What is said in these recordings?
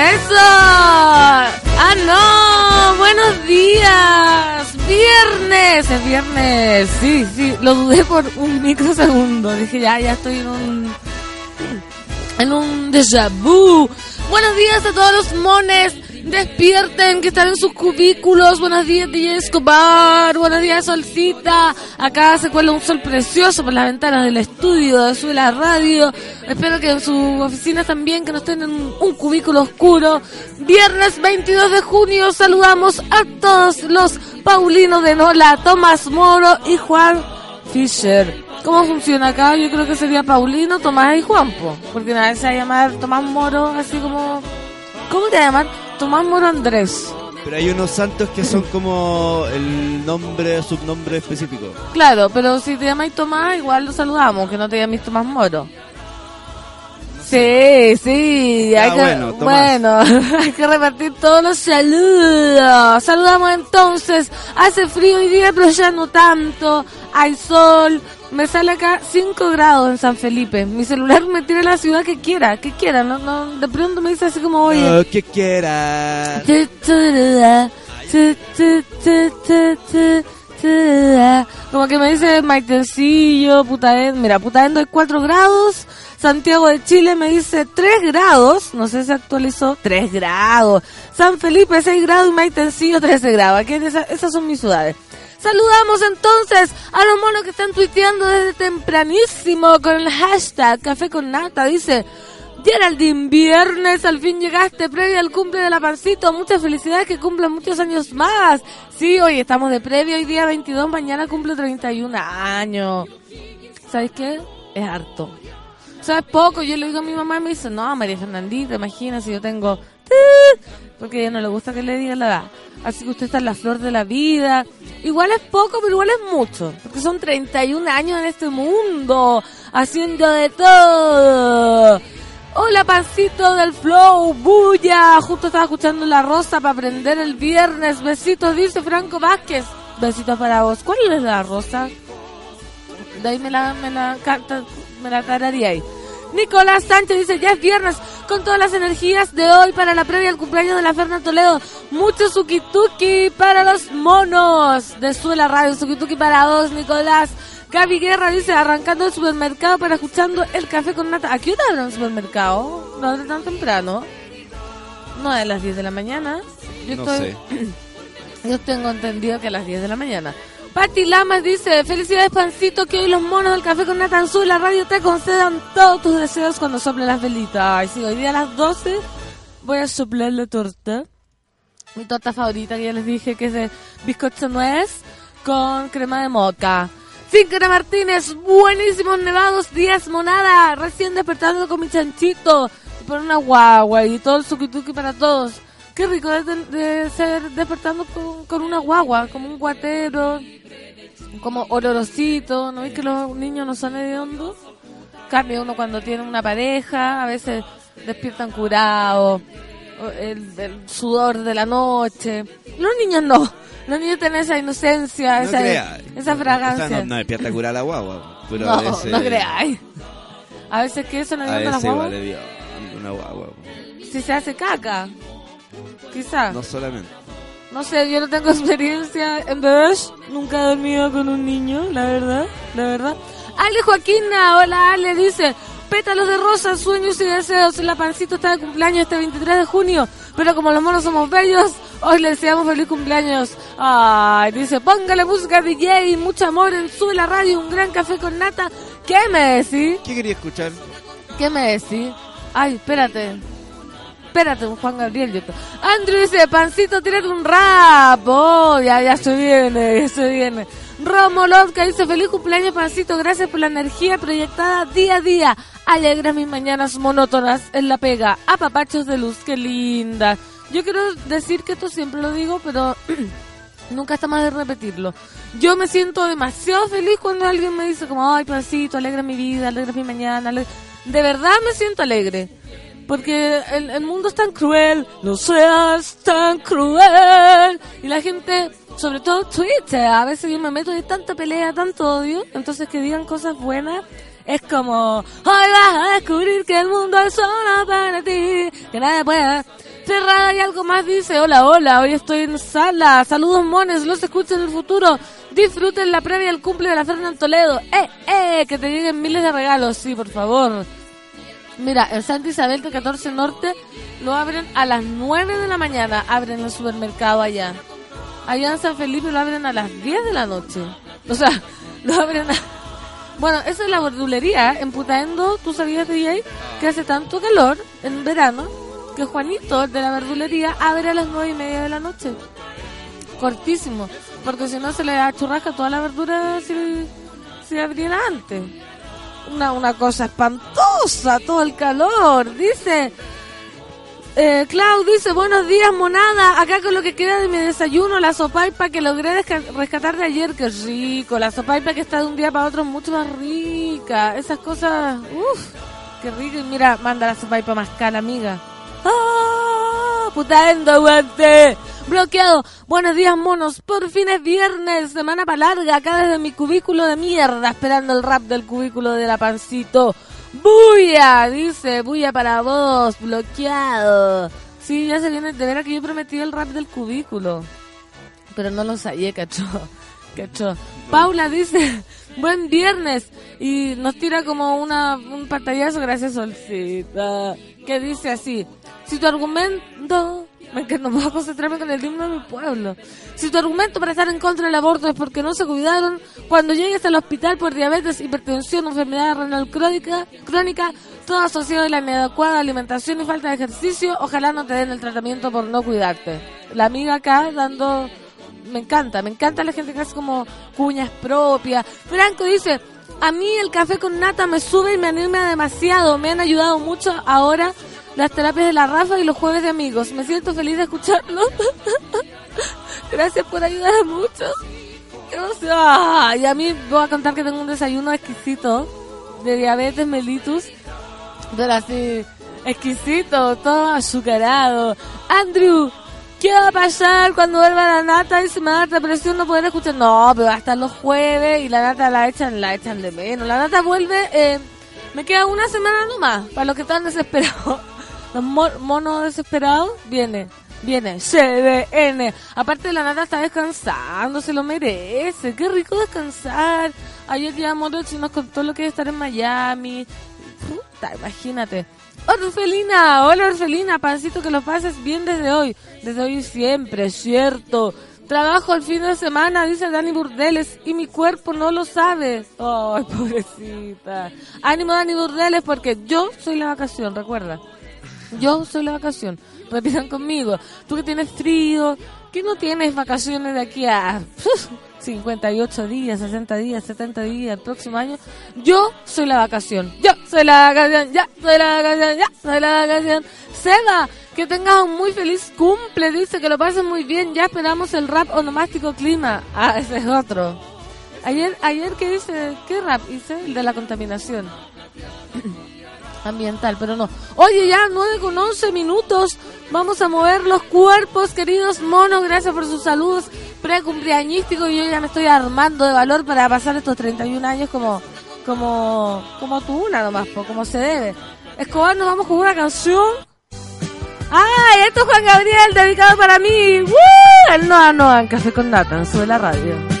¡Eso! ¡Ah, no! ¡Buenos días! ¡Viernes! Es viernes. Sí, sí. Lo dudé por un microsegundo. Dije, ya, ya estoy en un... En un déjà vu. Buenos días a todos los mones. Despierten, que están en sus cubículos. Buenos días, DJ Escobar. Buenos días, Solcita. Acá se cuela un sol precioso por las ventanas del estudio de Sube la Radio. Espero que en sus oficinas también, que no estén en un cubículo oscuro. Viernes 22 de junio, saludamos a todos los Paulinos de Nola, Tomás Moro y Juan Fischer. ¿Cómo funciona acá? Yo creo que sería Paulino, Tomás y Juanpo. Porque nadie se va a llamar Tomás Moro, así como... ¿Cómo te llaman? Tomás Moro Andrés. Pero hay unos santos que son como el nombre, subnombre específico. Claro, pero si te llamáis Tomás, igual lo saludamos, que no te llaméis Tomás Moro. Sí, sí, hay bueno, bueno, hay que repartir todos los saludos. Saludamos entonces, hace frío hoy día, pero ya no tanto, hay sol, me sale acá 5 grados en San Felipe. Mi celular me tira a la ciudad que quiera, que quiera, no, no, de pronto me dice así como, oye, Lo que quiera. Como que me dice Maitencillo, Putaendo. Mira, Putaendo hay 4 grados. Santiago de Chile me dice 3 grados. No sé si actualizó. 3 grados. San Felipe 6 grados y Maitencillo 13 grados. Aquí en esa- esas son mis ciudades. Saludamos entonces a los monos que están tuiteando desde tempranísimo con el hashtag Café con Nata. Dice, Geraldine, viernes, al fin llegaste previo al cumple de la Pancito. Muchas felicidades, que cumplan muchos años más. Sí, hoy estamos de previo, hoy día 22, mañana cumple 31 años. ¿Sabes qué? Es harto. ¿Sabes poco? Yo le digo a mi mamá y me dice, no, María Fernandita, imagina si yo tengo... Porque a ella no le gusta que le diga la edad. Así que usted está en la flor de la vida. Igual es poco, pero igual es mucho. Porque son 31 años en este mundo, haciendo de todo. Hola, pancito del flow, bulla. Justo estaba escuchando La Rosa para aprender el viernes. Besitos, dice Franco Vázquez. Besitos para vos. ¿Cuál es La Rosa? De ahí me la, me la, me la ahí. Nicolás Sánchez dice, ya es viernes, con todas las energías de hoy para la previa al cumpleaños de la Ferna Toledo. Mucho suki-tuki para los monos de Suela Radio. Suki-tuki para vos, Nicolás. Gaby Guerra dice, arrancando el supermercado para escuchando el café con nata. ¿A qué hora abren el supermercado? No es tan temprano. No es a las 10 de la mañana. Yo No estoy... sé. Yo tengo entendido que a las 10 de la mañana. Pati Lamas dice, felicidades Pancito, que hoy los monos del café con Nata en Sur, la radio te concedan todos tus deseos cuando soplen las velitas. Ay, sí, hoy día a las 12 voy a soplar la torta. Mi torta favorita, que ya les dije, que es de bizcocho nuez con crema de moca. Cincara Martínez, buenísimos nevados días, monada, recién despertando con mi chanchito, y por una guagua y todo el suki para todos. Qué rico de, de ser despertando con, con una guagua, como un guatero, como olorosito, ¿no ves que los niños no son hediondos? Cambia uno cuando tiene una pareja, a veces despiertan curados, o el, el sudor de la noche. Los niños no, los niños tienen esa inocencia, No esa, crea. esa O fragancia. sea, no, no despierta curar la guagua. Pero No, a veces, no creáis. A veces que eso no A a la veces guagua. vale Dios, una guagua. Si se hace caca. Quizá. No solamente. No sé, yo no tengo experiencia en bebés. Nunca he dormido con un niño, la verdad, la verdad. Ale Joaquina, hola Ale, dice, pétalos de rosa, sueños y deseos. La pancito está de cumpleaños este 23 de junio. Pero como los monos somos bellos, hoy le deseamos feliz cumpleaños. Ay, dice, póngale música DJ, mucho amor, en sube la radio, un gran café con nata. ¿Qué me decís? ¿Qué quería escuchar? ¿Qué me decís? Ay, espérate. Espérate, Juan Gabriel. Yo Andrew dice, pancito, tírate un rap. Oh, ya, ya se viene, ya se viene. Romo Lodka dice, feliz cumpleaños, pancito. Gracias por la energía proyectada día a día. Alegra mis mañanas monótonas en la pega. A papachos de luz, qué linda. Yo quiero decir que esto siempre lo digo, pero nunca está más de repetirlo. Yo me siento demasiado feliz cuando alguien me dice como, ay, pancito, alegra mi vida, alegra mi mañana. ale-". De verdad me siento alegre. Porque el, mundo es tan cruel, no seas tan cruel. Y la gente, sobre todo Twitter, a veces yo me meto de tanta pelea, tanto odio, entonces que digan cosas buenas, es como, hoy vas a descubrir que el mundo es solo para ti, que nadie puede. Cerrada y algo más dice, hola, hola, hoy estoy en sala, saludos mones, los escucho en el futuro, disfruten la previa al cumple de la Fernanda Toledo, eh, eh, que te lleguen miles de regalos, sí, por favor. Mira, en Santa Isabel de 14 Norte lo abren a las 9 de la mañana, abren el supermercado allá. Allá en San Felipe lo abren a las 10 de la noche. O sea, lo abren a... Bueno, esa es la verdulería. En Putaendo, tú sabías, DJ, que hace tanto calor en verano que Juanito, el de la verdulería, abre a las 9 y media de la noche. Cortísimo. Porque si no se le achurrasca toda la verdura si, si abriera antes una, una cosa espantosa, todo el calor. Dice, eh, Clau dice, buenos días, monada. Acá con lo que queda de mi desayuno, la sopaipa que logré rescatar de ayer. Qué rico. La sopaipa que está de un día para otro mucho más rica. Esas cosas, uff, qué rico. Y mira, manda la sopaipa más cara, amiga. ¡Ah! ¡Putaendo, aguante! Bloqueado. Buenos días, monos. Por fin es viernes. Semana para larga. Acá desde mi cubículo de mierda. Esperando el rap del cubículo de la pancito. ¡Buya! Dice. Buya para vos. Bloqueado. Sí, ya se viene. De veras que yo prometí el rap del cubículo. Pero no lo ensayé, cacho. Cacho. Paula dice. Buen viernes. Y nos tira como una, un pantallazo. Gracias, Solcita. Que dice así. Si tu argumento... Me que no puedo concentrarme con el himno de mi pueblo. Si tu argumento para estar en contra del aborto es porque no se cuidaron, cuando llegues al hospital por diabetes, hipertensión, enfermedad renal crónica, crónica, todo asociado a la inadecuada alimentación y falta de ejercicio, ojalá no te den el tratamiento por no cuidarte. La amiga acá dando... Me encanta, me encanta la gente que hace como cuñas propias. Franco dice, a mí el café con nata me sube y me anima demasiado. Me han ayudado mucho ahora las terapias de la Rafa y los jueves de amigos. Me siento feliz de escucharlo. Gracias por ayudar a muchos. Ah, Y a mí voy a contar que tengo un desayuno exquisito de diabetes mellitus. Pero así, exquisito, todo azucarado. Andrew, ¿qué va a pasar cuando vuelva la nata y se me da alta presión no poder escuchar? No, pero hasta los jueves y la nata la echan, la echan de menos. La nata vuelve, eh, me queda una semana nomás, para los que están desesperados. Los mo- monos desesperados, viene, viene, CDN. Aparte la nata está descansando, se lo merece. Qué rico descansar. Ayer ya Morochi nos contó lo que es estar en Miami. Puta, imagínate. Orfelina, hola Orfelina, pancito que lo pases bien desde hoy. Desde hoy siempre, cierto. Trabajo el fin de semana, dice Dani Burdeles, y mi cuerpo no lo sabe. Ay, pobrecita. Ánimo Dani Burdeles, porque yo soy la vacación, recuerda. Yo soy la vacación. Repitan conmigo. Tú que tienes frío, que no tienes vacaciones de aquí a 58 días, 60 días, 70 días, el próximo año. Yo soy la vacación. Yo soy la vacación. Ya, soy la vacación. Ya, soy la vacación. Seba, que tengas un muy feliz cumple. Dice que lo pases muy bien. Ya esperamos el rap onomástico clima. Ah, ese es otro. Ayer, ayer que dice, ¿qué rap hice? El de la contaminación ambiental, pero no. Oye, ya 9 con 11 minutos. Vamos a mover los cuerpos, queridos monos. Gracias por sus saludos precumpleañísticos. Y yo ya me estoy armando de valor para pasar estos 31 años como como como tú una nomás, como se debe. Escobar, nos vamos con una canción. ¡Ay! Esto es Juan Gabriel, dedicado para mí. ¡Woo! El Noa Noa en Café con Nata, en Sube la Radio.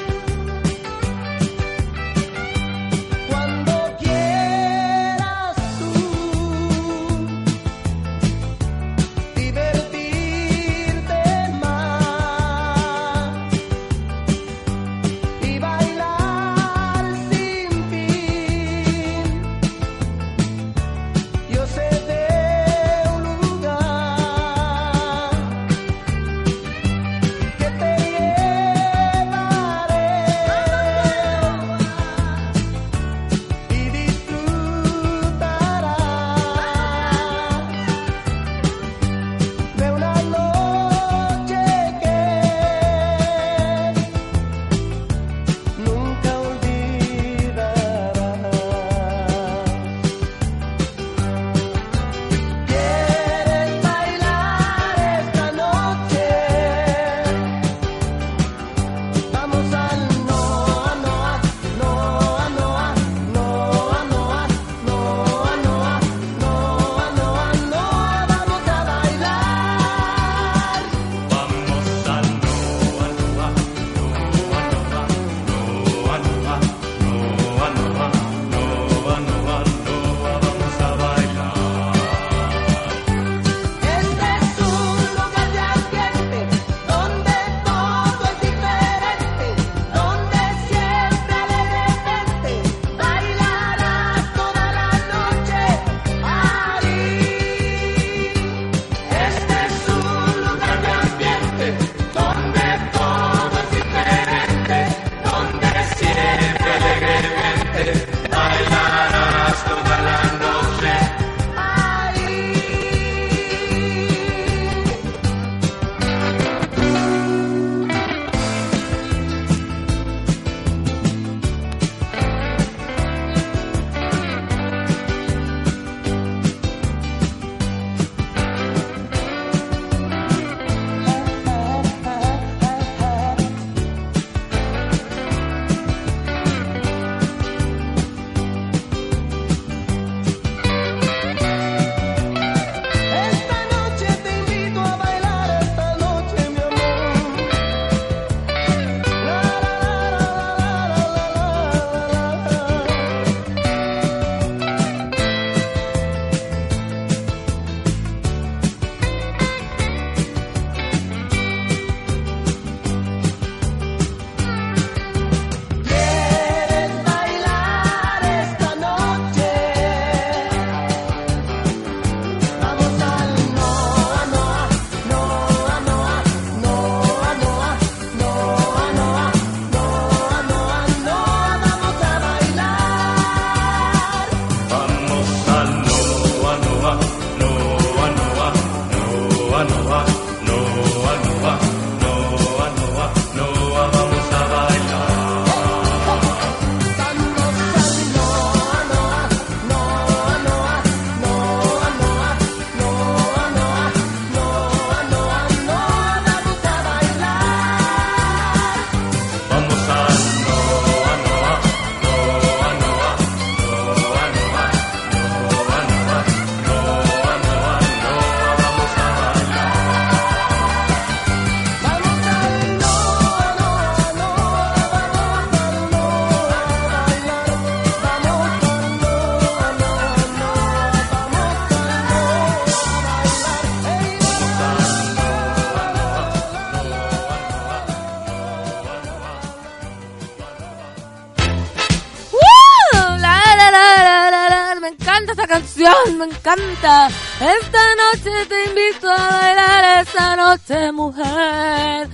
Me encanta. Esta noche te invito a bailar, esta noche mujer.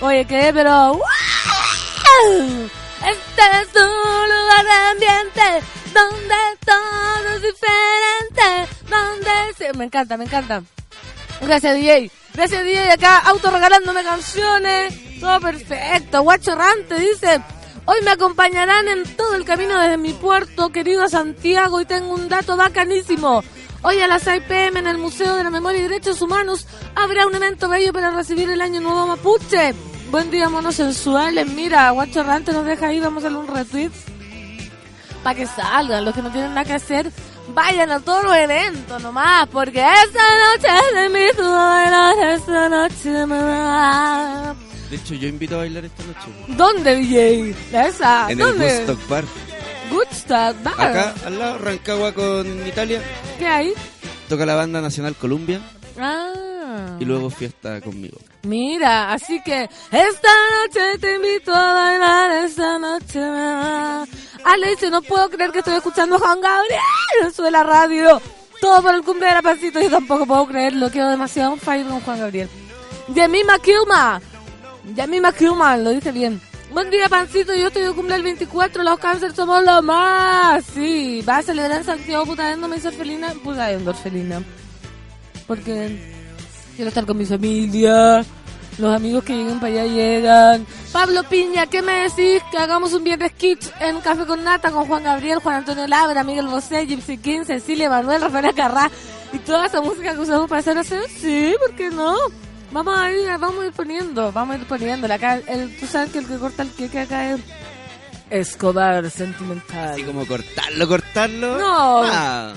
Oye, ¿qué? Pero... Este es un lugar de ambiente donde todo es diferente, donde... se- Me encanta, me encanta. Gracias, DJ. Gracias, DJ. Acá autorregalándome canciones. Todo perfecto. Guacho Errante dice... Hoy me acompañarán en todo el camino desde mi puerto, querido Santiago, y tengo un dato bacanísimo. Hoy a las 6 pm en el Museo de la Memoria y Derechos Humanos habrá un evento bello para recibir el Año Nuevo Mapuche. Buen día, monos sensuales. Mira, Guacho Errante nos deja ahí, vamos a darle un retweet para que salgan. Los que no tienen nada que hacer, vayan a todos los eventos nomás, porque esta noche invito a bailar, esta noche me va. De hecho, yo invito a bailar esta noche. ¿Dónde, DJ? Esa, En el ¿dónde? Woodstock Bar. Acá, al lado, Rancagua con Italia. ¿Qué hay? Toca la banda Nacional Columbia. Ah. Y luego fiesta conmigo. Mira, así que esta noche te invito a bailar, esta noche me va. Ale dice, no puedo creer que estoy escuchando a Juan Gabriel, sube la radio. Todo por el cumple de la pasito, yo tampoco puedo creerlo, quedo demasiado fire con Juan Gabriel. Yamima Kilma, Yamima Kilma, lo dije bien. Buen día, Pancito, yo estoy de cumple el 24, los cáncer somos lo más. Sí, va a celebrar en Santiago, puta, me hizo orfelina, puta, orfelina. Porque Quiero estar con mi familia. Los amigos que lleguen para allá llegan. Pablo Piña, ¿qué me decís? Que hagamos un viernes kitsch en Café con Nata con Juan Gabriel, Juan Antonio Labra, Miguel Bosé, Gypsy King, Cecilia, Manuel, Rafael Carrá y toda esa música que usamos para hacer así. Sí, ¿por qué no? Vamos a ir, vamos a ir poniendo, vamos a ir poniéndola. Acá, el, tú sabes que el que corta el queque acá es Escobar Sentimental. Así como cortarlo, cortarlo. No. Ah,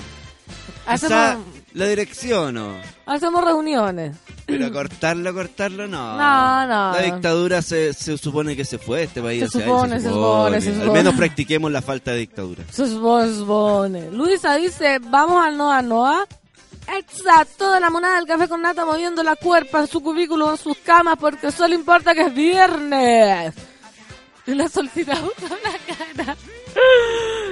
Hacemos, quizá la dirección o. hacemos reuniones. Pero cortarlo, cortarlo, no. No, no. La dictadura se, se supone que se fue este país. Se hace supone, se supone, se Al supone. menos practiquemos la falta de dictadura. Sus bones. Luisa dice, vamos al Noa Noa. Exacto, de la monada del café con nata moviendo la cuerpa en su cubículo en sus camas porque solo importa que es viernes. Y la solcita usa la cara.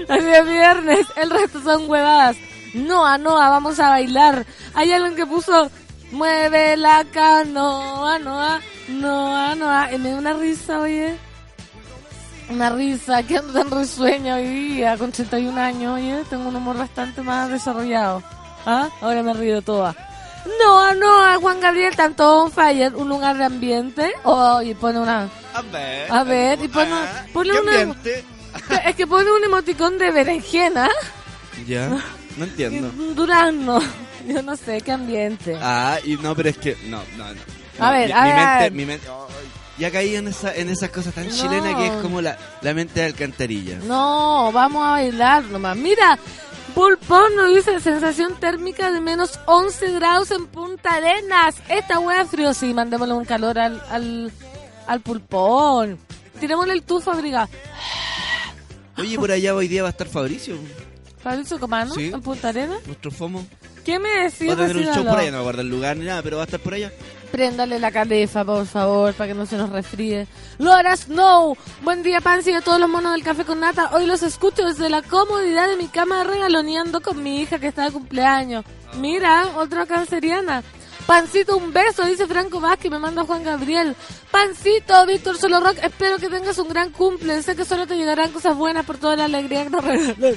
Así es viernes, el resto son huevadas. Noa Noa, vamos a bailar. Hay alguien que puso, mueve la canoa, Noa, Noa, Noa. Y me da una risa, oye. Una risa, que ando tan risueña hoy día, con 31 años, oye, tengo un humor bastante más desarrollado. ¿Ah? Ahora me río toda. No, no, Juan Gabriel, tanto on fire, un lugar de ambiente. Oh, y pone una... A ver. A ver, y pone, Ah, pone ¿qué una... ambiente? Es que pone un emoticón de berenjena Ya, no entiendo. durazno. Yo no sé, qué ambiente. Ah, y no, pero es que. No, no, no. A No, ver, mi, a mi ver. mente, mi mente. ya caí en, esa, en esas cosas tan No. chilenas que es como la, la mente de alcantarilla. No, vamos a bailar nomás. Mira, Pulpón nos dice sensación térmica de menos 11 grados en Punta Arenas. Esta es frío, sí, mandémosle un calor al, al, al pulpón. Tirémosle el tufo, briga. Oye, por allá hoy día va a estar Fabricio, Fabricio Comano, Sí. en Punta Arenas. nuestro FOMO. ¿Qué me decís? Va a tener un show por allá, no va a guardar el lugar ni nada, pero va a estar por allá. Préndale la calefa, por favor, para que no se nos resfríe. Laura Snow, buen día, Pansy, y a todos los monos del café con nata. Hoy los escucho desde la comodidad de mi cama regaloneando con mi hija que está de cumpleaños. Mira, otra canceriana. Pancito, un beso, dice Franco Vázquez, me manda Juan Gabriel. Pancito, Víctor Solo Rock, espero que tengas un gran cumple. Sé que solo te llegarán cosas buenas por toda la alegría que nos regalas.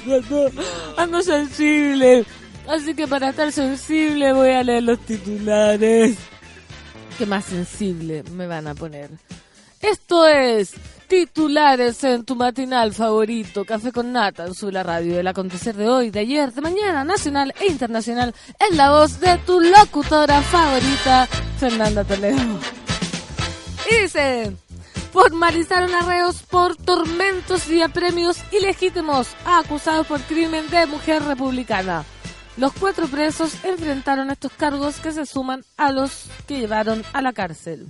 Ando sensible. Así que para estar sensible voy a leer los titulares. ¿Qué más sensible me van a poner? Esto es titulares en tu matinal favorito, Café con Nata, en su la radio, el acontecer de hoy, de ayer, de mañana, nacional e internacional, en la voz de tu locutora favorita, Fernanda Toledo. Y dice, formalizaron arreos por tormentos y apremios ilegítimos a acusados por crimen de mujer republicana. Los cuatro presos enfrentaron estos cargos que se suman a los que llevaron a la cárcel.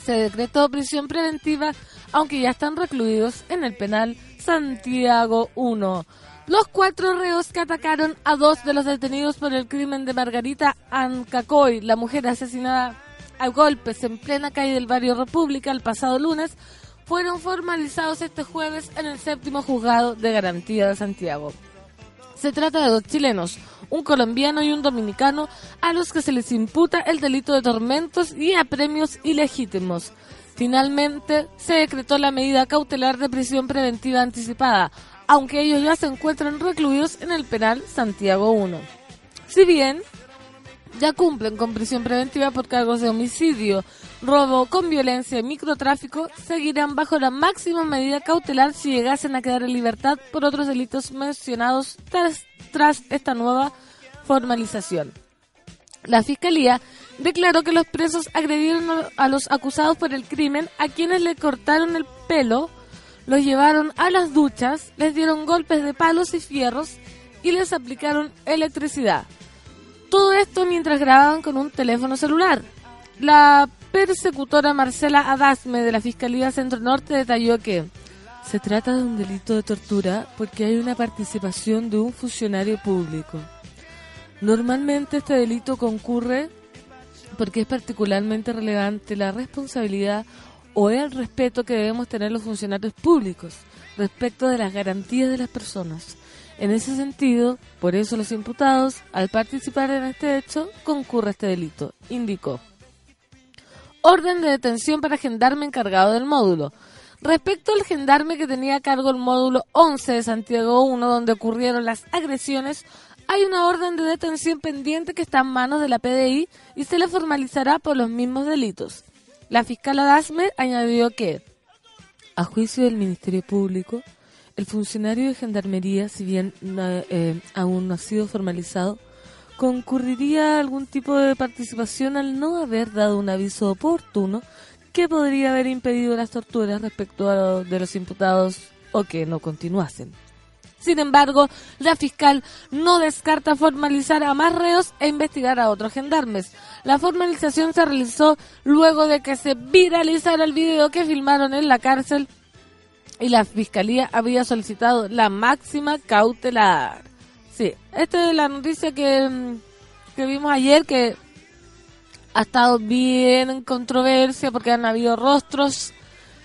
Se decretó prisión preventiva, aunque ya están recluidos en el penal Santiago 1. Los cuatro reos que atacaron a dos de los detenidos por el crimen de Margarita Ancacoy, la mujer asesinada a golpes en plena calle del barrio República el pasado lunes, fueron formalizados este jueves en el séptimo juzgado de garantía de Santiago. Se trata de dos chilenos, un colombiano y un dominicano, a los que se les imputa el delito de tormentos y apremios ilegítimos. Finalmente, se decretó la medida cautelar de prisión preventiva anticipada, aunque ellos ya se encuentran recluidos en el penal Santiago 1. Si bien ya cumplen con prisión preventiva por cargos de homicidio, robo con violencia y microtráfico, seguirán bajo la máxima medida cautelar si llegasen a quedar en libertad por otros delitos mencionados tras, tras esta nueva formalización. La Fiscalía declaró que los presos agredieron a los acusados por el crimen, a quienes le cortaron el pelo, los llevaron a las duchas, les dieron golpes de palos y fierros y les aplicaron electricidad. Todo esto mientras grababan con un teléfono celular. La persecutora Marcela Adasme de la Fiscalía Centro Norte detalló que se trata de un delito de tortura porque hay una participación de un funcionario público. Normalmente este delito concurre porque es particularmente relevante la responsabilidad o el respeto que debemos tener los funcionarios públicos respecto de las garantías de las personas. En ese sentido, por eso los imputados, al participar en este hecho, concurre este delito, indicó. Orden de detención para gendarme encargado del módulo. Respecto al gendarme que tenía a cargo el módulo 11 de Santiago 1, donde ocurrieron las agresiones, hay una orden de detención pendiente que está en manos de la PDI y se le formalizará por los mismos delitos. La fiscal Adasme añadió que, a juicio del Ministerio Público, el funcionario de Gendarmería, si bien eh, aún no ha sido formalizado, concurriría a algún tipo de participación al no haber dado un aviso oportuno que podría haber impedido las torturas respecto a de los imputados o que no continuasen. Sin embargo, la fiscal no descarta formalizar a más reos e investigar a otros gendarmes. La formalización se realizó luego de que se viralizara el video que filmaron en la cárcel y la fiscalía había solicitado la máxima cautelar. Sí, esta es la noticia que, mm, que vimos ayer que ha estado bien en controversia porque han habido rostros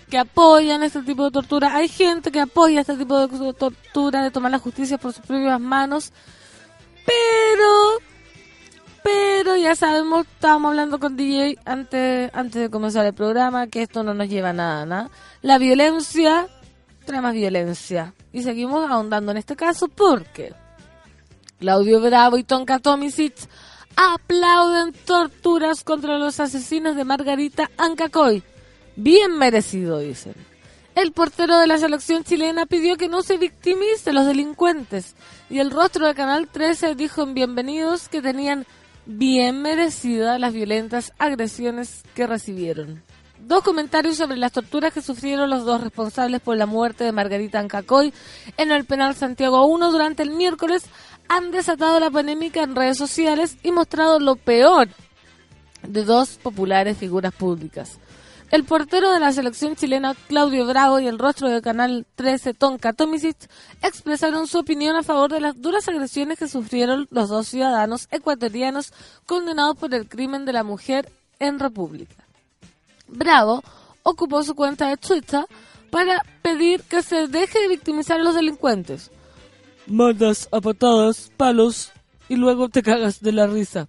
que apoyan este tipo de tortura. Hay gente que apoya este tipo de tortura, de tomar la justicia por sus propias manos. Pero, pero ya sabemos, estábamos hablando con DJ antes, antes de comenzar el programa, que esto no nos lleva a nada, ¿no? La violencia más violencia. Y seguimos ahondando en este caso porque Claudio Bravo y Tonka Tomisic aplauden torturas contra los asesinos de Margarita Ancacoy. Bien merecido, dicen. El portero de la selección chilena pidió que no se victimice los delincuentes y el rostro de Canal 13 dijo en Bienvenidos que tenían bien merecidas las violentas agresiones que recibieron. Dos comentarios sobre las torturas que sufrieron los dos responsables por la muerte de Margarita Ancacoy en el penal Santiago 1 durante el miércoles han desatado la polémica en redes sociales y mostrado lo peor de dos populares figuras públicas. El portero de la selección chilena Claudio Bravo y el rostro del canal 13 Tonka Tomisic expresaron su opinión a favor de las duras agresiones que sufrieron los dos ciudadanos ecuatorianos condenados por el crimen de la mujer en República. Bravo ocupó su cuenta de Twitter para pedir que se deje de victimizar a los delincuentes. Mandas a patadas, palos y luego te cagas de la risa.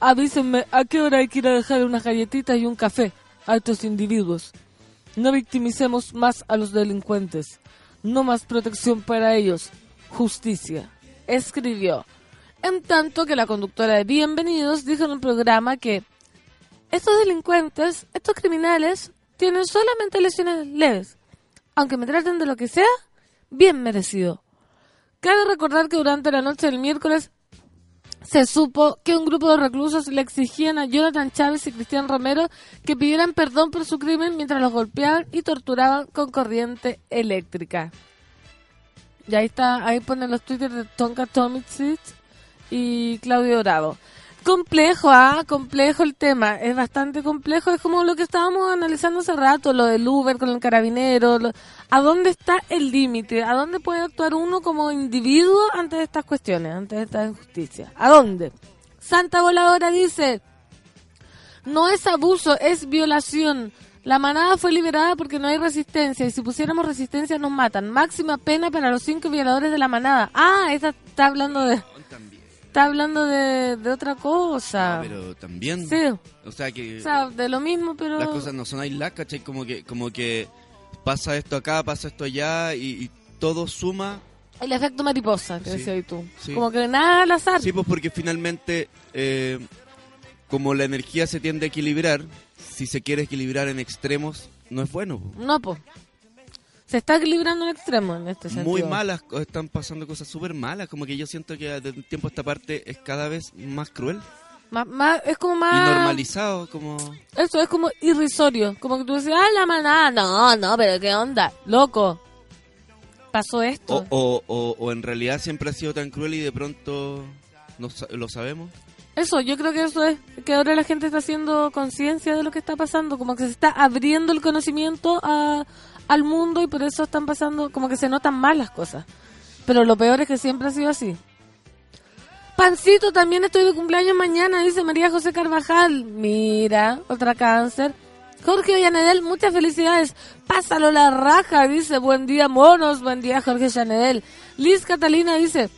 Avísenme a qué hora hay que ir a dejar unas galletitas y un café a estos individuos. No victimicemos más a los delincuentes. No más protección para ellos. Justicia. Escribió. En tanto que la conductora de Bienvenidos dijo en el programa que estos delincuentes, estos criminales, tienen solamente lesiones leves. Aunque me traten de lo que sea, bien merecido. Cabe recordar que durante la noche del miércoles se supo que un grupo de reclusos le exigían a Jonathan Chávez y Cristian Romero que pidieran perdón por su crimen mientras los golpeaban y torturaban con corriente eléctrica. Y ahí está, ahí ponen los twitters de Tonka Tomicic y Claudio Bravo. Complejo, ah, complejo el tema, es bastante complejo, es como lo que estábamos analizando hace rato, lo del Uber con el carabinero, ¿a dónde está el límite? ¿A dónde puede actuar uno como individuo ante estas cuestiones, ante esta injusticia? ¿A dónde? Santa Voladora dice, no es abuso, es violación. La manada fue liberada porque no hay resistencia y si pusiéramos resistencia nos matan. Máxima pena para los cinco violadores de la manada. Ah, esa está hablando de. Está hablando de, de otra cosa. Pero también. Sí. O sea que O sea, de lo mismo, pero las cosas no son aisladas, ¿cachai? Como que, como que pasa esto acá, pasa esto allá y, y todo suma. el efecto mariposa, que Sí, decías tú. sí. Como que nada al azar. Sí, pues porque finalmente, eh, como la energía se tiende a equilibrar, si se quiere equilibrar en extremos, no es bueno. po. No, pues. Se está equilibrando en extremo en este sentido. Muy malas, están pasando cosas súper malas, como que yo siento que de un tiempo a esta parte es cada vez más cruel Más- más- es como y más... normalizado, como... Eso es como irrisorio. Como que tú dices, ah, la manada. No, no, pero qué onda. Loco. Pasó esto. O, o, o, o en realidad siempre ha sido tan cruel y de pronto no lo sabemos. Eso, yo creo que eso es. Que ahora la gente está haciendo conciencia de lo que está pasando. Como que se está abriendo el conocimiento a, al mundo y por eso están pasando. Como que se notan mal las cosas. Pero lo peor es que siempre ha sido así. Pancito, también estoy de cumpleaños mañana, dice María José Carvajal. Mira, otra cáncer. Jorge Ollanedel, muchas felicidades. Pásalo la raja, dice. Buen día, monos. Buen día, Jorge Ollanedel. Liz Catalina dice,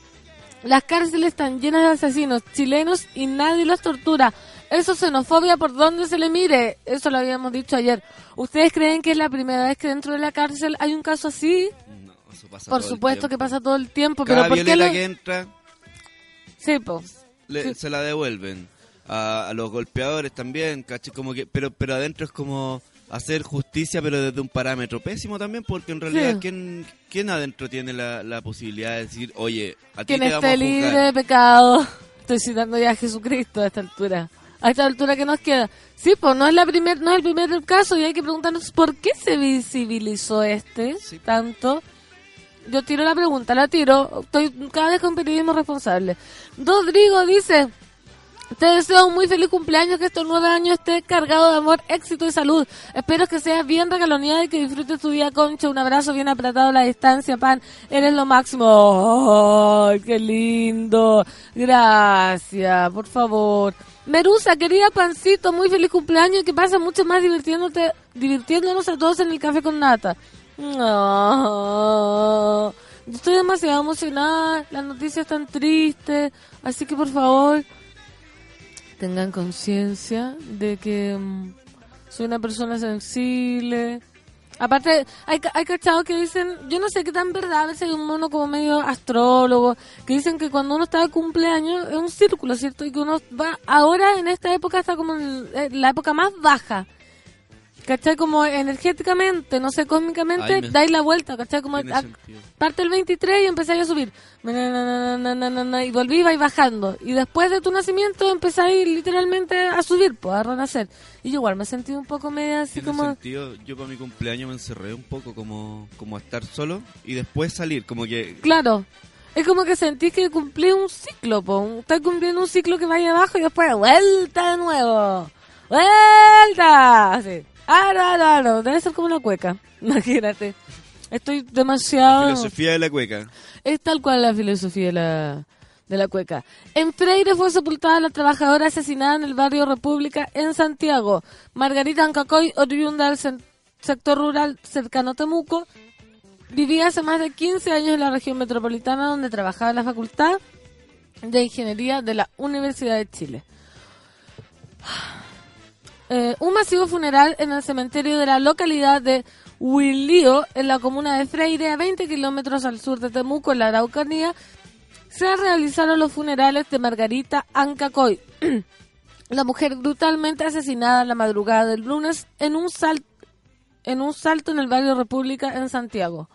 las cárceles están llenas de asesinos chilenos y nadie los tortura. Eso es xenofobia por donde se le mire. Eso lo habíamos dicho ayer. ¿Ustedes creen que es la primera vez que dentro de la cárcel hay un caso así? No, eso pasa Por todo el supuesto que tiempo. pasa todo el tiempo, Cada pero ¿por qué lo... que entra Sí, le- se la devuelven. A, a los golpeadores también, ¿cachai? Como que, pero, pero adentro es como hacer justicia, pero desde un parámetro pésimo también, porque en realidad, Sí. ¿quién, quién adentro tiene la, la posibilidad de decir, oye, a ti Quien te vamos esté a libre de pecado. Estoy citando ya a Jesucristo a esta altura. A esta altura que nos queda. Sí, pues no es la primer, no es el primer caso y hay que preguntarnos por qué se visibilizó este Sí. tanto. Yo tiro la pregunta, la tiro. Estoy cada vez con periodismo responsable. Rodrigo dice, te deseo un muy feliz cumpleaños, que estos nueve años esté cargado de amor, éxito y salud. Espero que seas bien regaloneada y que disfrutes tu día, Concha. Un abrazo bien apretado a la distancia, pan. Eres lo máximo. ¡Ay, qué lindo! Gracias, por favor. Merusa, querida Pancito, muy feliz cumpleaños y que pases mucho más divirtiéndote, divirtiéndonos a todos en el café con nata. No. Yo Estoy demasiado emocionada, las noticias están tristes, así que por favor tengan conciencia de que mm, soy una persona sensible. Aparte, hay, hay cachados que dicen, yo no sé qué tan verdad, a veces hay un mono como medio astrólogo, que dicen que cuando uno está de cumpleaños es un círculo, ¿cierto? Y que uno va, ahora en esta época está como en en la época más baja. ¿Cachai? Como energéticamente, no sé, cósmicamente, Ay, me- dais la vuelta, ¿cachai? Como a- sentido. parte el 23 y empezáis a subir. Y volví vais bajando. Y después de tu nacimiento empezáis literalmente a subir, pues, a renacer. Y yo igual me sentí un poco media así como... sentido. Yo para mi cumpleaños me encerré un poco como, como a estar solo y después salir, como que... Claro. Es como que sentís que cumplí un ciclo, po. Estás cumpliendo un ciclo que vaya abajo y después vuelta de nuevo. ¡Vuelta! Así. Ah, no, no, no. Debe ser como una cueca. Imagínate. Estoy demasiado... Filosofía de la cueca. Es tal cual la filosofía de la, de la cueca. En Freire fue sepultada la trabajadora asesinada en el barrio República en Santiago. Margarita Ancacoy, oriunda del sector rural cercano a Temuco, vivía hace más de 15 años en la región metropolitana donde trabajaba en la Facultad de Ingeniería de la Universidad de Chile. Eh, un masivo funeral en el cementerio de la localidad de Huilío, en la comuna de Freire, a 20 kilómetros al sur de Temuco, en la Araucanía, se realizaron los funerales de Margarita Ancacoy, la mujer brutalmente asesinada la madrugada del lunes en un, en un salto en el barrio República en Santiago.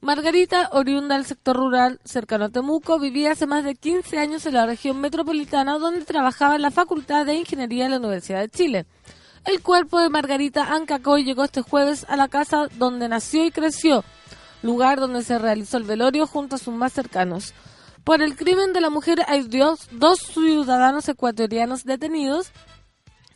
Margarita, oriunda del sector rural cercano a Temuco, vivía hace más de 15 años en la región metropolitana donde trabajaba en la Facultad de Ingeniería de la Universidad de Chile. El cuerpo de Margarita Ancacoy llegó este jueves a la casa donde nació y creció, lugar donde se realizó el velorio junto a sus más cercanos. Por el crimen de la mujer hay dos, ciudadanos ecuatorianos detenidos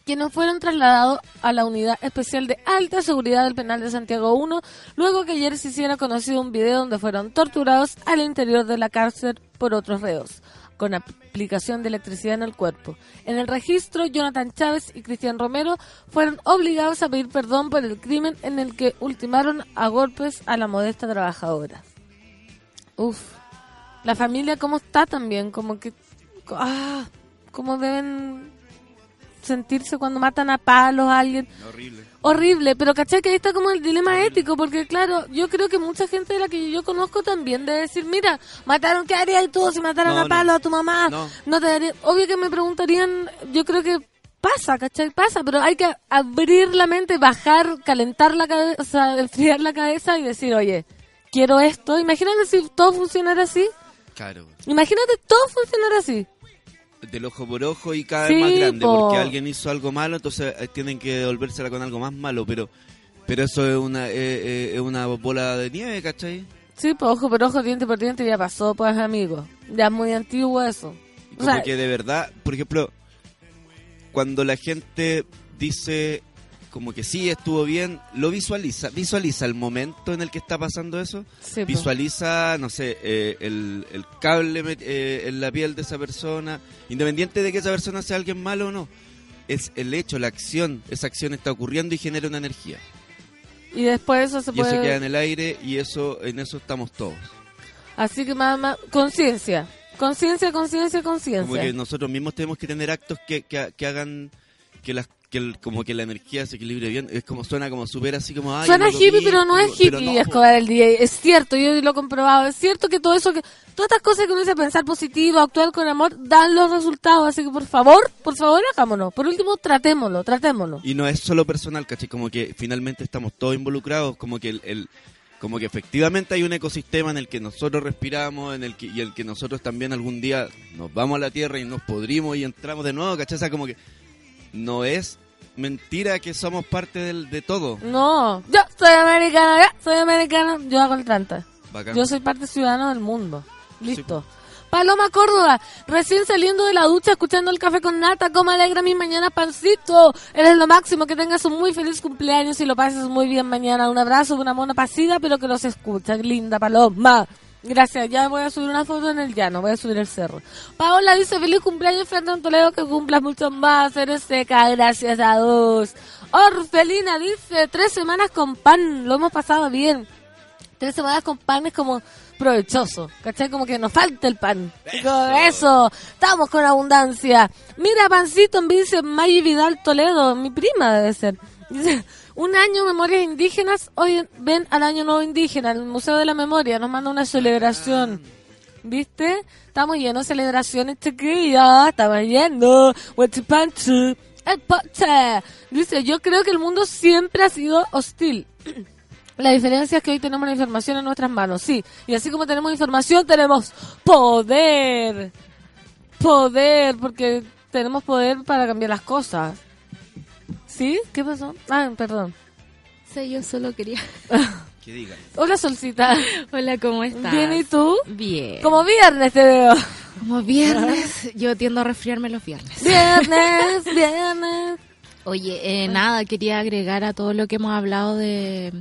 quienes fueron trasladados a la unidad especial de alta seguridad del penal de Santiago 1, luego que ayer se hiciera conocido un video donde fueron torturados al interior de la cárcel por otros reos. Con aplicación de electricidad en el cuerpo. En el registro, Jonathan Chávez y Cristian Romero fueron obligados a pedir perdón por el crimen en el que ultimaron a golpes a la modesta trabajadora. Uf. La familia, ¿cómo está también? Como que... Ah, ¿Cómo deben sentirse cuando matan a palos a alguien? Horrible. Horrible, pero caché que ahí está como el dilema ético, porque claro, yo creo que mucha gente de la que yo conozco también debe decir, mira, mataron, ¿qué harías tú si mataran No, a no. palo a tu mamá? No. te daría, obvio que me preguntarían, yo creo que pasa, ¿cachai? Pasa, pero hay que abrir la mente, bajar, calentar la cabeza, o sea, enfriar la cabeza y decir, oye, quiero esto. Imagínate si todo funcionara así. Claro. Imagínate todo funcionara así. Del ojo por ojo y cada Sí, vez más grande, po. porque alguien hizo algo malo, entonces eh, tienen que devolvérsela con algo más malo, pero pero eso es una eh, eh, es una bola de nieve, ¿cachai? Sí, pues ojo por ojo, diente por diente, ya pasó, pues amigos. Ya es muy antiguo eso. O Como sea, que de verdad, por ejemplo, cuando la gente dice como que sí estuvo bien, lo visualiza, visualiza el momento en el que está pasando eso, sí, visualiza, no sé, eh, el, el cable eh, en la piel de esa persona, independiente de que esa persona sea alguien malo o no, es el hecho, la acción, esa acción está ocurriendo y genera una energía. Y después eso se Y eso puede... queda en el aire y eso en eso estamos todos. Así que más, más, conciencia. Conciencia, conciencia, Como conciencia. que nosotros mismos tenemos que tener actos que, que, que hagan que las que el- como que la energía se equilibre bien. Es como suena como súper así como ay, Suena hippie, pero no es hippie, no, Escobar el DJ. Es cierto, yo lo he comprobado. Es cierto que todo eso, que todas estas cosas que uno dice pensar positivo, actuar con amor, dan los resultados. Así que por favor, por favor, hagámonos. Por último, tratémoslo, tratémoslo. Y no es solo personal, ¿cachai? Como que finalmente estamos todos involucrados, como que el, el- como que efectivamente hay un ecosistema en el que nosotros respiramos, en el que, y el que nosotros también algún día nos vamos a la Tierra y nos podrimos y entramos de nuevo, ¿cachai? O sea, como que no es mentira que somos parte del, de todo. No, yo soy americano, ya, soy americano. Yo hago el tranta. Bacán. Yo soy parte ciudadano del mundo. Listo. Paloma Córdoba, recién saliendo de la ducha, escuchando el café con nata, cómo alegra mi mañana, pancito. Eres lo máximo, que tengas un muy feliz cumpleaños y lo pases muy bien mañana. Un abrazo, una mona pasida, pero que los escucha. Linda Paloma. Gracias, ya voy a subir una foto en el llano, voy a subir el cerro. Paola dice, feliz cumpleaños, Fernando Toledo, que cumplas mucho más, eres seca, gracias a Dios. Orfelina dice, tres semanas con pan, lo hemos pasado bien tres semanas con pan es como provechoso, ¿cachai? Como que nos falta el pan. Eso, eso estamos con abundancia. Mira, pancito, me dice Maggie Vidal Toledo, mi prima debe ser. Dice, un año Memorias Indígenas, hoy ven al Año Nuevo Indígena, el Museo de la Memoria, nos manda una celebración. ¿Viste? Estamos llenos de celebraciones, chiquillos. Estamos. El poche. Dice, yo creo que el mundo siempre ha sido hostil. La diferencia es que hoy tenemos la información en nuestras manos, sí. Y así como tenemos información, tenemos poder. Poder, porque tenemos poder para cambiar las cosas. ¿Sí? ¿Qué pasó? Ah, perdón. Sí, yo solo quería. Que diga. Hola, Solcita. Hola, ¿cómo estás? Bien, ¿y tú? Bien. Como viernes te veo. Como viernes, yo tiendo a resfriarme los viernes. Viernes, viernes. Oye, eh, nada, quería agregar a todo lo que hemos hablado de,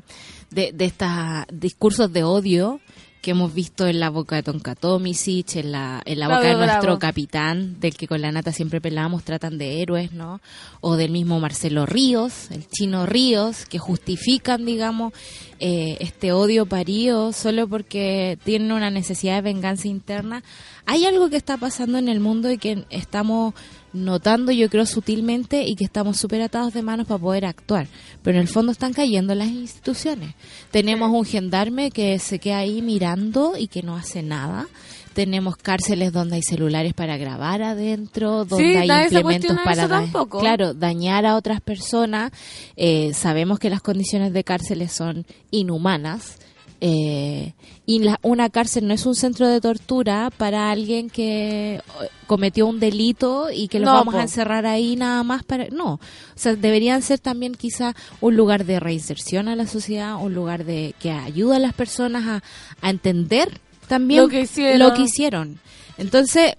de, de estos discursos de odio que hemos visto en la boca de Tonka Tomisic, en la, en la boca de nuestro Bravo. capitán, del que con la nata siempre pelamos, tratan de héroes, ¿no? O del mismo Marcelo Ríos, el chino Ríos, que justifican, digamos, eh, este odio parido solo porque tienen una necesidad de venganza interna. Hay algo que está pasando en el mundo y que estamos notando, yo creo, sutilmente y que estamos súper atados de manos para poder actuar. Pero en el fondo están cayendo las instituciones. Tenemos un gendarme que se queda ahí mirando y que no hace nada. Tenemos cárceles donde hay celulares para grabar adentro, donde Sí, hay implementos para eso da- tampoco. claro, dañar a otras personas. Eh, sabemos que las condiciones de cárceles son inhumanas. Eh, y la- una cárcel no es un centro de tortura para alguien que eh, cometió un delito y que lo No, vamos po. a encerrar ahí nada más para no o sea deberían ser también quizá un lugar de reinserción a la sociedad un lugar de que ayuda a las personas a, a entender también Lo que hicieron. lo que hicieron entonces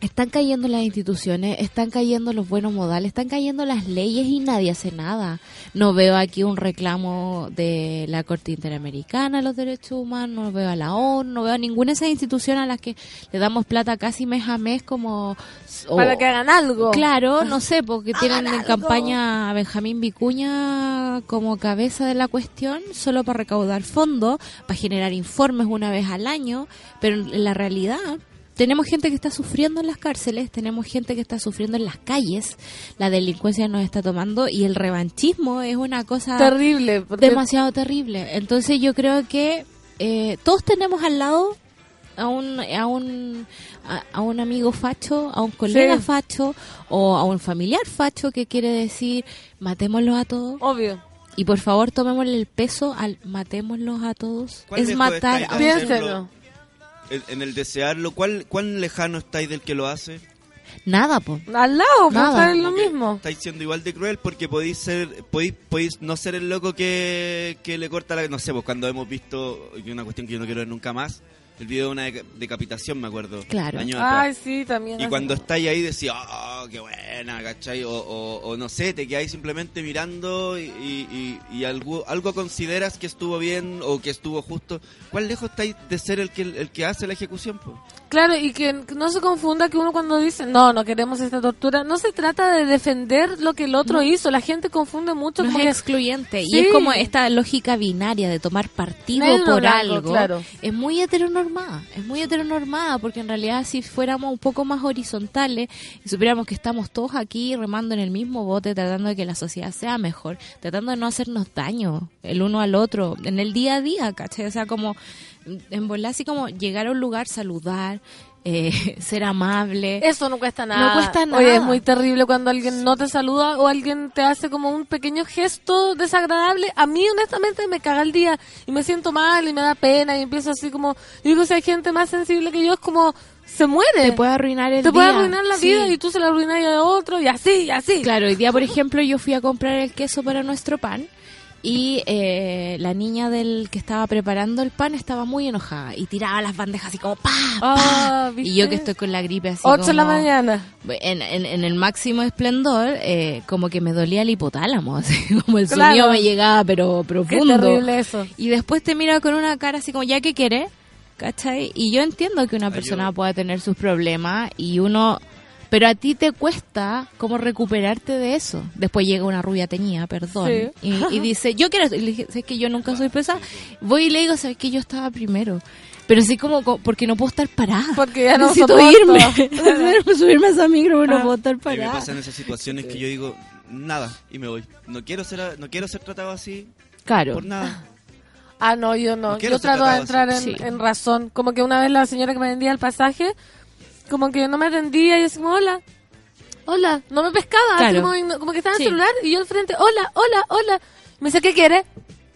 están cayendo las instituciones, están cayendo los buenos modales, están cayendo las leyes y nadie hace nada. No veo aquí un reclamo de la Corte Interamericana de los Derechos Humanos, no veo a la ONU, no veo a ninguna de esas instituciones a las que le damos plata casi mes a mes como... Para que hagan algo. Claro, no sé, porque tienen en campaña a Benjamín Vicuña como cabeza de la cuestión, solo para recaudar fondos, para generar informes una vez al año, pero en la realidad tenemos gente que está sufriendo en las cárceles, tenemos gente que está sufriendo en las calles, la delincuencia nos está tomando y el revanchismo es una cosa Terrible. porque- demasiado terrible. Entonces yo creo que eh, todos tenemos al lado a un a un a, a un amigo facho, a un colega Sí. facho o a un familiar facho que quiere decir matémoslos a todos Obvio. y por favor tomémosle el peso al matémoslos a todos. ¿Cuál Es matar a? Piénselo. En, el desearlo, ¿cuál, ¿cuán lejano estáis del que lo hace? nada, po. Al lado, pues Nada. es lo mismo. Estáis siendo igual de cruel porque podéis ser, podéis, podéis no ser el loco que, que le corta la... No sé, pues cuando hemos visto, una cuestión que yo no quiero ver nunca más, el video de una deca- decapitación, me acuerdo. Claro. años atrás. Ay, sí, también. Y así. cuando estáis ahí decís, oh, qué buena, ¿cachai? O, o- o no sé, te quedáis simplemente mirando y, y- y- y algo, algo consideras que estuvo bien o que estuvo justo. ¿Cuál lejos estáis de ser el que, el que hace la ejecución? po? Claro, y que no se confunda que uno cuando dice, no, no queremos esta tortura, no se trata de defender lo que el otro hizo. La gente confunde mucho No como es excluyente. Sí. Y es como esta lógica binaria de tomar partido por blanco, algo. claro. Es muy Es muy heteronormada porque en realidad si fuéramos un poco más horizontales y supiéramos que estamos todos aquí remando en el mismo bote, tratando de que la sociedad sea mejor, tratando de no hacernos daño el uno al otro en el día a día, ¿cachai? O sea, como en volar así como llegar a un lugar, saludar, eh, ser amable. Eso no cuesta nada. No cuesta nada. Oye, es muy terrible cuando alguien no te saluda o alguien te hace como un pequeño gesto desagradable. A mí, honestamente, me caga el día y me siento mal y me da pena y empiezo así como... Yo digo, si hay gente más sensible que yo, es como... Se muere. Te puede arruinar el Te día. puede arruinar la Sí. vida y tú se la arruinas a otro y así, y así. Claro, hoy día, por ejemplo, yo fui a comprar el queso para nuestro pan y eh, la niña del que estaba preparando el pan estaba muy enojada y tiraba las bandejas así como ¡pa! Ah, pa. ¿viste? Y yo que estoy con la gripe así 8 de la mañana. En, en, en el máximo esplendor, eh, como que me dolía el hipotálamo, así como el Claro. sonido me llegaba, pero Qué profundo. terrible eso. Y después te mira con una cara así como, ¿ya qué quiere? ¿Cachai? Y yo entiendo que una persona Ayuda. pueda tener sus problemas y uno... Pero a ti te cuesta como recuperarte de eso. Después llega una rubia teñida, perdón, Sí. y, y dice, yo quiero. Y le dije, ¿sabes que yo nunca soy pesada? Voy y le digo, ¿sabes que yo estaba primero? Pero sí como, co- porque no puedo estar parada. Porque ya no Necesito soporto. irme. Necesito subirme a esa micro, pero Ah. no puedo estar A mí me parada. pasan esas situaciones que yo digo, nada, y me voy. No quiero ser, no quiero ser tratado así Claro. por nada. Ah, no, yo no. No quiero yo trato de entrar. Sí. en razón. Como que una vez la señora que me vendía el pasaje, como que no me atendía y yo así como, hola, hola. No me pescaba, Claro. como, que estaba en Sí. el celular y yo al frente, hola, hola, hola. Me dice, ¿qué quiere?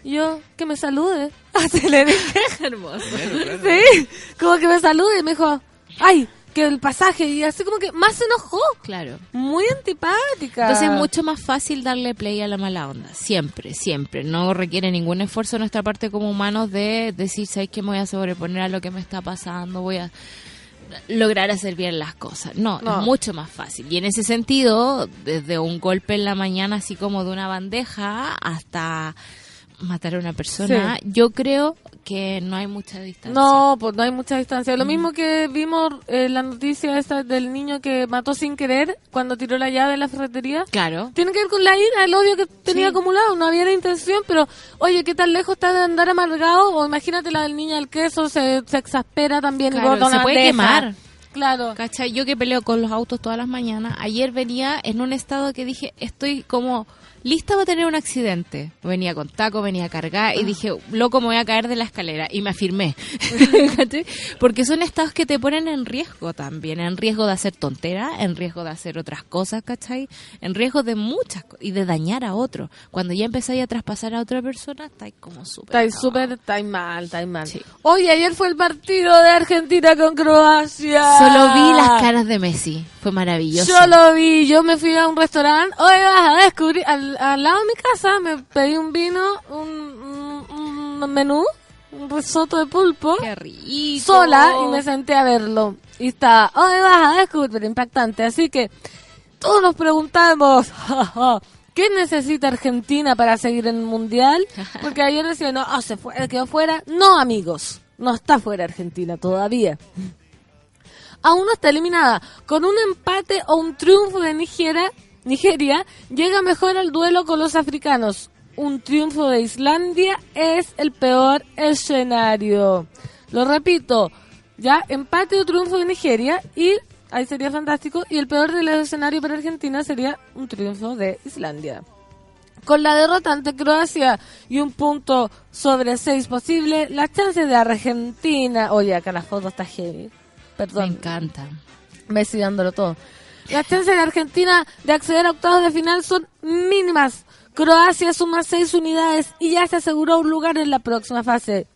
Y yo, que me salude. Así le dije. Hermoso. Claro. Sí, como que me salude y me dijo, ay, que el pasaje. Y así como que más se enojó. Claro. Muy antipática. Entonces es mucho más fácil darle play a la mala onda, siempre, siempre. No requiere ningún esfuerzo de nuestra parte como humanos de decir, ¿sabes que me voy a sobreponer a lo que me está pasando? Voy a lograr hacer bien las cosas. No, No. es mucho más fácil. Y en ese sentido, desde un golpe en la mañana, así como de una bandeja, hasta matar a una persona, yo creo que no hay mucha distancia. No, pues no hay mucha distancia. Mm. Lo mismo que vimos eh, la noticia esta del niño que mató sin querer cuando tiró la llave en la ferretería. Claro. Tiene que ver con la ira, el odio que tenía Sí. acumulado. No había la intención, pero oye, ¿qué tan lejos está de andar amargado? O imagínate la del niño del queso, se, se exaspera también Claro, se una puede bandeja. quemar. Claro. ¿Cachai? Yo que peleo con los autos todas las mañanas, ayer venía en un estado que dije, estoy como lista para tener un accidente. Venía con taco, venía cargada y dije, loco, me voy a caer de la escalera. Y me afirmé. ¿Cachai? Porque son estados que te ponen en riesgo también, en riesgo de hacer tonteras, en riesgo de hacer otras cosas, ¿cachai? En riesgo de muchas cosas y de dañar a otro. Cuando ya empezáis a traspasar a otra persona, estáis como súper... Estáis súper, estáis mal, estáis mal. Sí. Oye, ayer fue el partido de Argentina con Croacia. Solo vi las caras de Messi. Fue maravilloso. Yo lo vi, yo me fui a un restaurante, hoy vas a descubrir, al, al lado de mi casa me pedí un vino, un, un- un menú, un risotto de pulpo, Qué rico. sola y me senté a verlo. Y está, hoy vas a descubrir, impactante. Así que todos nos preguntamos, ¿qué necesita Argentina para seguir en el Mundial? Porque ayer decían, no, ah, se fue, quedó fuera. No, amigos, no está fuera Argentina todavía. Aún no está eliminada. Con un empate o un triunfo de Nigeria, Nigeria llega mejor al duelo con los africanos. Un triunfo de Islandia es el peor escenario. Lo repito, ya empate o triunfo de Nigeria y ahí sería fantástico. Y el peor del escenario para Argentina sería un triunfo de Islandia. Con la derrota ante Croacia y un punto sobre seis posible, las chances de Argentina. Oye, acá la foto está heavy. Me Perdón, encanta. Messi dándolo todo. Las chances de Argentina de acceder a octavos de final son mínimas. Croacia suma seis unidades y ya se aseguró un lugar en la próxima fase.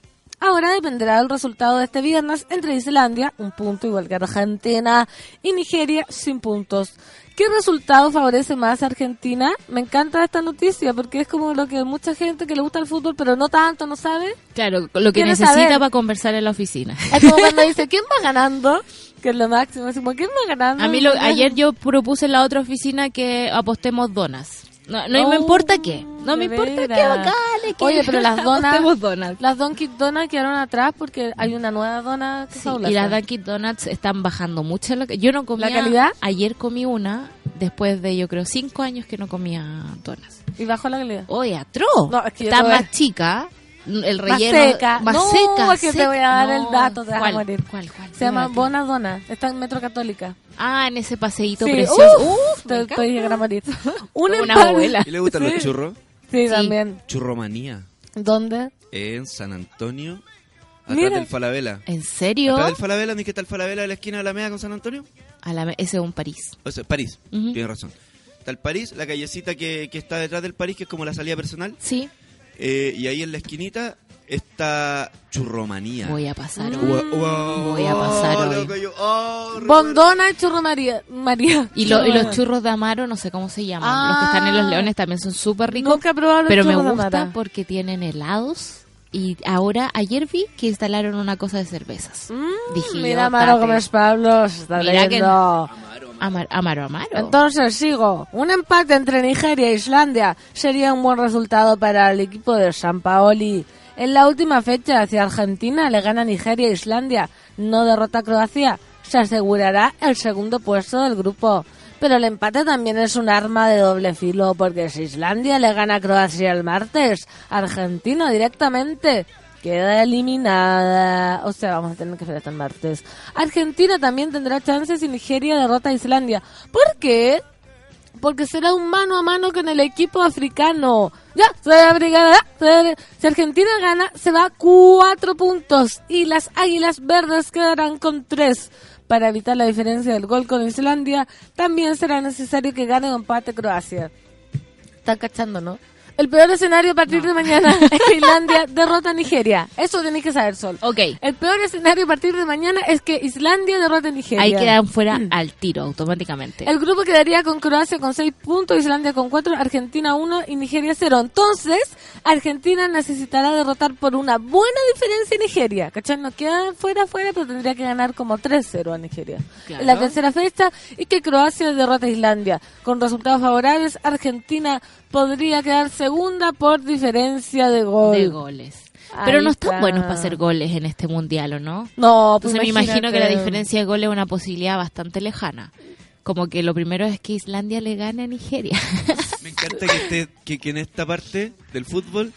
Ahora dependerá del resultado de este viernes entre Islandia, un punto igual que Argentina, y Nigeria, sin puntos. ¿Qué resultado favorece más a Argentina? Me encanta esta noticia porque es como lo que mucha gente que le gusta el fútbol, pero no tanto, no sabe. Claro, lo que ¿Quieres necesita saber? para conversar en la oficina. Es como cuando dice, ¿quién va ganando? Que es lo máximo. Es como, ¿quién va ganando? A mí lo- ayer yo propuse en la otra oficina que apostemos donas. No, no Oh, me importa qué. No me de importa qué que Oye, pero las donas, donas. las Dunkin' Donuts quedaron atrás porque hay una nueva dona que Sí, y las Dunkin' Donuts están bajando mucho. la- Yo no comía. calidad? Ayer comí una, después de yo creo cinco años que no comía donas. Y bajó la calidad. Oye, atroz. No, es que Está más chica. El Más relleno. seca. Más No, seca. es que te voy a dar No. el dato, te vas a ¿Cuál? morir. ¿Cuál, cuál? Se llama Dame. Bona Dona. Está en Metro Católica. Ah, en ese paseíto Sí, precioso. uf, Uf, me te a morir. Una empate- abuela. ¿Y le gustan Sí. los churros? Sí, Sí. también. Churromanía. ¿Dónde? En San Antonio. Atrás Mira. del Falabella. ¿En serio? Atrás del Falabella, ¿no es que está el Falabella de la esquina de la Mega con San Antonio? A la, ese es un París. O sea, París. Ujú. Tienes razón. Está el París, la callecita que, que está detrás del París, que es como la salida personal. Sí. Eh, y ahí en la esquinita está Churromanía. Voy a pasar Mm. hoy. Wow, wow, Voy a pasar oh, hoy. yo- oh. Bondona y Churro María. María. Y, lo- y los churros de Amaro, no sé cómo se llaman. Ah. Los que están en los leones también son súper ricos. Nunca he probado los pero me gusta porque tienen helados. Y ahora, ayer vi que instalaron una cosa de cervezas. Mm, Dije mira, Amaro, es Pablo. Se está Mira que- leyendo. Amar- Amaro, Amaro. Entonces sigo. Un empate entre Nigeria e Islandia sería un buen resultado para el equipo de San Paoli. En la última fecha hacia Argentina le gana Nigeria e Islandia. No derrota a Croacia. Se asegurará el segundo puesto del grupo. Pero el empate también es un arma de doble filo porque si Islandia le gana a Croacia el martes, Argentina directamente queda eliminada. O sea, vamos a tener que esperar hasta el martes. Argentina también tendrá chances si Nigeria derrota a Islandia. ¿Por qué? Porque será un mano a mano con el equipo africano. Ya, ya, soy afri- Si Argentina gana, se va cuatro puntos. Y las águilas verdes quedarán con tres. Para evitar la diferencia del gol con Islandia, también será necesario que gane o empate Croacia. Están cachando, ¿no? El peor escenario a partir de mañana es que Islandia derrota a Nigeria. Eso tenéis que saber, Sol. Ok. El peor escenario a partir de mañana es que Islandia derrota a Nigeria. Ahí quedan fuera al tiro automáticamente. El grupo quedaría con Croacia con 6 puntos, Islandia con 4, Argentina 1 y Nigeria 0. Entonces, Argentina necesitará derrotar por una buena diferencia a Nigeria. ¿Cachai? No queda fuera, fuera, pero tendría que ganar como 3-0 a Nigeria. Claro. En la tercera fecha, y que Croacia derrota a Islandia. Con resultados favorables, Argentina podría quedar segunda por diferencia de gol. de goles. Pero Ahí no están está. buenos para hacer goles en este mundial, ¿o no? No, pues Entonces me imagino que la diferencia de goles es una posibilidad bastante lejana. Como que lo primero es que Islandia le gane a Nigeria. Me encanta que, usted, que, que en esta parte del fútbol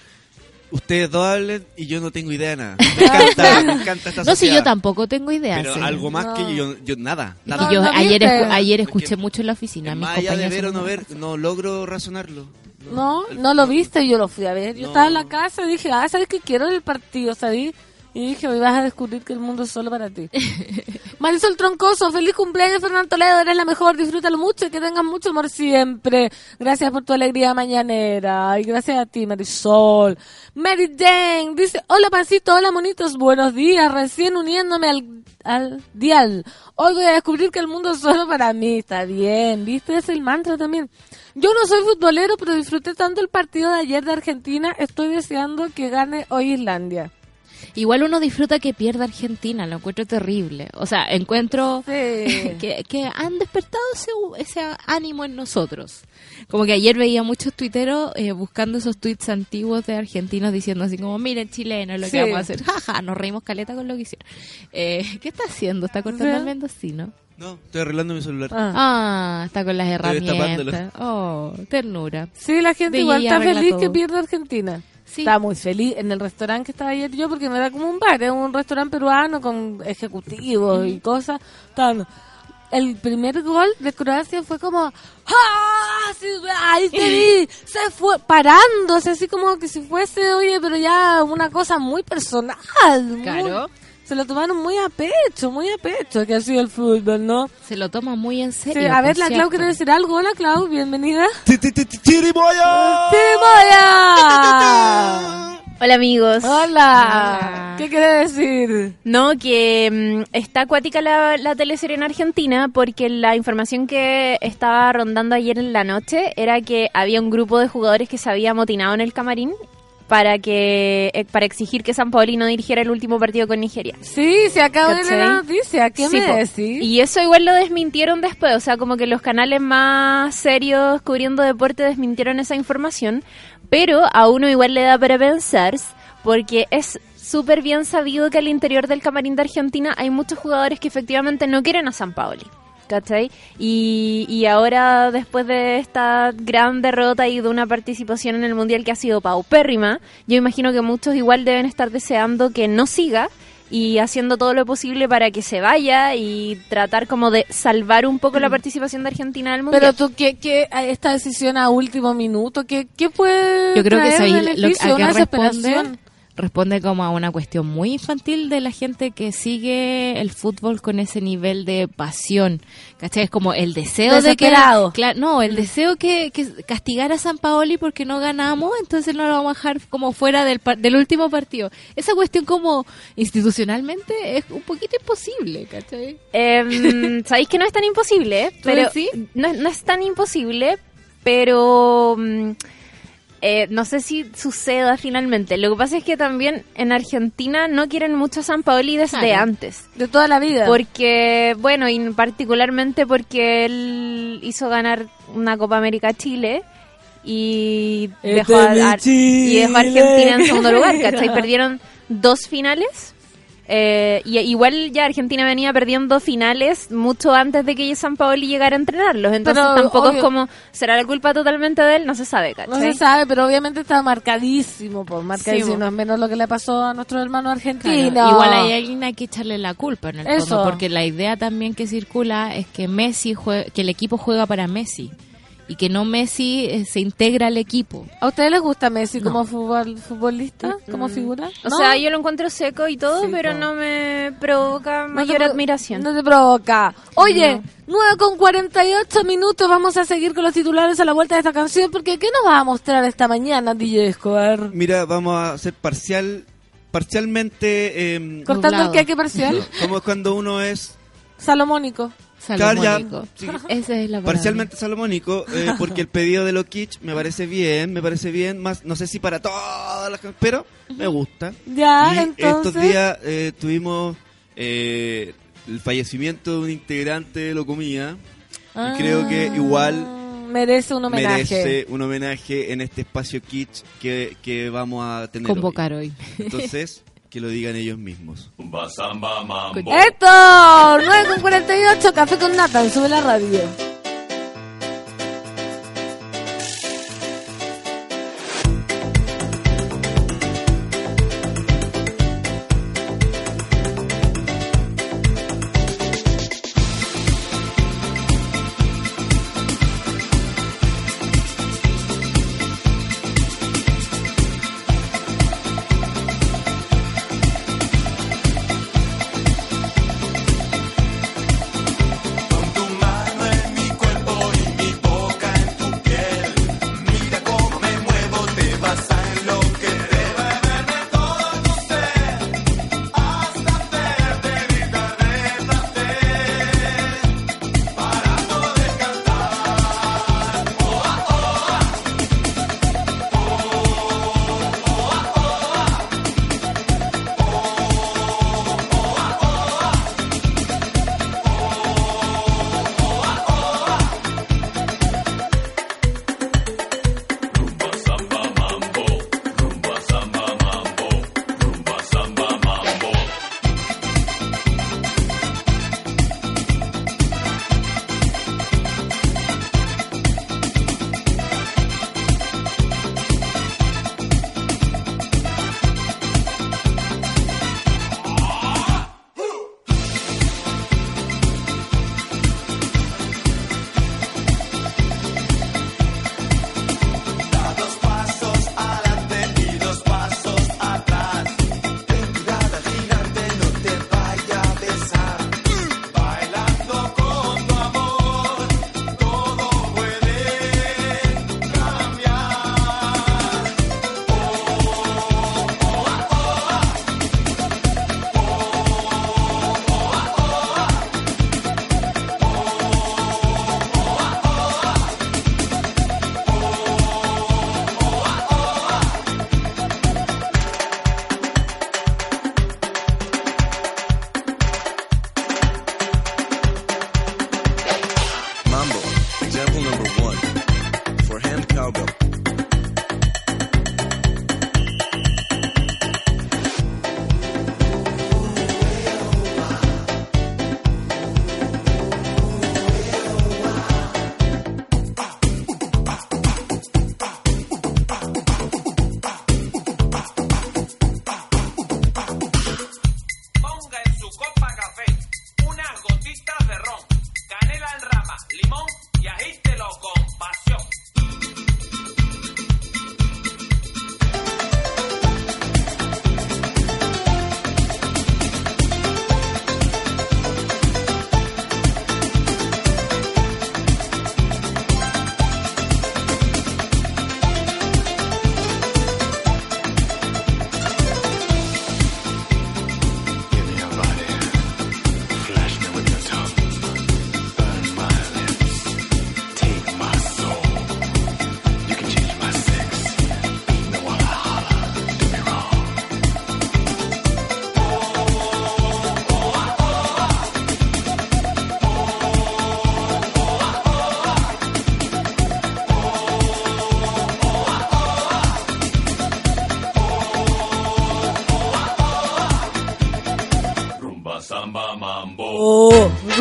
ustedes dos hablen y yo no tengo idea de nada. Me encanta, me encanta esta no, si sociedad. yo tampoco tengo idea. Pero sí. algo más No. que yo, yo nada, yo no ayer, escu- escuché mucho en la oficina. Mis más allá de ver o no ver, no logro razonarlo. No, no lo viste, yo lo fui a ver. Yo No. estaba en la casa y dije, ah, ¿sabes qué quiero el partido? ¿Sabes? Y dije, hoy vas a descubrir que el mundo es solo para ti. Marisol Troncoso, feliz cumpleaños, Fernando Toledo, eres la mejor, disfrútalo mucho y que tengas mucho amor siempre. Gracias por tu alegría mañanera y gracias a ti, Marisol. Mary Jane dice, hola pancito, hola monitos, buenos días, recién uniéndome al, al dial. Hoy voy a descubrir que el mundo es solo para mí, está bien, viste, es el mantra también. Yo no soy futbolero, pero disfruté tanto el partido de ayer de Argentina, estoy deseando que gane hoy Islandia. Igual uno disfruta que pierda Argentina, lo encuentro terrible. O sea, encuentro Sí. que, que han despertado ese, ese ánimo en nosotros. Como que ayer veía muchos tuiteros eh, buscando esos tweets antiguos de argentinos diciendo así como, miren chileno, lo Sí. que vamos a hacer. Jaja, nos reímos caleta con lo que hicieron. Eh, ¿Qué está haciendo? ¿Está cortando Sí. el mendocino? No, estoy arreglando mi celular. Ah. Ah, está con las herramientas. Oh, ternura. Sí, la gente De igual está feliz todo. que pierda Argentina. Sí. Estaba muy feliz en el restaurante que estaba ayer yo porque me da como un bar, es un restaurante peruano con ejecutivos y cosas. El primer gol de Croacia fue como ¡Ah! Sí, ¡Ahí te vi! Se fue parándose así como que si fuese, oye, pero ya una cosa muy personal. muy- Claro. Se lo tomaron muy a pecho, muy a pecho que ha sido el fútbol, ¿no? Se lo toma muy en serio. Sí, a ver, la Clau quiere decir algo. Hola, Clau, bienvenida. ¡Ti, ti, ti, ti, ¡Chirimoya! ¡Timoya! Hola amigos. Hola. Hola. ¿Qué quiere decir? No, que mm, está acuática la, la teleserie en Argentina porque la información que estaba rondando ayer en la noche era que había un grupo de jugadores que se había amotinado en el camarín para que eh, para exigir que San Paoli no dirigiera el último partido con Nigeria. Sí, se acaba de la noticia. ¿Qué Sí, me decís? Y eso igual lo desmintieron después, o sea, como que los canales más serios cubriendo deporte desmintieron esa información, pero a uno igual le da para pensar, porque es súper bien sabido que al interior del camarín de Argentina hay muchos jugadores que efectivamente no quieren a San Paoli. ¿Cachai? Y, y ahora, después de esta gran derrota y de una participación en el Mundial que ha sido paupérrima, yo imagino que muchos igual deben estar deseando que no siga y haciendo todo lo posible para que se vaya y tratar como de salvar un poco la participación de Argentina en el Mundial. Pero tú, ¿qué, qué, esta decisión a último minuto? ¿Qué, qué puede Yo creo que traer sabéis lo, beneficio? a qué Una responde. Responde como a una cuestión muy infantil de la gente que sigue el fútbol con ese nivel de pasión. ¿Cachai? Es como el deseo de que... Desesperado. Cla- no, el deseo que, que castigar a San Paoli porque no ganamos, entonces no lo vamos a dejar como fuera del, del último partido. Esa cuestión como institucionalmente es un poquito imposible, ¿cachai? Em, Sabéis que no es tan imposible, ¿eh? ¿Tú pero no, no es tan imposible, pero mm, eh, no sé si suceda finalmente. Lo que pasa es que también en Argentina no quieren mucho a San Paoli desde Claro. antes. De toda la vida. Porque, bueno, y particularmente porque él hizo ganar una Copa América a Chile y dejó a, y dejó a Chile. Argentina en segundo lugar, ¿cachai? Perdieron dos finales. Eh, y igual ya Argentina venía perdiendo finales mucho antes de que San Paoli llegara a entrenarlos. Entonces Pero, tampoco obvio. es como, ¿será la culpa totalmente de él? No se sabe, no ¿cachai? se sabe, pero obviamente está marcadísimo, pues, marcadísimo. Sí, no es menos lo que le pasó a nuestro hermano argentino. Claro, Igual hay alguien hay que echarle la culpa en el Eso. fondo, porque la idea también que circula es que Messi jue- que el equipo juega para Messi y que no Messi eh, se integra al equipo. ¿A ustedes les gusta Messi No. como fútbol, futbolista, como figura? O ¿No? sea, yo lo encuentro seco y todo, Sí, pero no me provoca No mayor te admiración. No te provoca. Oye, 9 con 48 minutos. Vamos a seguir con los titulares a la vuelta de esta canción. Porque ¿qué nos va a mostrar esta mañana, DJ Escobar? Mira, vamos a hacer parcial, parcialmente, em, Cortando el Nublado. queque parcial. como cuando uno es Salomónico. Salomónico. sí, Esa es la palabra. parcialmente salomónico, eh, porque el pedido de lo kitsch me parece bien, me parece bien, más no sé si para todas las pero me gusta. Ya, y entonces. estos días eh, tuvimos eh, el fallecimiento de un integrante de Locomía Ah, y creo que igual Merece un homenaje. merece un homenaje en este espacio kitsch que, que vamos a tener hoy. convocar hoy. Entonces, que lo digan ellos mismos. Esto, 9 con 48, café con nata, sube la radio.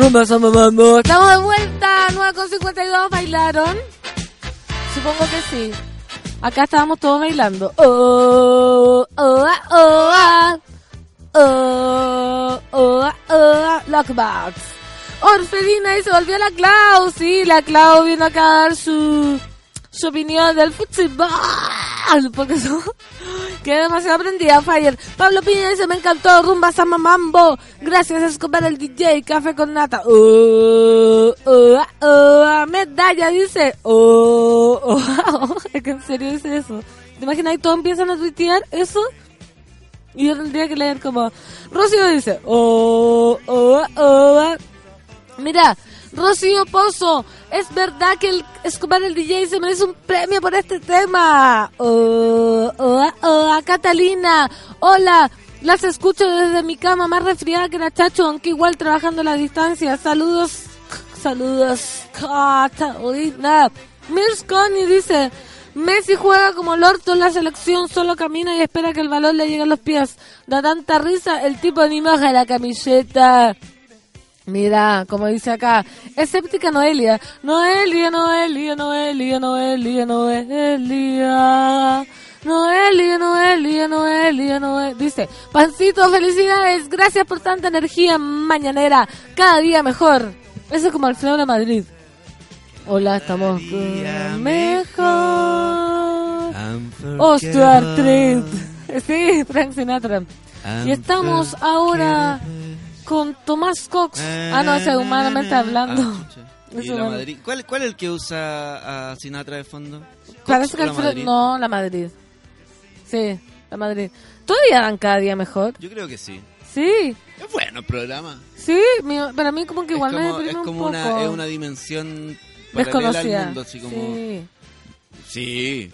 Estamos de vuelta, 9 con 52, ¿bailaron? Supongo que sí. Acá estábamos todos bailando. Oh, oh, ah, oh, ah. Oh, oh, ah, oh. Lockbox. Orfelina y se volvió la Clau. Sí, la Clau vino acá a dar su, su opinión del fútbol. Porque eso quedé demasiado aprendida, Fire. Pablo Piña dice, me encantó, rumba samba mambo. Gracias, Escobar el DJ, café con nata. Oh, oh, ah, oh, ah. medalla dice, oh, oh, ah, oh. Que en serio dice eso. ¿Te imaginas? Y todos empiezan a tuitear eso. Y yo tendría que leer como, Rocío dice, oh, oh, ah, oh, ah. Mira, Rocío Pozo, es verdad que el Escobar el DJ se merece un premio por este tema. Oh, oh, ah, oh, ah, Catalina, hola, las escucho desde mi cama más resfriada que la Chacho, aunque igual trabajando a la distancia. Saludos, saludos, Catalina. Mirs Connie dice, Messi juega como el orto en la selección, solo camina y espera que el balón le llegue a los pies. Da tanta risa, el tipo ni moja la camiseta. Mira, como dice acá, escéptica Noelia. Noelia, Noelia, Noelia, Noelia, Noelia. Noelia, Noelia, Noelia, Noelia. Dice, Pancito, felicidades. Gracias por tanta energía mañanera. Cada día mejor. Eso es como Alfredo de Madrid. Hola, estamos mejor. Treat. Sí, Frank Sinatra. Y estamos ahora con Tomás Cox. Ah, no, ese es humanamente hablando. Ah. ¿Y la. Madrid? ¿Cuál, ¿Cuál es el que usa a Sinatra de fondo? Parece ¿Cox que o Alfredo... Madrid? No, la Madrid. Sí, la Madrid. ¿Todavía dan cada día mejor? Yo creo que sí. Sí, Es bueno el programa. sí. mi- para mí como que igual es me como, deprime es un como poco. una, es una dimensión Desconocida. al mundo, así como... Sí. Sí.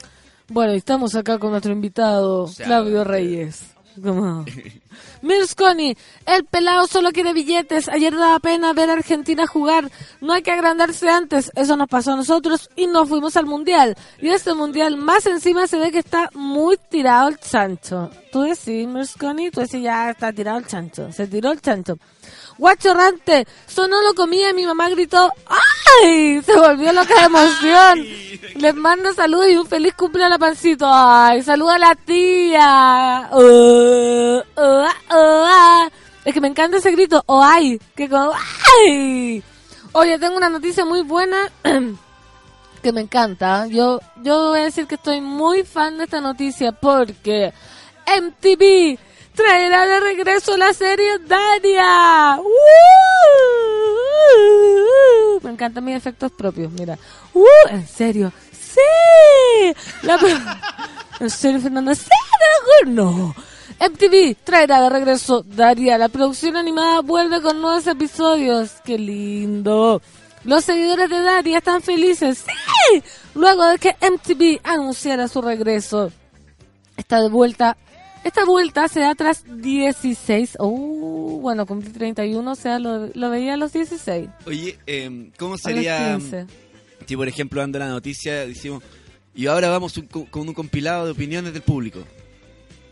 Bueno, estamos acá con nuestro invitado, sea, Flavio eh, Reyes. Como... Mirsconi, el pelado solo quiere billetes. Ayer daba pena ver a Argentina jugar. No hay que agrandarse antes. Eso nos pasó a nosotros y nos fuimos al mundial. Y este mundial más encima se ve que está muy tirado el chancho. Tú decís, Mirsconi, tú decís ya está tirado el chancho. Se tiró el chancho. Guachorrante, sonó lo comía y mi mamá gritó ¡Ay! Se volvió loca de emoción. Les mando saludos y un feliz cumpleaños a la pancito. ¡Ay! Saluda a la tía. Ah, oh, ah. Es que me encanta ese grito. ¡Oh, ay! Que como ¡Ay! Oye, tengo una noticia muy buena que me encanta. Yo, yo voy a decir que estoy muy fan de esta noticia porque MTV traerá de regreso la serie Daria. ¡Uh! Me encantan mis efectos propios, mira. ¡Uh! ¿En serio? ¡Sí! La ¿En serio, Fernanda? ¡Sí! te lo juro! ¡No! MTV traerá de regreso Daria. La producción animada vuelve con nuevos episodios. ¡Qué lindo! Los seguidores de Daria están felices. ¡Sí! Luego de que MTV anunciara su regreso. Está de vuelta. Esta vuelta se da tras 16. Uh, bueno, cumplí 31, o sea, lo, lo veía a los 16. Oye, em, ¿cómo sería 15. si, por ejemplo, dando la noticia, decimos, y ahora vamos un- con un compilado de opiniones del público?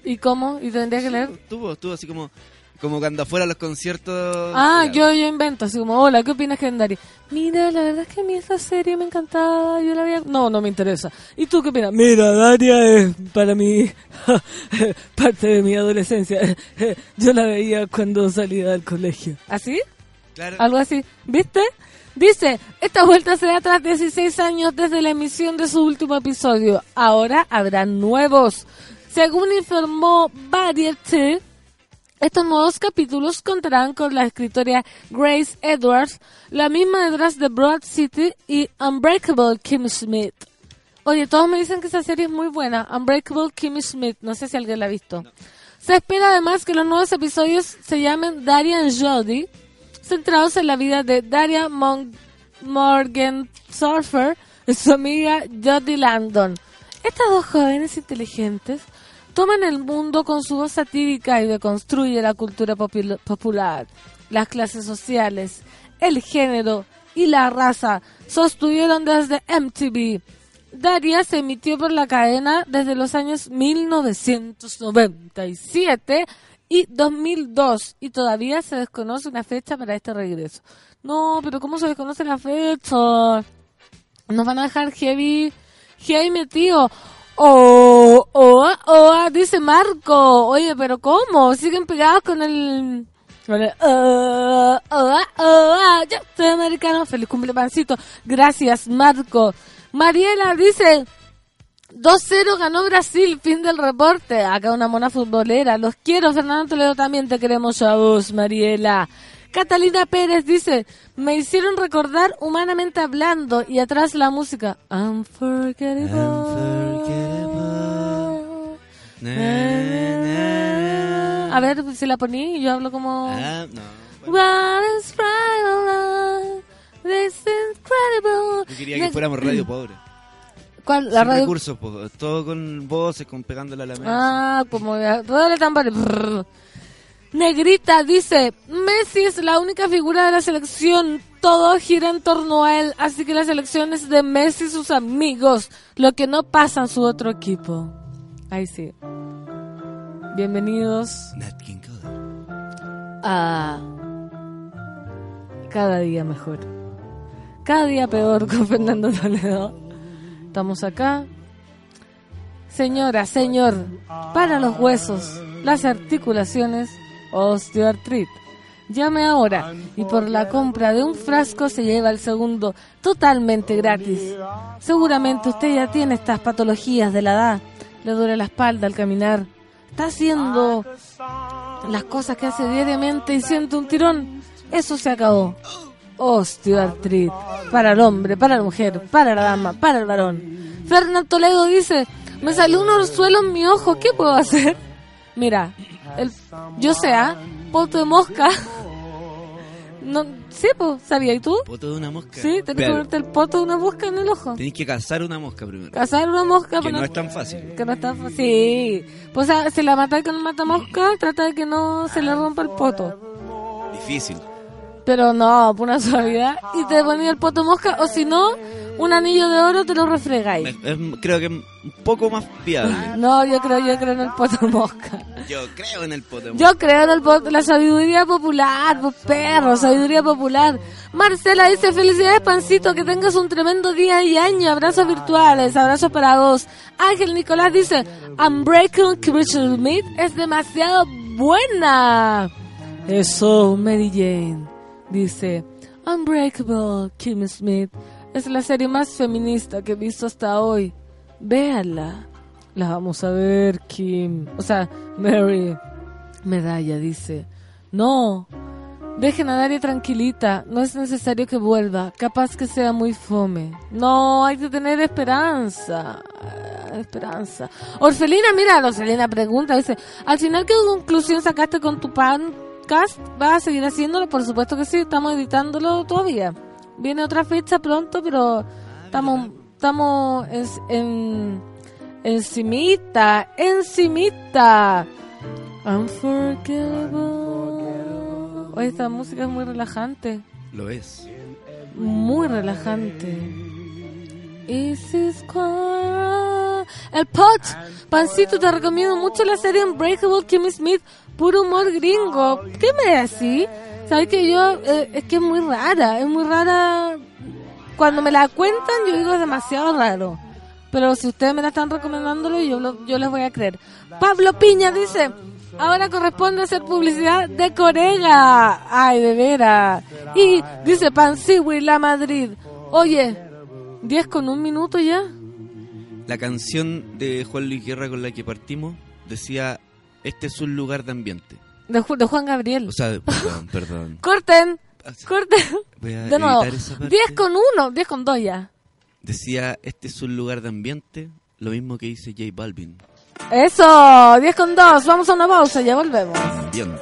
¿Y cómo? ¿Y tendría que leer? Tuvo, estuvo así como, como cuando afuera a los conciertos. Ah, ya. yo, yo invento, así como, hola, ¿qué opinas de Daria? Mira, la verdad es que a mí esa serie me encantaba, yo la veía... No, no me interesa. ¿Y tú qué opinas? Mira, Daria es para mí parte de mi adolescencia. Yo la veía cuando salía del colegio. ¿Así? Claro. Algo así. ¿Viste? Dice, esta vuelta se da tras 16 años desde la emisión de su último episodio. Ahora habrá nuevos. Según informó Variety, estos nuevos capítulos contarán con la escritora Grace Edwards, la misma detrás de Broad City y Unbreakable Kim Smith. Oye, todos me dicen que esa serie es muy buena. Unbreakable Kimmy Smith. No sé si alguien la ha visto. Se espera además que los nuevos episodios se llamen Daria and Jody, centrados en la vida de Daria Mon Morgan Surfer y su amiga Jodie Landon. Estas dos jóvenes inteligentes toman el mundo con su voz satírica y deconstruye la cultura popul- popular, las clases sociales, el género y la raza. Sostuvieron desde MTV. Daria se emitió por la cadena desde los años 1997 y 2002 y todavía se desconoce una fecha para este regreso. No, pero ¿cómo se desconoce la fecha? Nos van a dejar heavy, heavy metido. Oh, oh, oh, dice Marco. Oye, pero ¿cómo? Siguen pegados con el... Oh, oh, oh, ah, yo soy americano. Feliz cumple, pancito. Gracias, Marco. Mariela dice... 2-0 ganó Brasil, fin del reporte. Acá una mona futbolera. Los quiero, Fernando Toledo, también te queremos a vos, Mariela. Catalina Pérez dice, me hicieron recordar humanamente hablando y atrás la música. Unforgettable. A ver si la poní y yo hablo como... Ah, no. What is right? This is incredible. Yo quería que fuéramos radio pobre. ¿Cuál? La Sin radio... recursos, po, todo con voces, con pegándola a la mesa. Ah, como de ruédale tambores. Negrita dice, Messi es la única figura de la selección, todo gira en torno a él, así que la selección es de Messi y sus amigos, lo que no pasa en su otro equipo. Ahí sí. Bienvenidos a Cada día mejor. Cada día peor con Fernando Toledo. Estamos acá. Señora, señor, para los huesos, las articulaciones, osteoartritis. Llame ahora y por la compra de un frasco se lleva el segundo totalmente gratis. Seguramente usted ya tiene estas patologías de la edad. Le duele la espalda al caminar. Está haciendo las cosas que hace diariamente y siente un tirón. Eso se acabó. Osteoartritis. Para el hombre, para la mujer, para la dama, para el varón. Fernando Toledo dice, me salió un orzuelo en mi ojo, ¿qué puedo hacer? Mira, el, yo sé, ¿ah? poto de mosca. No, sí, pues, ¿sabía? ¿Y tú? Poto de una mosca. Sí, tenés que ponerte el poto de una mosca en el ojo. Tenéis que cazar una mosca primero. Cazar una mosca, Que pero no es tan fácil. que no está fácil. Sí. Pues o sea, si la matáis con un matamosca, trata de que no se le rompa el poto. Difícil. Pero no, por una suavidad. Y te ponía el poto mosca, o si no, un anillo de oro te lo refregáis. Es- es- creo que es un poco más viable. No, yo creo, yo creo en el poto mosca. Yo creo en el poto mosca. Yo creo en el la sabiduría popular, pues perro, sabiduría popular. Marcela dice, felicidades Pancito, que tengas un tremendo día y año, abrazos virtuales, abrazos para vos. Ángel Nicolás dice, Unbreakable Christian Smith es demasiado buena. Eso, Mary Jane. Dice, Unbreakable Kim Smith es la serie más feminista que he visto hasta hoy. Véanla. La vamos a ver, Kim. O sea, Mary. Medalla dice, no, dejen a Daria tranquilita, no es necesario que vuelva, capaz que sea muy fome. No, hay que tener esperanza, esperanza. Orfelina, mira, Orfelina pregunta, dice, al final, ¿qué conclusión sacaste con tu podcast? ¿Vas a seguir haciéndolo? Por supuesto que sí, estamos editándolo todavía. Viene otra fecha pronto, pero estamos, estamos en, en, encimita, encimita. Unforgettable. Oye, esta música es muy relajante. Lo es. Muy relajante. El Pot. Pancito, te recomiendo mucho la serie Unbreakable Kimmy Smith. Puro humor gringo. ¿Qué me decís? ¿Sabes que yo... eh, es que es muy rara. Es muy rara... Cuando me la cuentan, yo digo es demasiado raro. Pero si ustedes me la están recomendándolo, yo, lo- yo les voy a creer. Pablo Piña dice, ahora corresponde hacer publicidad de Corega. Ay, de veras. Y dice Panciwi, la Madrid. Oye, 10 con un minuto ya. La canción de Juan Luis Guerra con la que partimos decía, este es un lugar de ambiente. De, Ju- de Juan Gabriel. O sea, perdón, perdón. Corten, corten. Voy a De nuevo, esa parte. 10 con 1, 10 con 2 ya. Decía, este es un lugar de ambiente, lo mismo que dice J Balvin. Eso, 10 con 2. Vamos a una pausa, ya volvemos. Ambiente.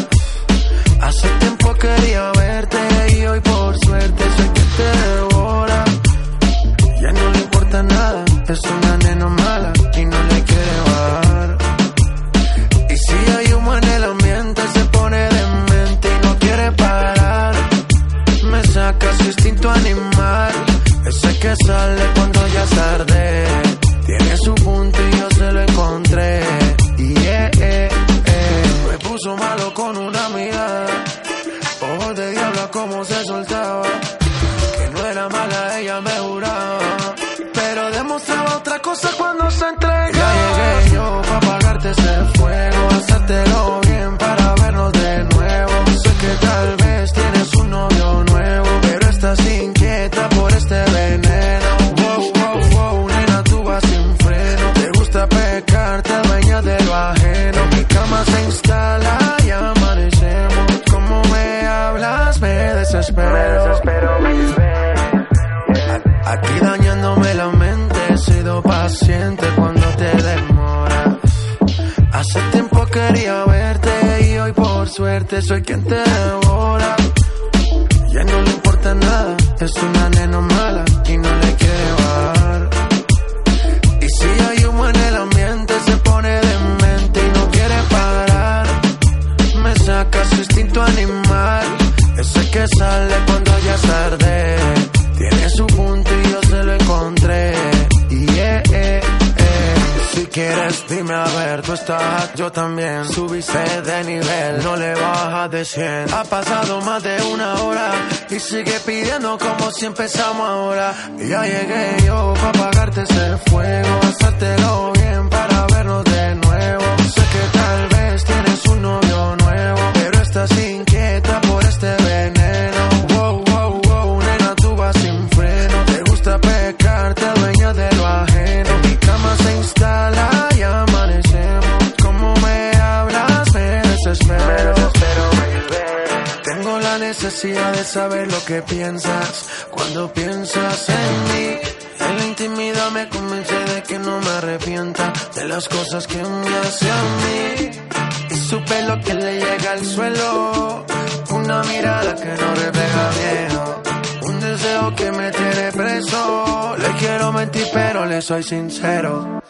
soy sincero.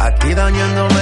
Aquí dañándome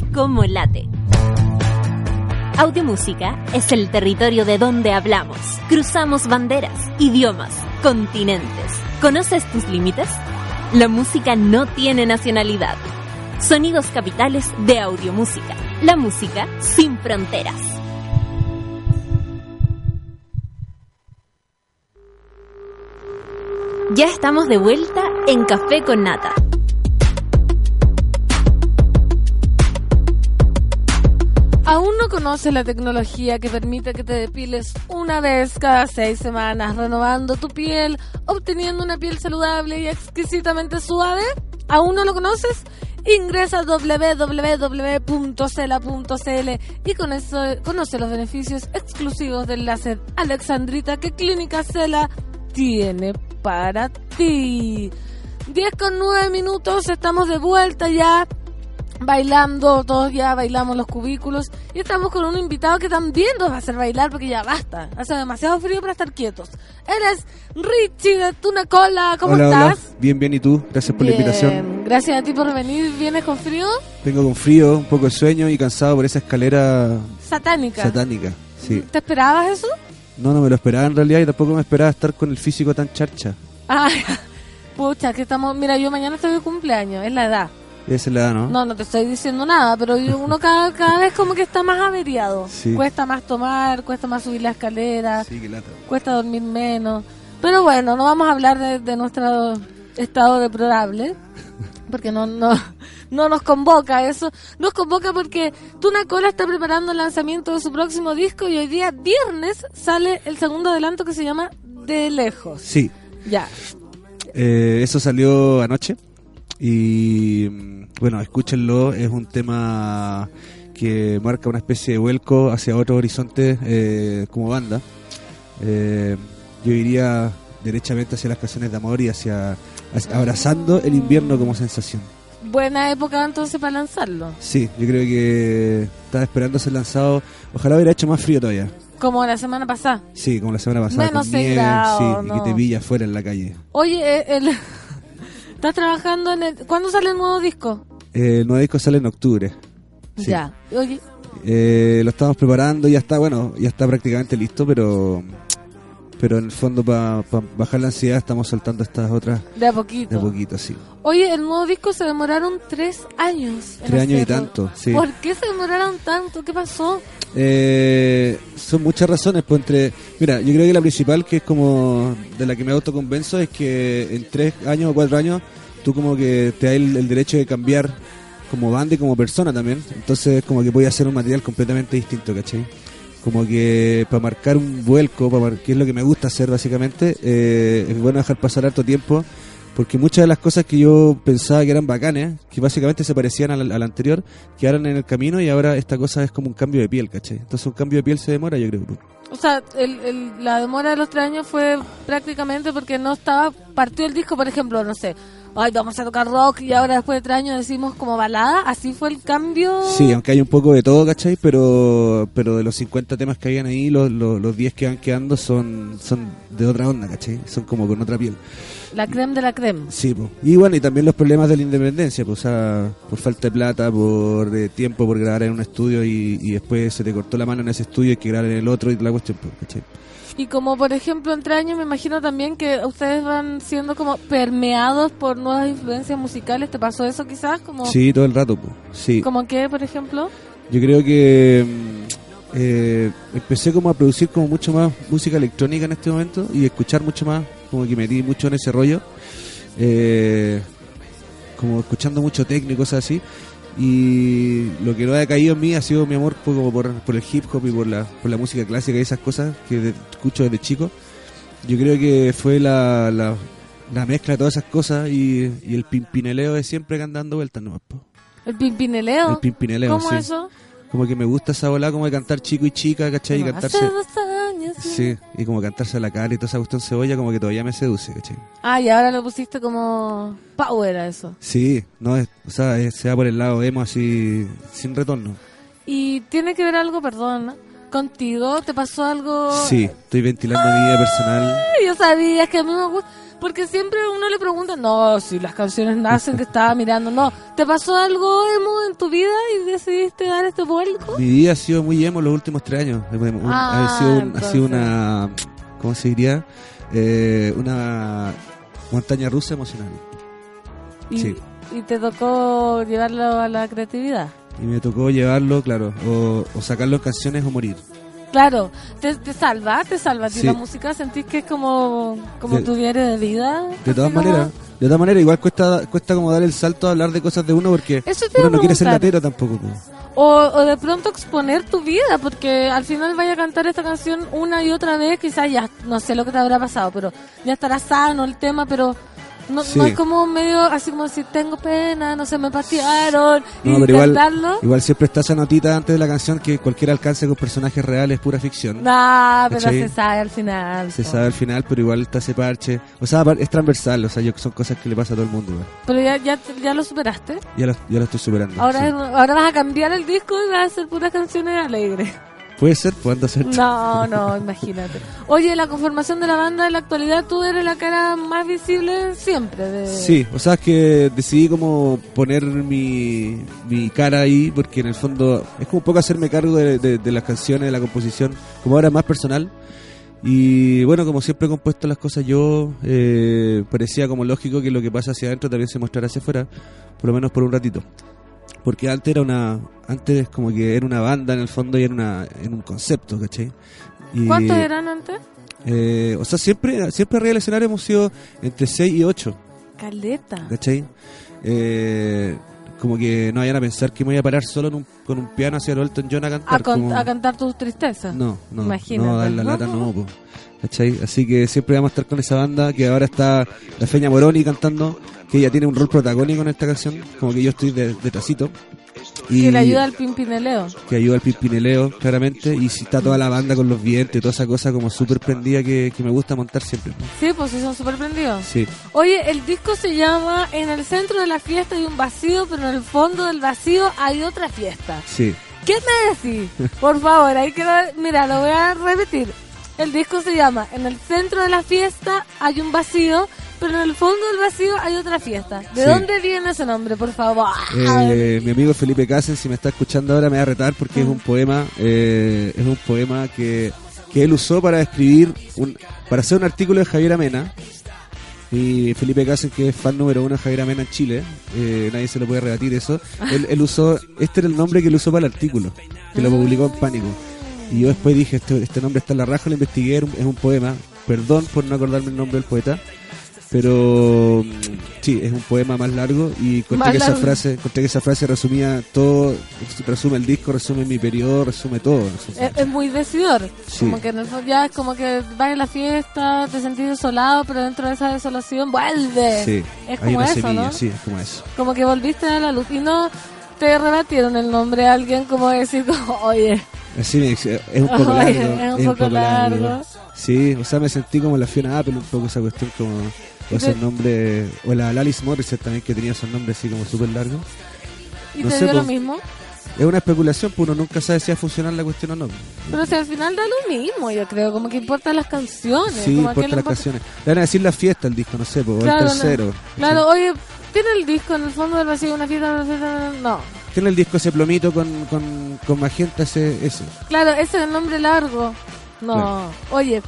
cómo late. Audiomúsica es el territorio de donde hablamos. Cruzamos banderas, idiomas, continentes. ¿Conoces tus límites? La música no tiene nacionalidad. Sonidos capitales de audiomúsica. La música sin fronteras. Ya estamos de vuelta en Café con Nata. ¿Aún no conoces la tecnología que permite que te depiles una vez cada seis semanas, renovando tu piel, obteniendo una piel saludable y exquisitamente suave? ¿Aún no lo conoces? Ingresa a www.cela.cl y con eso conoce los beneficios exclusivos del láser Alexandrita que Clínica Cela tiene para ti. 10 con 9 minutos, estamos de vuelta ya bailando, todos ya bailamos los cubículos y estamos con un invitado que también nos va a hacer bailar porque ya basta, hace demasiado frío para estar quietos. Él es Richie de Tuna Cola, ¿cómo hola, estás? Hola. Bien, bien, ¿y tú? Gracias por Bien. la invitación. Gracias a ti por venir, ¿vienes con frío? Vengo con frío, un poco de sueño y cansado por esa escalera Satánica. satánica. Sí. ¿Te esperabas eso? No, no me lo esperaba en realidad y tampoco me esperaba estar con el físico tan charcha. Ah, pucha, que estamos, mira, yo mañana estoy de cumpleaños, es la edad. Esa es la edad, ¿no? No, no te estoy diciendo nada, pero uno cada, cada vez como que está más averiado. Sí. Cuesta más tomar, cuesta más subir la escalera, Sí, cuesta dormir menos. Pero bueno, no vamos a hablar de, de nuestro estado deplorable, porque no, no, no nos convoca eso. Nos convoca porque Tuna Cola está preparando el lanzamiento de su próximo disco y hoy día, viernes, sale el segundo adelanto que se llama De Lejos. Sí, Ya. eh, eso salió anoche y bueno, escúchenlo, es un tema que marca una especie de vuelco hacia otro horizonte eh, como banda. Eh, yo iría derechamente hacia las canciones de amor y hacia, hacia- abrazando el invierno como sensación. Buena época entonces para lanzarlo. Sí, yo creo que estaba esperando ser lanzado. Ojalá hubiera hecho más frío todavía. Como la semana pasada. Sí, como la semana pasada. Menos con nieve, grados, sí, y no. que te pilla afuera en la calle. Oye, eh, el... ¿estás trabajando en el... ¿Cuándo sale el nuevo disco? Eh, el nuevo disco sale en octubre. Sí. Ya. Oye, Eh, lo estamos preparando, ya está, bueno, ya está prácticamente listo, pero pero en el fondo para bajar la ansiedad estamos soltando estas otras de a poquito. de a poquito, sí. Oye, el nuevo disco se demoraron tres años. Tres años y tanto, sí. ¿Por qué se demoraron tanto? ¿Qué pasó? Eh, son muchas razones, pues entre... Mira, yo creo que la principal, que es como de la que me autoconvenzo, es que en tres años o cuatro años tú como que te da el, el derecho de cambiar como banda y como persona también. Entonces como que voy a hacer un material completamente distinto, ¿cachai? Como que para marcar un vuelco, para que es lo que me gusta hacer básicamente, eh, es bueno dejar pasar harto tiempo. Porque muchas de las cosas que yo pensaba que eran bacanes, que básicamente se parecían al, al anterior, quedaron en el camino y ahora esta cosa es como un cambio de piel, ¿cachai? Entonces un cambio de piel se demora, yo creo. pues. O sea, el, el- la demora de los tres años fue prácticamente porque no estaba, partió el disco, por ejemplo, no sé, ay, vamos a tocar rock y ahora después de tres años decimos como balada, así fue el cambio. Sí, aunque hay un poco de todo, ¿cachai? Pero, pero de los 50 temas que habían ahí, los, los, los 10 que van quedando son, son de otra onda, ¿cachai? Son como con otra piel. La creme de la creme. Sí, po. y bueno, y también los problemas de la independencia, pues, o sea, por falta de plata, por eh, tiempo, por grabar en un estudio y, y después se te cortó la mano en ese estudio y hay que grabar en el otro y la cuestión, pues, ¿cachai? Y como por ejemplo entre años me imagino también que ustedes van siendo como permeados por nuevas influencias musicales. ¿Te pasó eso quizás? Como, Sí, todo el rato, pues, sí. ¿Como qué, por ejemplo? Yo creo que mm, eh, empecé como a producir como mucho más música electrónica en este momento y escuchar mucho más, como que metí mucho en ese rollo, eh, como escuchando mucho técnico cosas así. Y lo que no ha caído en mí ha sido mi amor por, por, por el hip hop y por la, por la música clásica y esas cosas que de- escucho desde chico. Yo creo que fue la, la, la mezcla de todas esas cosas y, y el pimpineleo de siempre que anda dando vueltas nomás. po. El pimpineleo. El pimpineleo, ¿Cómo sí. eso? Como que me gusta esa bola como de cantar chico y chica, ¿cachai? Y cantarse... Sí, y como cantarse a la cara y toda esa cuestión cebolla como que todavía me seduce, ¿cachai? Ah, y ahora lo pusiste como power a eso. Sí, no, es, o sea, es- se va por el lado emo así, sin retorno. Y tiene que ver algo, perdón, contigo, ¿te pasó algo? Sí, estoy ventilando mi vida personal. Yo sabía es que a mí me gusta. Porque siempre uno le pregunta, no, si las canciones nacen que estaba mirando, no. ¿Te pasó algo emo en tu vida y decidiste dar este vuelco? Mi vida ha sido muy emo los últimos tres años. Un- Ah, ha, sido un- ha sido una, ¿cómo se diría? Eh, una montaña rusa emocional. Y, Sí. y te tocó llevarlo a la creatividad. Y me tocó llevarlo, claro, o, o sacarlo en canciones o morir. Claro, te, te salva, te salva Sí. la música, sentís que es como, como De- tu diario de vida. De todas maneras, de todas maneras, igual cuesta cuesta como dar el salto a hablar de cosas de uno porque uno no quiere ser latero tampoco. po. O, o de pronto exponer tu vida, porque al final vaya a cantar esta canción una y otra vez, quizás ya, no sé lo que te habrá pasado, pero ya estará sano el tema, pero no, Sí. no es como medio así como si tengo pena, no sé, me patearon, No, pero igual, igual siempre está esa notita antes de la canción que cualquier alcance con personajes reales es pura ficción. Nah, pero ¿Cachai? se sabe al final. Se po. sabe al final, pero igual está ese parche. O sea, es transversal, o sea, yo, son cosas que le pasa a todo el mundo. igual. Pero ya, ya, ya lo superaste. Ya lo, ya lo estoy superando. Ahora, sí. ahora vas a cambiar el disco y vas a hacer puras canciones alegres. Puede ser, a ser. No, no, imagínate. Oye, la conformación de la banda en la actualidad, tú eres la cara más visible siempre. De... Sí, o sea, es que decidí como poner mi, mi cara ahí, porque en el fondo es como un poco hacerme cargo de, de- de las canciones, de la composición, como ahora más personal. Y bueno, como siempre he compuesto las cosas yo, eh, parecía como lógico que lo que pasa hacia adentro también se mostrara hacia afuera, por lo menos por un ratito. Porque antes era una, antes como que era una banda en el fondo y era una, en un concepto, ¿cachai? Y, ¿Cuántos eran antes? eh, o sea, siempre, siempre arriba del escenario hemos sido entre 6 y 8. Caleta. ¿cachai? Eh, como que no vayan a pensar que me voy a parar solo en un- con un piano hacia el Elton John a cantar. A, con- como- a cantar tus tristezas. No, no, Imagínate. no, dar la lata no, po. ¿Cachai? Así que siempre vamos a estar con esa banda que ahora está la Feña Moroni cantando, que ella tiene un rol protagónico en esta canción, como que yo estoy de, detrásito. Y Que le ayuda al pimpineleo. que ayuda al pimpineleo, claramente, y si está toda la banda con los vientos y toda esa cosa como súper prendida que, que me gusta montar siempre. Sí, pues sí, son súper prendidos. Sí, Oye, el disco se llama En el centro de la fiesta hay un vacío, pero en el fondo del vacío hay otra fiesta. sí. ¿Qué me decís? Por favor, ahí quiero... Mira, lo voy a repetir. El disco se llama En el centro de la fiesta hay un vacío, pero en el fondo del vacío hay otra fiesta. ¿De Sí. dónde viene ese nombre, por favor? Eh, mi amigo Felipe Casen, si me está escuchando ahora, me va a retar porque es un poema, eh, es un poema que, que él usó para escribir, un, para hacer un artículo de Javier Amena. Y Felipe Casen, que es fan número uno de Javier Amena en Chile, eh, nadie se lo puede rebatir eso. Él, él usó, este era el nombre que él usó para el artículo, que lo publicó en Pánico. Y yo después dije, este, este nombre está en la raja, lo investigué, un- es un poema. Perdón por no acordarme el nombre del poeta. Pero mm, sí, es un poema más largo y Más que esa frase, encontré que esa frase resumía todo, resume el disco, resume mi periodo, resume todo. resume- Es, es muy decidor. Sí. Como que en el fondo ya es como que vas a la fiesta, te sentís desolado, pero dentro de esa desolación vuelve. sí, Es hay como una eso, semilla, ¿no? sí, es como eso. Como que volviste a la luz y no te rebatieron el nombre a alguien como decir, oye, Dice, es un poco largo. es un poco largo. Sí, o sea, me sentí como la Fiona Apple, un poco esa cuestión como, o esos nombres, o la Alice Morissette también que tenía esos nombres así como súper largos. y No te sé, dio lo po. mismo. Es una especulación, pues uno nunca sabe si va a funcionar la cuestión o no. Pero si al final da lo mismo, yo creo, como que importan las canciones. Sí, como a quién importa le las canciones. Le van a decir la fiesta el disco, no sé, pues, Claro, el no. tercero. Claro, oye, ¿tiene el disco en el fondo del vacío una fiesta? una fiesta? No. Tiene el disco ese plomito con, con, con magenta, ese, ese. Claro, ese es el nombre largo. No. Claro. Oye,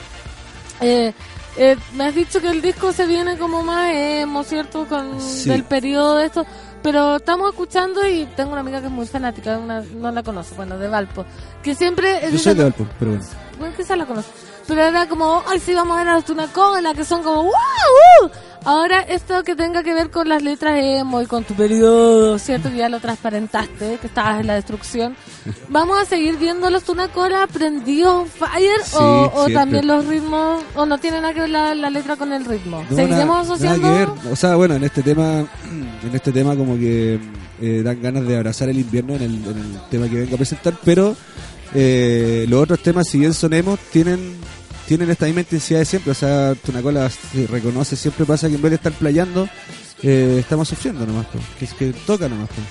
eh, eh, me has dicho que el disco se viene como más emo, ¿cierto? Con Sí. del periodo de esto. Pero estamos escuchando y tengo una amiga que es muy fanática, una, no la conoce, bueno, de Valpo, que siempre... Yo soy de Valpo, pero bueno. Bueno, quizás la conoce. Pero era como, ay, sí, vamos a ver a los Tunacola, que son como, ¡wow! uh". Ahora, esto que tenga que ver con las letras emo y con tu periodo, ¿cierto? Que ya lo transparentaste, que estabas en la destrucción. ¿Vamos a seguir viendo los Tunacola prendidos fire? Sí, o, o también los ritmos, o no tiene nada que ver la, la letra con el ritmo? No, ¿Seguiremos nada- asociando? nada que ver. O sea, bueno, en este tema, en este tema como que eh, dan ganas de abrazar el invierno en el, en el tema que vengo a presentar, pero eh, los otros temas, si bien son emos, tienen tienen esta misma intensidad de siempre. O sea, Tunacola se reconoce, siempre pasa que en vez de estar playando, eh, estamos sufriendo nomás, po. que es que toca nomás. po.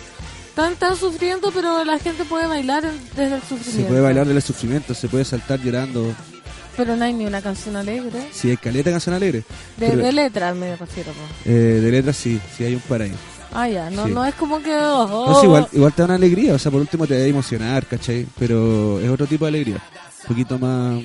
Están, están sufriendo, pero la gente puede bailar desde el sufrimiento. Se puede bailar del sufrimiento, se puede saltar llorando. Pero no hay ni una canción alegre. Si hay caleta canción alegre. De, letras me refiero. Eh, de letras sí, sí hay un par ahí. Ah, ya, no, Sí. no es como que... oh, No, sí, igual, igual te da una alegría, o sea, por último te va a emocionar, ¿cachai? Pero es otro tipo de alegría, un poquito más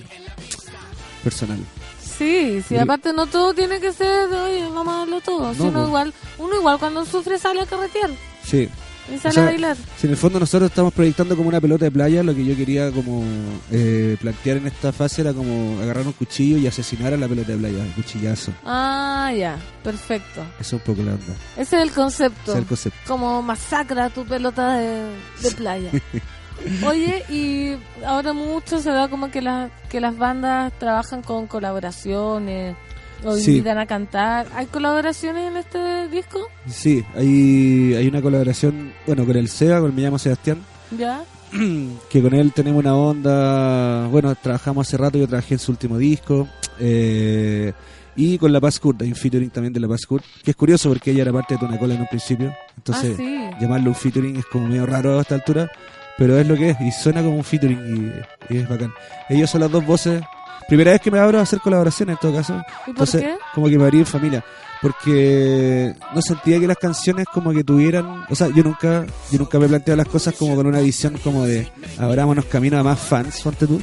personal. Sí, sí, Y- aparte no todo tiene que ser de, oye, vamos a darlo todo. No, sino igual, uno igual cuando sufre sale a carretear Sí. Y sale sea, a bailar. Si en el fondo nosotros estamos proyectando como una pelota de playa, lo que yo quería como eh, plantear en esta fase era como agarrar un cuchillo y asesinar a la pelota de playa, el cuchillazo. Ah, ya, perfecto. Eso es un poco la onda. Ese es el concepto. Ese es el concepto. Como masacra tu pelota de, de playa. Oye, y ahora mucho se da como que, las que las bandas trabajan con colaboraciones o Sí. invitan a cantar. ¿Hay colaboraciones en este disco? Sí, hay, hay una colaboración, bueno, con el Seba, con el Me llamo Sebastián, ¿Ya? que con él tenemos una onda, bueno, trabajamos hace rato, yo trabajé en su último disco, eh, y con La Paz Kurt, hay un featuring también de La Paz Kurt, que es curioso porque ella era parte de Tunacola en un principio, entonces ah, sí. llamarlo un featuring es como medio raro a esta altura, pero es lo que es, y suena como un featuring y, y es bacán. Ellos son las dos voces, primera vez que me abro a hacer colaboraciones en todo caso, ¿Y por entonces qué? como que me abrí en familia, porque no sentía que las canciones como que tuvieran, o sea, yo nunca, yo nunca me he planteado las cosas como con una visión como de abrámonos camino a más fans, ponte tú.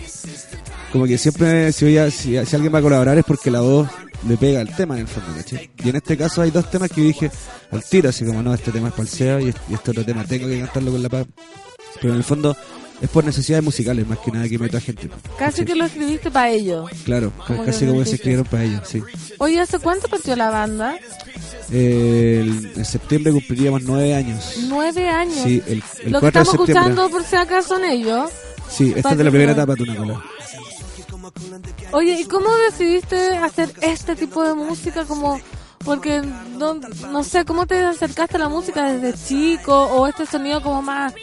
Como que siempre, si, voy a- si, si alguien va a colaborar es porque la voz le pega al tema en el fondo, ¿cachai? Y en este caso hay dos temas que dije al tiro, así como no, este tema es este, y este otro tema tengo que cantarlo con la paz. Pero en el fondo es por necesidades musicales más que nada que meto a gente. Casi ¿cachai? que lo escribiste para ellos. Claro, Como casi que como que se escribieron para ellos, sí. Oye, ¿hace cuánto partió la banda? Eh, el- en septiembre cumpliríamos nueve años. Nueve años. Sí, el, el Lo que 4 de estamos septiembre. escuchando, por si acaso, son ellos. Sí, esta es de la primera etapa, Tunacola. Oye, ¿y cómo decidiste hacer este tipo de música? Como, porque no, no sé, ¿cómo te acercaste a la música desde chico? O este sonido como más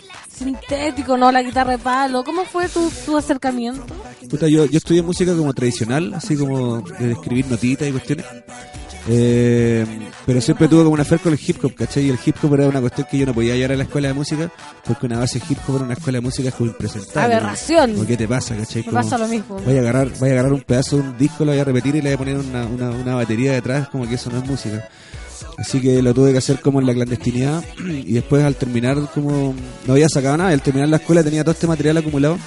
sintético, ¿no? La guitarra de palo. ¿Cómo fue tu, tu acercamiento? Puta, yo, yo estudié música como tradicional, así como de escribir notitas y cuestiones. Eh, pero siempre tuve como una fe con el hip hop, ¿cachai? Y el hip hop era una cuestión que yo no podía llevar a la escuela de música, porque una base hip hop en una escuela de música es como impresentable. Aberración. Como, ¿Qué te pasa, cachai? Me Como, pasa lo mismo. Voy a agarrar, voy a agarrar un pedazo de un disco, lo voy a repetir y le voy a poner una, una, una batería detrás, como que eso no es música. Así que lo tuve que hacer como en la clandestinidad y después al terminar como no había sacado nada, al terminar la escuela tenía todo este material acumulado.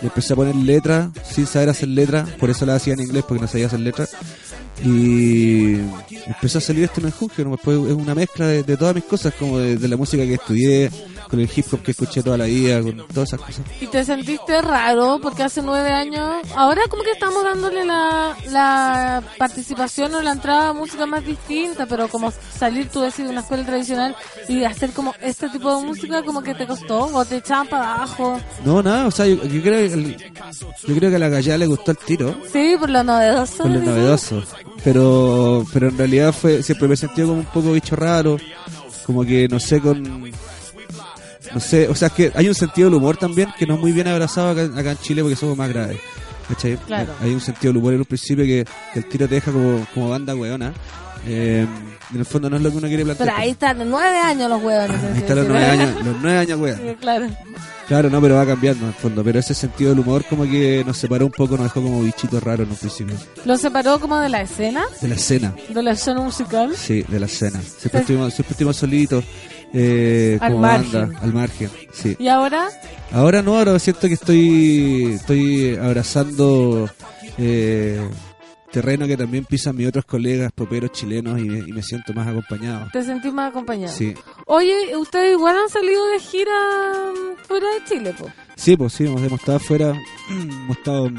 Y empecé a poner letras sin saber hacer letras, por eso la hacía en inglés porque no sabía hacer letras. Y empezó a salir este menjunje, ¿no? es una mezcla de, todas mis cosas, como de la música que estudié, con el hip hop que escuché toda la vida, con todas esas cosas. ¿Y te sentiste raro? Porque hace nueve años, ahora como que estamos dándole la, la participación o la entrada a música más distinta, pero como salir tú decir de una escuela tradicional y hacer como este tipo de música como que te costó o te echaban para abajo. No, nada, o sea, yo, yo creo, que el- yo creo que a la gallada le gustó el tiro. Sí, por lo novedoso. por lo novedoso. Pero, pero en realidad fue, siempre me he sentido como un poco bicho raro, como que no sé con, no sé, o sea, es que hay un sentido del humor también que no es muy bien abrazado acá, acá en Chile porque somos más graves. ¿cachai? Claro. Hay un sentido del humor en un principio que, que el tiro te deja como, como banda weona. Eh, en el fondo no es lo que uno quiere plantear. Pero ahí están, nueve años los huevones. Ahí están los nueve años, los nueve años. Sí, claro. Claro, no, pero va cambiando en el fondo. Pero ese sentido del humor como que nos separó un poco, nos dejó como bichitos raros en un principio. ¿Lo separó como de la escena? De la escena. ¿De la escena musical? Sí, de la escena. Siempre, Sí. estuvimos, siempre estuvimos solitos, eh, Al margen. banda, al margen. Sí. ¿Y ahora? Ahora no, ahora siento que estoy, estoy abrazando eh, terreno que también pisan mis otros colegas poperos chilenos y, y me siento más acompañado. ¿Te sentís más acompañado? Sí, Oye, ustedes igual han salido de gira fuera de Chile, po. sí, pues sí, hemos, hemos estado afuera, hemos estado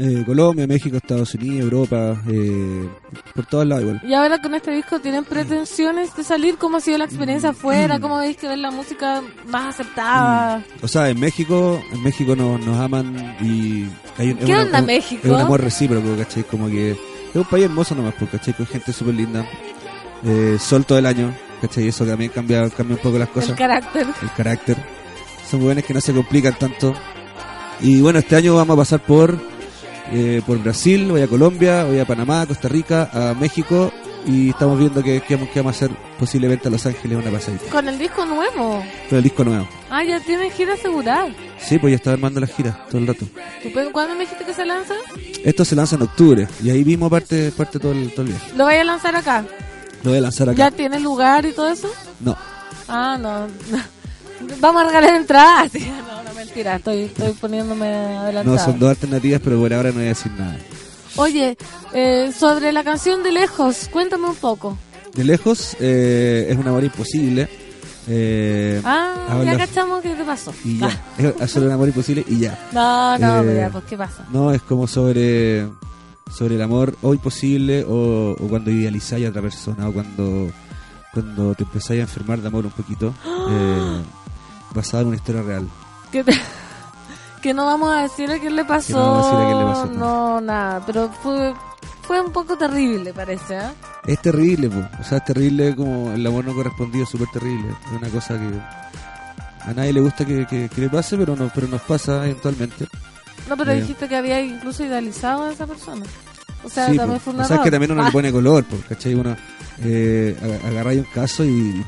Eh, Colombia, México, Estados Unidos, Europa, eh, por todos lados igual. Y ahora con este disco tienen pretensiones de salir, ¿cómo ha sido la experiencia afuera? ¿Cómo veis que ver la música más aceptada? O sea, en México, en México nos, nos aman y hay ¿Qué una- onda un- México? Es un amor recíproco, ¿cachai? Como que es un país hermoso nomás, pues, ¿cachai? Con gente súper linda. Eh, sol todo el año, ¿cachai? Y eso también cambia, cambia un poco las cosas. El carácter. el carácter. Son jóvenes que no se complican tanto. Y bueno, este año vamos a pasar por eh, por Brasil, voy a Colombia, voy a Panamá, Costa Rica, a México y estamos viendo que, que vamos, que vamos a hacer posiblemente a Los Ángeles una pasadita. Con el disco nuevo. Con el disco nuevo. Ah, ya tienen gira asegurada. Sí, pues ya estaba armando las giras todo el rato. Estupendo. ¿Cuándo me dijiste que se lanza? Esto se lanza en octubre y ahí mismo parte, parte todo, el, todo el viaje. ¿Lo vaya a lanzar acá? Lo voy a lanzar ¿Ya acá. tiene lugar y todo eso? No, Ah, no. Vamos a regalar entradas. No, no, mentira. Estoy, estoy poniéndome adelantada. no, son dos alternativas, pero por ahora no voy a decir nada. Oye, eh, sobre la canción de Lejos, cuéntame un poco. De lejos, eh, es un amor imposible. Eh, Ah, habla- ya cachamos qué te pasó. Y ya, es solo un amor imposible y ya. No, no, Eh, mira, pues qué pasa. No, es como sobre sobre el amor o imposible o, o cuando idealizáis a otra persona o cuando cuando te empezáis a enfermar de amor un poquito eh, basado en una historia real. Que, te- que no vamos a decir a quién le pasó. no vamos a decir a quién le pasó, No, nada, pero fue, fue un poco terrible, parece. ¿eh? Es terrible, po. o sea, es terrible como el amor no correspondido, es súper terrible. Es una cosa que a nadie le gusta que, que- que le pase, pero no, pero nos pasa eventualmente. No, pero Eh. dijiste que había incluso idealizado a esa persona. O sea, Sí, también po. fue un o sea, es error. que también uno Ah, le pone color, po, ¿cachai? Uno eh, un caso y...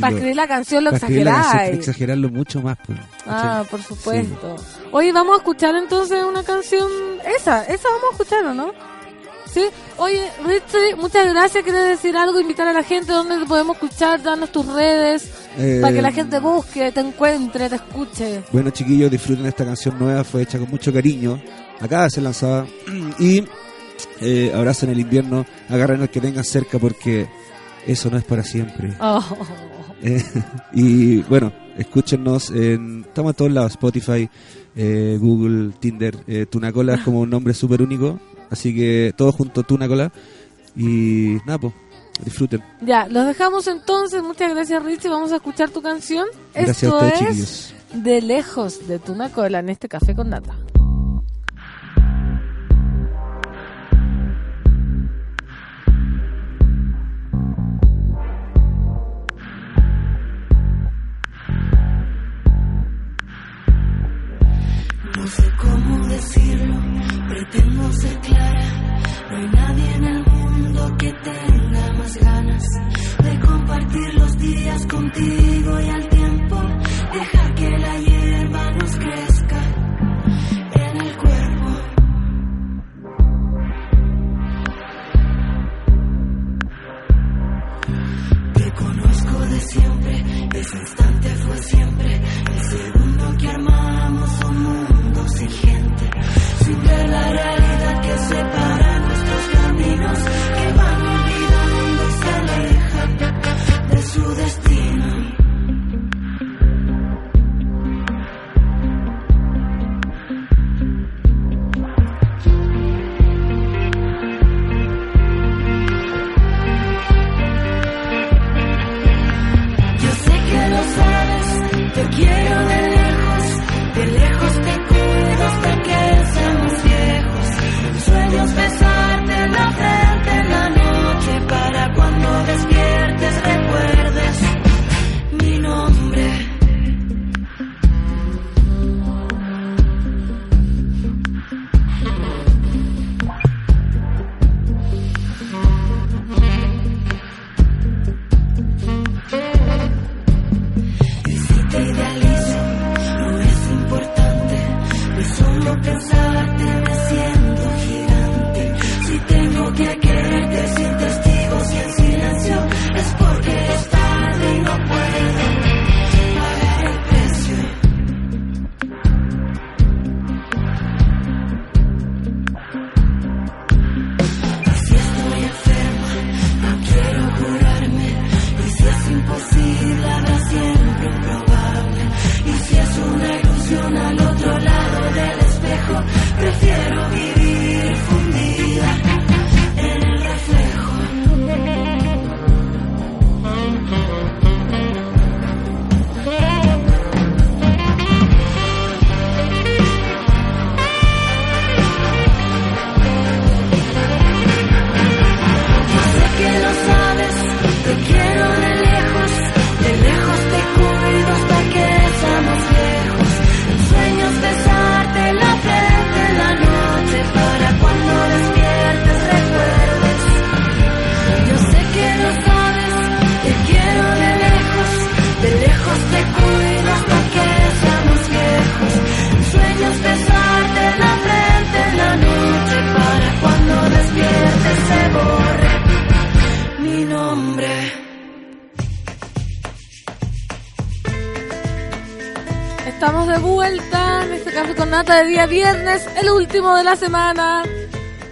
Para escribir la canción lo exageráis. exagerarlo mucho más. po, Ah, por supuesto. Oye, vamos a escuchar entonces una canción. Esa, esa vamos a escuchar, ¿o no? Sí. Oye, Richie, muchas gracias. ¿Quieres decir algo? Invitar a la gente. ¿Dónde te podemos escuchar? Danos tus redes. Eh, Para que la gente busque, te encuentre, te escuche. Bueno, chiquillos, disfruten esta canción nueva, fue hecha con mucho cariño. Acaba de ser lanzada. Y eh, abracen el invierno, agarren al que tengan cerca porque eso no es para siempre. Oh. Eh, y bueno, escúchenos. En, estamos en todos lados: Spotify, eh, Google, Tinder. Eh, Tunacola es como un nombre súper único. Así que todo junto, Tunacola. Y nada, pues, disfruten. Ya, los dejamos entonces. Muchas gracias, Richie. Vamos a escuchar tu canción. Gracias Esto a ustedes, es chiquillos. De lejos de Tuna Cola en este café con nata. Sé cómo decirlo, pretendo ser clara. No hay nadie en el mundo que tenga más ganas de compartir los días contigo y al tiempo dejar nata de día viernes, el último de la semana.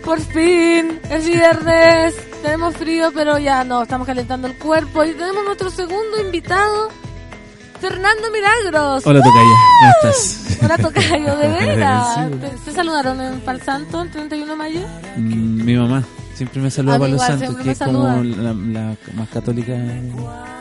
Por fin, es viernes. Tenemos frío, pero ya no, estamos calentando el cuerpo. Y tenemos nuestro segundo invitado, Fernando Milagros. Hola, Tocaya. ¿Cómo estás? Hola, Tocayo, de veras. Sí. ¿Te, te saludaron en Pal Santo el 31 de mayo? Mm, Mi mamá siempre me saluda A santos, siempre que es como la, la más católica.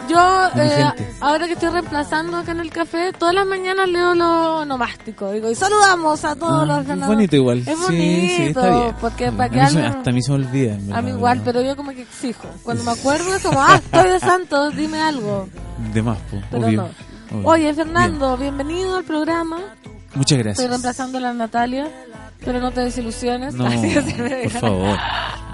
Yo, eh, ahora que estoy reemplazando acá en el café, todas las mañanas leo lo nomástico. Digo, y saludamos a todos Ah, los es ganadores. bonito igual. Es Sí, bonito, sí, está bien. porque para que Hasta a mí se me olvida. en A verdad, mí igual, pero yo como que exijo. Cuando me acuerdo es como, ah, estoy de santos, dime algo. De más, po, Pero obvio. no. obvio. Oye, Fernando, bienvenido al programa. Muchas Estoy gracias. reemplazando a la Natalia, pero no te desilusiones. No, Así por favor.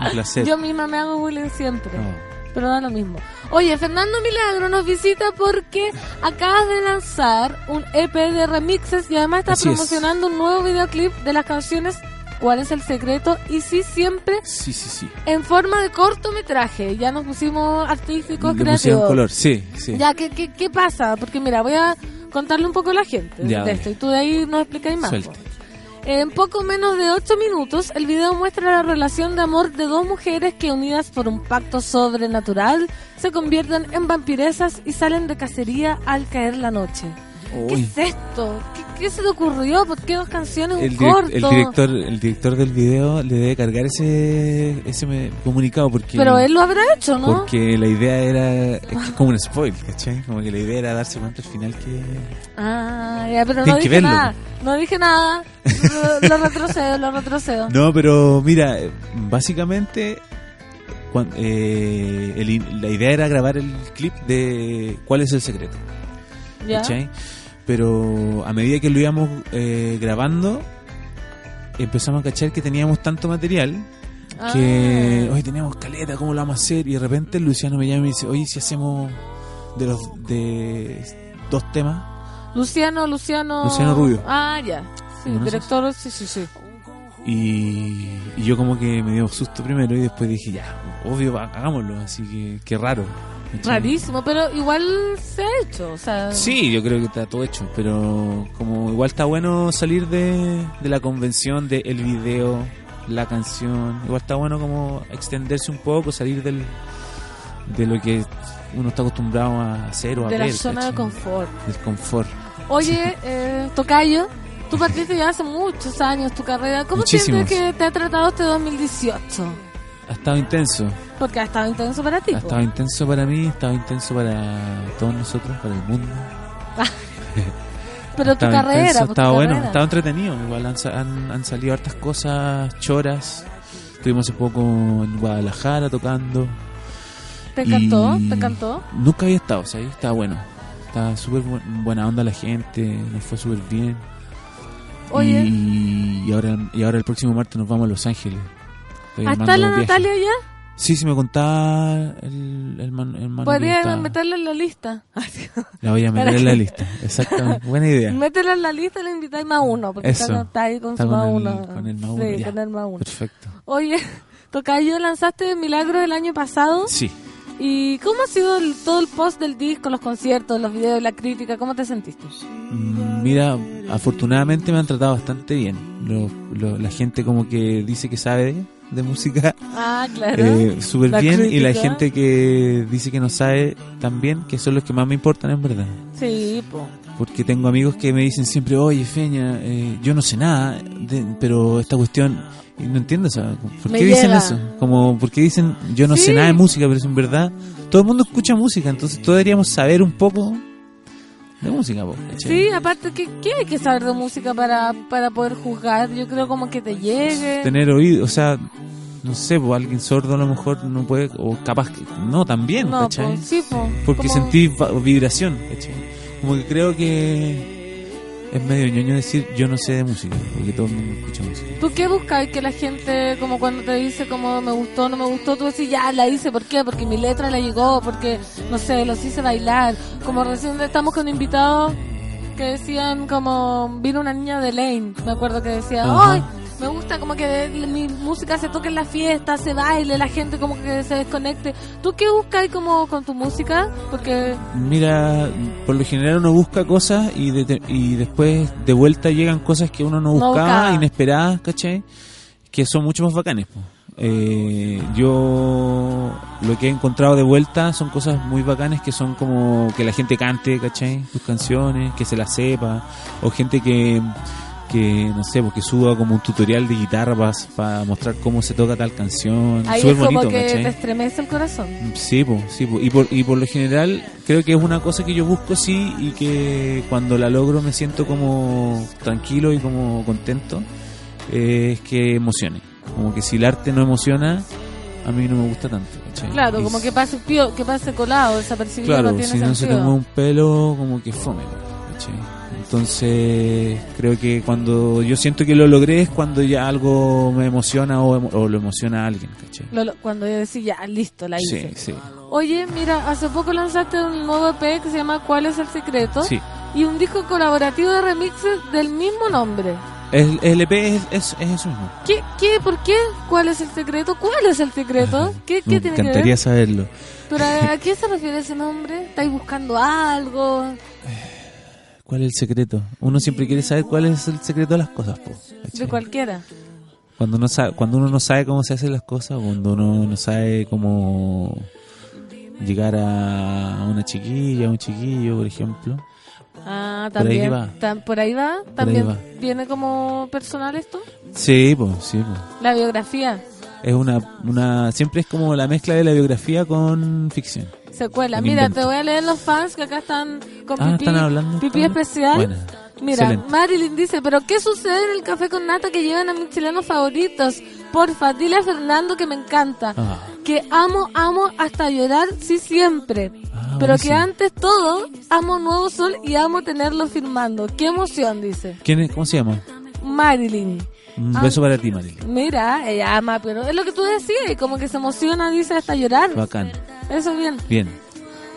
Un placer. Yo misma me hago bullying siempre. No. Pero da lo mismo. Oye, Fernando Milagro nos visita porque acabas de lanzar un EP de remixes y además estás Así es. promocionando un nuevo videoclip de las canciones ¿Cuál es el secreto? Y sí, siempre Sí, sí, sí. en forma de cortometraje. Ya nos pusimos artísticos, Le creativos. color, sí, sí. Ya, ¿qué, qué, qué pasa? Porque mira, voy a contarle un poco a la gente Ya, de esto y tú de ahí nos explicáis más. Suelte. En poco menos de 8 minutos, el video muestra la relación de amor de dos mujeres que unidas por un pacto sobrenatural se convierten en vampiresas y salen de cacería al caer la noche. ¿Qué es esto? ¿Qué, qué se te ocurrió? ¿Por qué dos canciones? Un El, direc- corto. el director el director del video le debe cargar ese ese comunicado porque Pero él lo habrá hecho, ¿no? porque la idea era es como un spoil ¿cachai? como que la idea era darse cuenta al final que Ah, ya, pero no dije verlo. nada. No dije nada. lo, lo retrocedo, lo retrocedo. no pero mira básicamente cuan- eh, el la idea era grabar el clip de cuál es el secreto ¿Ya? ¿cachai? Pero a medida que lo íbamos eh, grabando, empezamos a cachar que teníamos tanto material que Ah. hoy teníamos caleta, ¿cómo lo vamos a hacer? Y de repente Luciano me llama y me dice, oye, si hacemos de los de dos temas, Luciano, Luciano. Luciano Rubio. Ah, ya. Sí, director, sí, sí, sí. y, y yo como que me dio susto primero y después dije, ya, obvio, hagámoslo, así que qué raro. Rarísimo, pero igual se ha hecho. O sea, Sí, yo creo que está todo hecho, pero como igual está bueno salir de, de la convención de el video, la canción, igual está bueno como extenderse un poco, salir del de lo que uno está acostumbrado a hacer o a de la ver. zona de confort. Del confort. Oye, eh, Tocayo, tú partiste ya hace muchos años tu carrera. ¿Cómo Muchísimos. sientes que te ha tratado este 2018? Ha estado intenso, Porque ha estado intenso para ti. ha estado intenso para mí, ha estado intenso para todos nosotros, para el mundo. Pero tu carrera, intenso, pues, tu bueno, carrera. estaba entretenido. Igual han, han, han salido hartas cosas choras. Estuvimos hace poco en Guadalajara tocando. ¿Te encantó? ¿Te encantó? Nunca había estado, ¿sabes? Estaba bueno. Estaba súper bu- buena onda la gente, nos fue súper bien. Oye, Y, y ahora, y ahora el próximo martes nos vamos a Los Ángeles. ¿Hasta armando la. Natalia ya? Sí, sí me contaba el, el, man, el mano que Podría meterla en la lista. La voy a meter en la lista. Exactamente. Buena idea. Métela en la lista y le invitáis más uno. Porque Eso. está, está ahí con Está su con más el- uno. con el más Sí, ya. con el más uno. Perfecto. Oye, Tocayo, lanzaste Milagro el año pasado. Sí. ¿Y cómo ha sido el- todo el post del disco, los conciertos, los videos, la crítica? ¿Cómo te sentiste? Mm, Mira, afortunadamente me han tratado bastante bien. Lo- lo- la gente como que dice que sabe de, de música, Ah, claro. eh, súper bien. Y la gente que dice que no sabe también, que son los que más me importan en verdad. Sí, po. Porque tengo amigos que me dicen siempre, oye Feña, eh, yo no sé nada, de- pero esta cuestión, y no entiendo, o sea, ¿por Me qué dicen eso? Como, ¿por qué dicen, yo no Sí. sé nada de música, pero es en verdad, todo el mundo escucha música, entonces todos deberíamos saber un poco de música, po. Sí, aparte, ¿qué, qué hay que saber de música para, para poder juzgar? Yo creo como que te llegue. Tener oído, o sea, no sé, pues alguien sordo a lo mejor no puede, o capaz que, no, también, no, po, sí, po. Porque Como- sentí vibración, ¿cachai? Como que creo que es medio ñoño decir yo no sé de música, porque todo el mundo escucha música. ¿Tú qué buscas? Que la gente, como cuando te dice como me gustó, no me gustó, tú decís, ya, la hice, ¿por qué? Porque mi letra le llegó, porque, no sé, los hice bailar. Como recién estamos con invitados que decían como, vino una niña de Lane, me acuerdo que decía, Ajá. ¡ay! Me gusta como que mi música se toque en la fiesta, se baile, la gente como que se desconecte. ¿Tú qué buscas como con tu música? Porque Mira, por lo general uno busca cosas y, de- y después de vuelta llegan cosas que uno no No buscaba, inesperadas, ¿cachai? Que son mucho más bacanes. po. Eh, yo lo que he encontrado de vuelta son cosas muy bacanes que son como que la gente cante, ¿cachai? Tus canciones, que se las sepa, o gente que, que no sé, porque suba como un tutorial de guitarra para mostrar cómo se toca tal canción. ahí Súper es como bonito, que ¿cachai? te estremece el corazón. Sí, po, sí po. Y, por, y por lo general creo que es una cosa que yo busco sí y que cuando la logro me siento como tranquilo y como contento, eh, es que emocione. Como que si el arte no emociona, a mí no me gusta tanto. ¿cachai? Claro, Y como que pase que pase colado, desapercibido, Claro, no tiene si no se te mueve un pelo, como que fome. ¿cachai? Entonces, creo que cuando yo siento que lo logré es cuando ya algo me emociona o, emo- o lo emociona a alguien, ¿cachai? Lo- lo- cuando yo decía, ya, listo, la Sí, hice. sí, Oye, mira, hace poco lanzaste un nuevo EP que se llama ¿Cuál es el secreto? sí. Y un disco colaborativo de remixes del mismo nombre. El, el EP es, es, es eso mismo. ¿Qué, qué, por qué? ¿Cuál es el secreto? ¿Cuál es el secreto? ¿Qué, qué Me tiene que encantaría ver? saberlo. ¿Pero a, a qué se refiere ese nombre? ¿Estáis buscando algo? ¿Cuál es el secreto? Uno siempre quiere saber cuál es el secreto de las cosas. po, De cualquiera. Cuando, uno sabe, cuando uno no sabe cómo se hacen las cosas, cuando uno no sabe cómo llegar a una chiquilla, a un chiquillo, por ejemplo. Ah, Por ahí también. va. por ahí va. También va. viene como personal esto. Sí, pues, sí, po. La biografía. Es una, una, siempre es como la mezcla de la biografía con ficción. Secuela. Mira, invento. te voy a leer los fans que acá están con Ah, pipí, están pipí especial. Mira, Excelente. Marilyn dice, pero ¿qué sucede en el café con nata que llevan a mis chilenos favoritos? Porfa, dile a Fernando que me encanta. Ah. Que amo, amo hasta llorar, sí siempre. Ah, pero que antes todo, amo Nuevo Sol y amo tenerlo firmando. Qué emoción, dice. ¿Quién es? ¿Cómo se llama? Marilyn. Un Ah. beso para ti, Marilyn. Mira, ella ama, pero es lo que tú decías, y como que se emociona, dice, hasta llorar. Bacán. Eso es bien. Bien.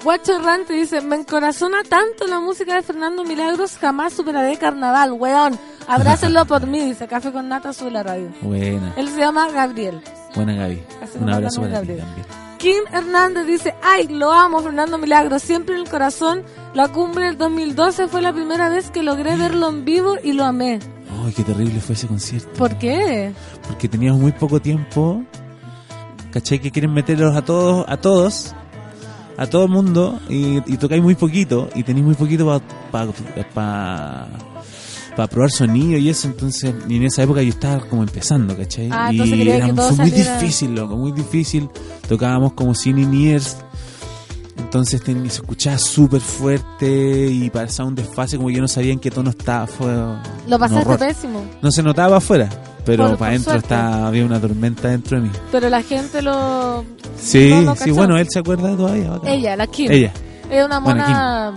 Guacho Errante dice, me encorazona tanto la música de Fernando Milagros, jamás superaré carnaval, weón. Abrácenlo por mí, dice Café con Nata sube la radio. Buena. Él se llama Gabriel. Buena, Gaby. Así Un abrazo Gabriel. para ti también. Kim Hernández dice, ay, lo amo, Fernando Milagros, siempre en el corazón. La cumbre del 2012 fue la primera vez que logré verlo en vivo y lo amé. Ay, qué terrible fue ese concierto. ¿Por qué? Porque teníamos muy poco tiempo. ¿Cachai? Que quieren meterlos a todos, a todos, a todo el mundo y, y tocáis muy poquito y tenéis muy poquito para para probar sonido y eso. Entonces, y en esa época yo estaba como empezando, ¿cachai? Ah, y era que todo fue muy difícil, loco, muy difícil. Tocábamos como sin in-ears. Entonces ten- se escuchaba súper fuerte y pasaba un desfase como yo no sabía en qué tono estaba. Fue Lo pasaste pésimo. No se notaba afuera, pero Por- para adentro estaba, había una tormenta dentro de mí. Pero la gente lo... Sí, No lo sí, bueno, él se acuerda todavía. bacán. Ella, la Kim. Ella. Es una Bueno, mona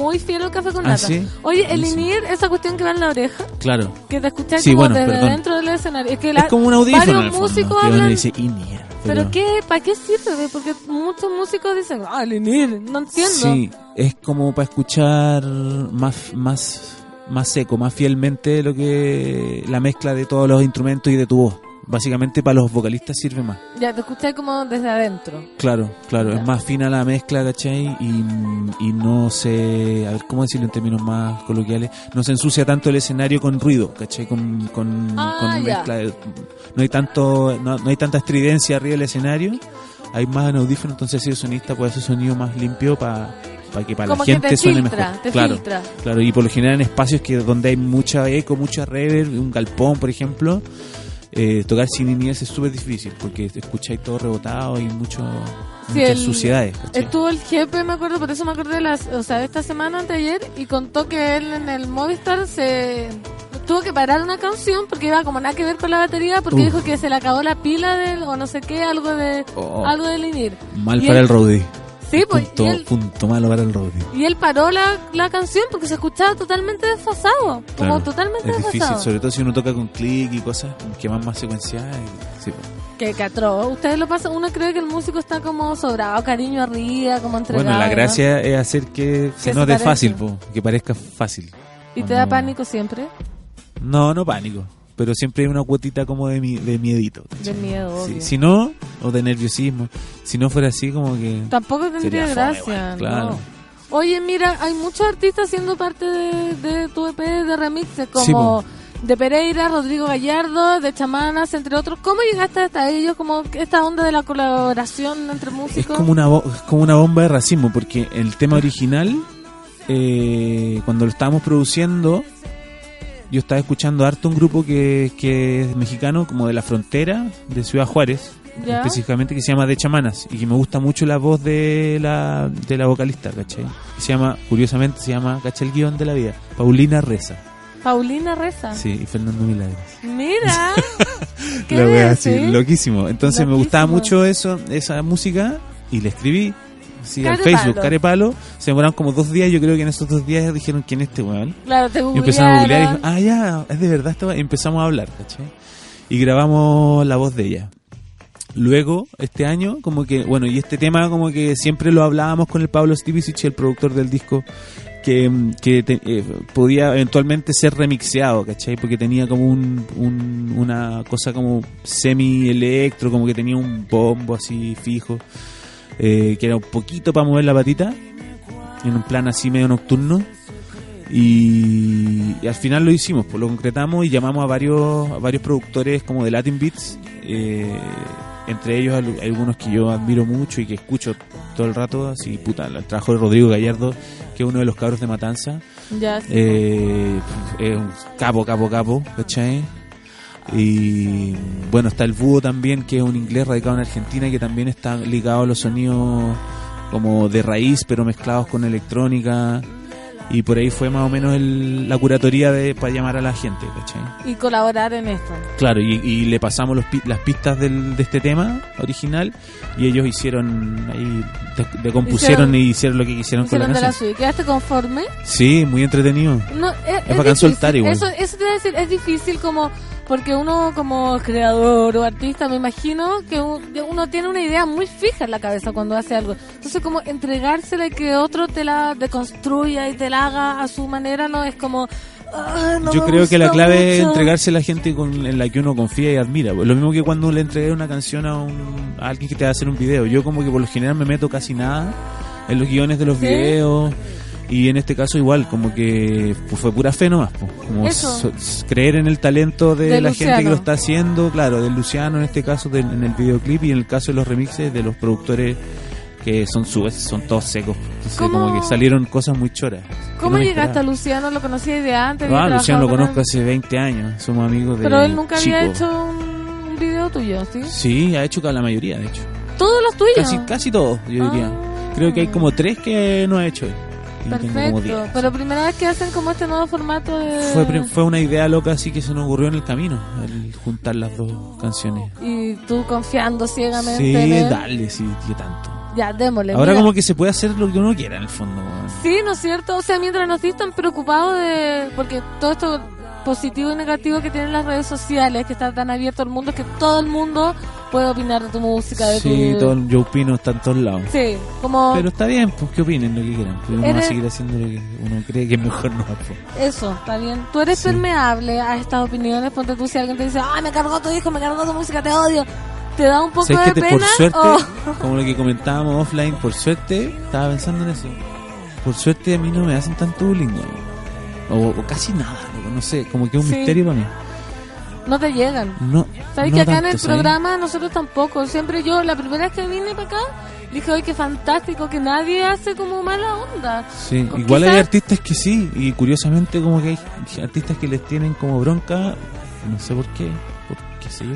muy fiel al café con Ah, nata. ¿sí? Oye, el. INIR, esa cuestión que va en la oreja, Claro. que te escuchas Sí, como bueno, desde perdón. dentro del escenario. Es que la- es como un audífono. en varios el fondo, músicos hablan... dice in-ear, ¿Pero qué? ¿Para qué sirve? Porque muchos músicos dicen, ah, el INIR, no entiendo. Sí, es como para escuchar más, más, más seco, más fielmente lo que la mezcla de todos los instrumentos y de tu voz. Básicamente para los vocalistas sirve más. Ya, te escuché como desde adentro. Claro, claro, Ya. es más fina la mezcla, ¿cachai? Y, y no se, a ver, ¿cómo decirlo en términos más coloquiales? No se ensucia tanto el escenario con ruido, ¿cachai? Con, con, Ah, con mezcla de- no hay tanto, no, no hay tanta estridencia arriba del escenario, hay más en audífono, entonces si el sonista puede hacer sonido más limpio para que para la Como gente te suene filtra, mejor. te claro, filtra. claro, y por lo general en espacios que donde hay mucha eco, mucha reverb, un galpón, por ejemplo, eh, tocar sin INIES es súper difícil porque escucháis todo rebotado y mucho, Sí, muchas el- suciedades. ¿cachai? Estuvo el jefe, me acuerdo, por eso me acordé de las, o sea, de esta semana anteayer y contó que él en el Movistar se tuvo que parar una canción porque iba como nada que ver con la batería porque Uf. dijo que se le acabó la pila del o no sé qué, algo de Oh. algo del INIR. Mal y para él- el roadie. Sí, pues, punto, y él, punto malo para el roadie. y él paró la, la canción porque se escuchaba totalmente desfasado, como totalmente es difícil, desfasado. sobre todo si uno toca con clic y cosas que van más secuenciadas. sí, po. Que catro, ustedes lo pasan, uno cree que el músico está como sobrado, cariño arriba, como entregado. Bueno, la ¿no? gracia es hacer que se note fácil, po, que parezca fácil. ¿Y te da pánico siempre? No, no pánico. Pero siempre hay una cuotita como de, mi, de miedito. miedo, Sí, obvio. Si no, o de nerviosismo, si no fuera así como que... Tampoco tendría gracia. igual, claro. no. Oye, mira, hay muchos artistas siendo parte de, de tu EP de remixes, como Sí, de Pereira, Rodrigo Gallardo, de Chamanas, entre otros. ¿Cómo llegaste hasta ellos? Como esta onda de la colaboración entre Es músicos. como una, es como una bomba de racismo, porque el tema original, eh, cuando lo estábamos produciendo, yo estaba escuchando harto un grupo que, que es mexicano, como de la frontera, de Ciudad Juárez, ¿Ya? específicamente, que se llama De Chamanas, y que me gusta mucho la voz de la, de la vocalista, ¿cachai? Que se llama, curiosamente, se llama, ¿cachai? El guion de la vida, Paulina Reza, Paulina Reza. sí, y Fernando Milagros. Mira. ¿Qué La wea eh? loquísimo. Entonces me gustaba mucho eso, esa música y le escribí. Sí, al. Facebook, Carepalo. Se demoraron como dos días. Yo creo que en esos dos días dijeron quién es este weón. Claro, te Y empezaron a googlear y googlearon. dijeron, ah, ya, es de verdad esto. Y empezamos a hablar, ¿cachai? Y grabamos la voz de ella. Luego, este año, como que, bueno, y este tema como que siempre lo hablábamos con el Pablo Stevicic, el productor del disco, que, mm, que te- eh, podía eventualmente ser remixeado, ¿cachai? Porque tenía como un, un- una cosa como semi-electro, como que tenía un bombo así fijo, eh, que era un poquito para mover la patita, en un plan así medio nocturno. Y, y al final lo hicimos, pues lo concretamos y llamamos a varios, a varios productores como de Latin Beats, eh, entre ellos al- algunos que yo admiro mucho y que escucho todo el rato, así puta, el trabajo de Rodrigo Gallardo, que es uno de los cabros de Matanza, Ya, sí. eh, es un capo, capo, capo, ¿cachai? Y bueno, está el Búho también, que es un inglés radicado en Argentina y que también está ligado a los sonidos como de raíz, pero mezclados con electrónica. Y por ahí fue más o menos el- la curatoría de para llamar a la gente, ¿cachai? Y colaborar en esto. Claro, y, y le pasamos los las pistas del- de este tema original y ellos hicieron ahí, de- decompusieron Hicieron- y hicieron lo que quisieron con la Hicieron de la canción. ¿Quedaste conforme? Sí, muy entretenido. No, es, Es bacán soltar igual. Eso, eso te iba a decir, es difícil como, porque uno como creador o artista, me imagino que un- uno tiene una idea muy fija en la cabeza cuando hace algo. Entonces como entregársela y que otro te la deconstruya y te la haga a su manera, no es como... "Ah, no Yo creo que la clave es mucho". entregarse a la gente con, en la que uno confía y admira. Lo mismo que cuando le entregué una canción a, un, a alguien que te va a hacer un video. Yo como que por lo general me meto casi nada en los guiones de los ¿Sí? videos. Y en este caso igual, como que pues, fue pura fe nomás. pues, como so- creer en el talento de, De la gente que lo está haciendo. Claro, del Luciano en este caso, del- en el videoclip. Y en el caso de los remixes de los productores que son subes, son todos secos. Entonces ¿Cómo? como que salieron cosas muy choras. ¿Cómo no llegaste a. Luciano? ¿Lo conocías de antes? Ah, ¿Habías Luciano lo conozco él? hace 20 años, somos amigos de Pero él nunca había hecho un, video tuyo, ¿sí? Sí, ha hecho la mayoría, de hecho. Todos los tuyos. Casi, casi todos, yo diría. Ah. Creo que hay como tres que no ha hecho él. Perfecto. 10. Pero primera vez que hacen como este nuevo formato de... Fue, fue una idea loca así que se nos ocurrió en el camino, el juntar las dos canciones. Y tú confiando ciegamente Sí, en él. dale, sí, qué tanto. Ya, démosle. Ahora mira. como que se puede hacer lo que uno quiera en el fondo. Sí, ¿no es cierto? O sea, mientras no estés tan preocupado de... Porque todo esto positivo y negativo que tienen las redes sociales, que está tan abierto el mundo, es que todo el mundo puede opinar de tu música, de Sí, tu... todo, yo opino, está en todos lados. Sí, como Pero está bien, pues que opinen lo que quieran. Pues uno va a seguir haciendo lo que uno cree que es mejor no. pues. eso, está bien. Tú eres Sí. permeable a estas opiniones. Ponte tú si alguien te dice, ay, me cargó tu hijo, me cargó tu música, te odio. ¿Te da un poco ¿Sabes de que te- pena? por suerte, como lo que comentábamos offline, por suerte, estaba pensando en eso. Por suerte a mí no me hacen tanto bullying, o, o casi nada, no sé, como que es un Sí. misterio para mí. No te llegan. No, ¿Sabes no que acá en tanto, el ¿sabes? programa nosotros tampoco? Siempre yo, la primera vez que vine para acá, dije, oye, qué fantástico, que nadie hace como mala onda. Sí, Con- igual hay quizás- artistas que sí, y curiosamente como que hay artistas que les tienen como bronca, no sé por qué, por qué sé yo.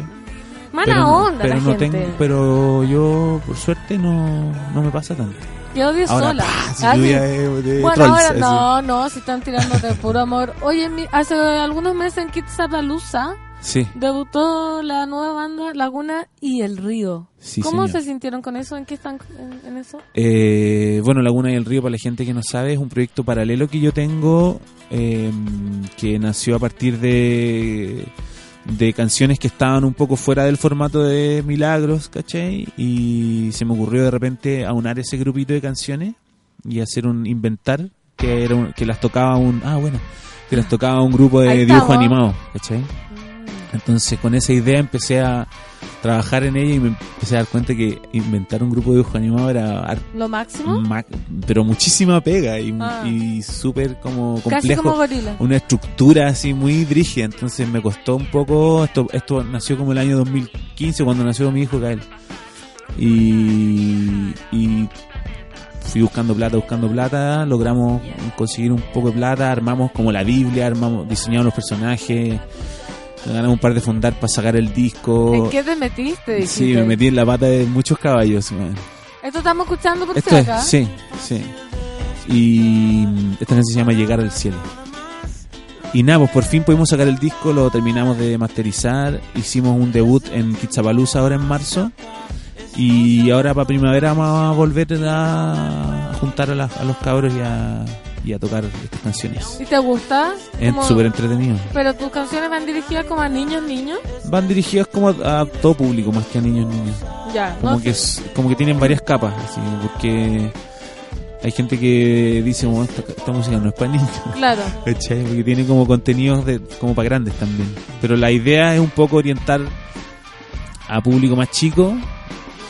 Mala pero onda pero la no gente. tengo, pero yo por suerte no, no me pasa tanto. Yo odio Ahora, sola. ¡pah! si Ah, sí. lluvia de, de Bueno, trolls, ahora así. no, no, si están tirándote puro amor. Oye, mi- hace algunos meses en Kitsapalooza Sí, debutó la nueva banda Laguna y El Río. Sí, ¿Cómo señor. se sintieron con eso? ¿En qué están en, en eso? Eh, bueno, Laguna y el Río, para la gente que no sabe, es un proyecto paralelo que yo tengo eh, que nació a partir de, de canciones que estaban un poco fuera del formato de Milagros, ¿cachai? Y se me ocurrió de repente aunar ese grupito de canciones y hacer un inventar que, era un- que las tocaba un... Ah, bueno, que las tocaba un grupo de dibujo animado, ¿cachai? Entonces con esa idea empecé a trabajar en ella y me empecé a dar cuenta que inventar un grupo de dibujos animados era ¿Lo máximo? pero muchísima pega y, Ah. y súper como Casi complejo como gorila. una estructura así muy rígida, entonces me costó un poco, esto, esto nació como el año 2015 cuando nació mi hijo Gael. Y, y fui buscando plata, buscando plata, logramos conseguir un poco de plata, armamos como la Biblia, armamos, diseñamos los personajes, ganamos un par de fondar para sacar el disco. ¿En qué te metiste? dijiste? Sí, me metí en la pata de muchos caballos. man. Esto estamos escuchando por Esto es, acá. sí, sí. Y mm, esta canción se llama Llegar al Cielo. Y nada, pues por fin pudimos sacar el disco, lo terminamos de masterizar, hicimos un debut en Pizzapalooza ahora en marzo. Y ahora para primavera vamos a volver a juntar a, la- a los cabros y a, y a tocar estas canciones. ¿Y te gusta? Es súper entretenido. Pero tus canciones van dirigidas como a niños, niños. Van dirigidas como a, a todo público, más que a niños niños. Ya, como no que es- como que tienen varias capas así porque hay gente que dice "Oh, esta, esta música no es para niños Claro. porque tiene como contenidos de, como para grandes también pero la idea es un poco orientar a público más chico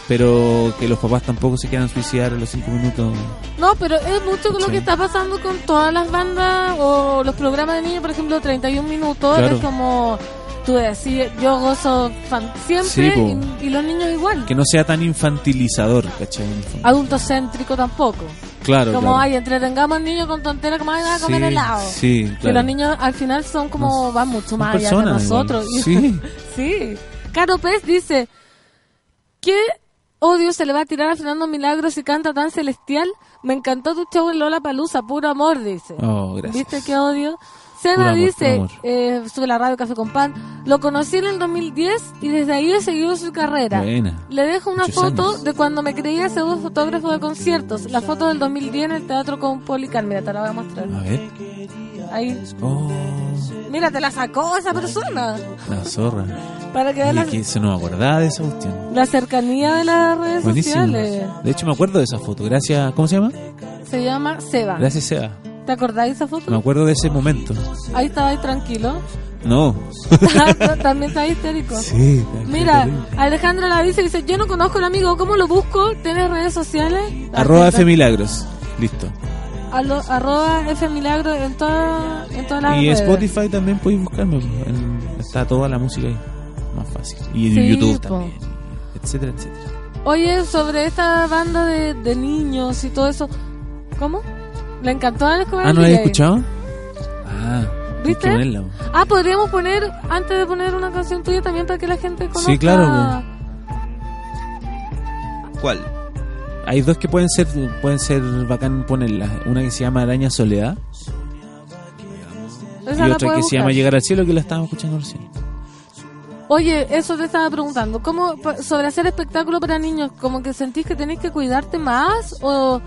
pero que los papás tampoco se quieran suicidar a los cinco minutos No, pero es mucho con lo Sí. que está pasando con todas las bandas o los programas de niños, por ejemplo, 31 minutos. Claro. Es como tú decís, yo gozo fan siempre Sí, y, y los niños igual. que no sea tan infantilizador ¿cachai? Fondo. Adultocéntrico tampoco. claro como, claro. ay, entretengamos al niño con tonteras como, ay, van a comer Sí, helado. sí, Que claro. los niños al final son como, van mucho más allá que nosotros. igual. Sí. sí. Caro Pez dice, ¿qué odio se le va a tirar a Fernando Milagros y canta tan celestial? Me encantó tu show en Lola Palusa, puro amor, dice. Oh, gracias. ¿Viste qué odio? Amor, dice, eh, sube la radio Café con Pan, lo conocí en el 2010 y desde ahí he seguido su carrera. Buena. Le dejo una Muchos foto años. de cuando me creía pseudo fotógrafo de conciertos. La foto del 2010 en el teatro con Polican. Mira, te la voy a mostrar. a ver Ahí. oh Mira, te la sacó esa persona. la zorra Para que la, se nos acordaba de esa cuestión la cercanía de las redes Buenísimo. sociales. De hecho, me acuerdo de esa foto. Gracias. ¿Cómo se llama? Se llama Seba. Gracias, Seba. ¿Te acordáis de esa Me foto? acuerdo de ese momento. Ahí estaba ahí tranquilo. No. También está histérico. Sí. Mira, Alejandra la dice, dice, yo no conozco al amigo, ¿cómo lo busco? ¿Tienes redes sociales? Arroba F Milagros. Listo. Arroba F Milagro en, toda, en todas las Y redes. Spotify también podéis buscarme. en- está toda la música ahí. Más fácil. Y en Sí, YouTube po. también. Etcétera, etcétera. Oye, sobre esta banda de, de niños y todo eso, ¿cómo? ¿Le encantó a Ah, ¿no la he escuchado? Ah. ¿Viste? ponerla. Ah, podríamos poner, antes de poner una canción tuya también para que la gente conozca. Sí, claro, ¿Cuál? Hay dos que pueden ser pueden ser bacán ponerlas. Una que se llama Araña Soledad Esa y otra que se llama Llegar al Cielo que la estábamos escuchando recién. Oye, eso te estaba preguntando. ¿Cómo, sobre hacer espectáculo para niños, como que sentís que tenés que cuidarte más? ¿O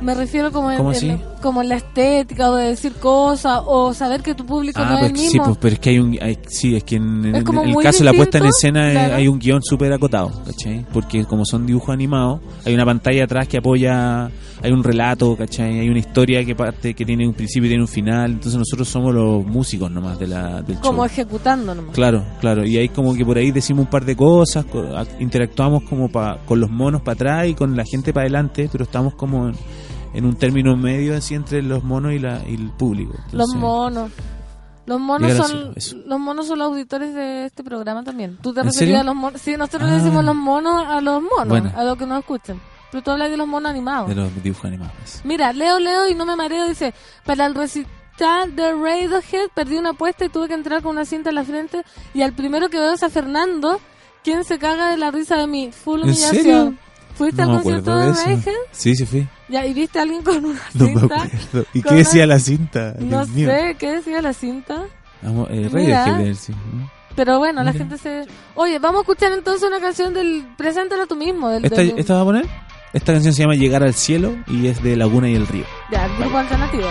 me refiero como en, como en la estética o de decir cosas o saber que tu público no Ah, es el pues, sí, mismo? pues, pero es que hay un. hay- sí, es que en, Es en el caso de la puesta en escena eh, claro. hay un guion súper acotado, ¿cachai? Porque como son dibujos animados, hay una pantalla atrás que apoya. Hay un relato, ¿cachai? Hay una historia que parte que tiene un principio y tiene un final. Entonces nosotros somos los músicos nomás de la, del como show. ejecutando nomás. Claro, claro. Y ahí como que por ahí decimos un par de cosas, interactuamos como pa- con los monos para atrás y con la gente para adelante, pero estamos como en, en un término medio así entre los monos y, la, y el público. Los monos. Los monos son eso. los monos son los auditores de este programa también. ¿Tú te ¿En referías a los monos? Sí, nosotros Ah. decimos los monos a los monos, Bueno. a los que nos escuchan. Pero tú hablas de los monos animados. De los dibujos animados. Mira, leo, leo y no me mareo. Dice, para el recital de Radiohead perdí una apuesta y tuve que entrar con una cinta en la frente. Y al primero que veo es a Fernando, quien se caga de la risa de mí. Full ¿En humillación. serio? ¿Fuiste No al concierto de. Radiohead? Sí, sí fui. Ya, ¿y viste a alguien con una No me cinta? acuerdo. ¿Y qué decía una- la cinta? No Dios mío. sé, ¿qué decía la cinta? Vamos, eh. Radiohead, sí, ¿no? Pero bueno, la Mira. gente se... Oye, vamos a escuchar entonces una canción del... Preséntala tú mismo. Del, ¿Esta, del- ¿Esta va a poner? Esta canción se llama Llegar al Cielo y es de Laguna y el Río. Ya, grupo alternativo.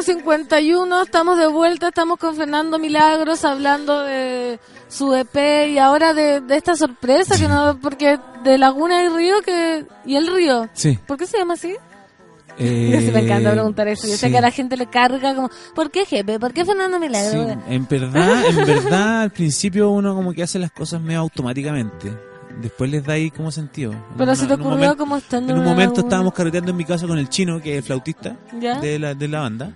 Con 51, estamos de vuelta, estamos con Fernando Milagros hablando de su EP y ahora de, de esta sorpresa que no, porque de Laguna y Río que y el río. Sí. ¿Por qué se llama así? Eh, Sí, me encanta preguntar eso. Yo sé que a la gente le carga como, ¿por qué Jepe? ¿Por qué Fernando Sí, Milagros? en verdad, en verdad, al principio uno como que hace las cosas medio automáticamente. Después les da ahí como sentido. Pero si te ocurrió momento- como estando En un momento laguna. estábamos carreteando en mi casa con el chino, que es el flautista ¿Ya? de la, de la banda.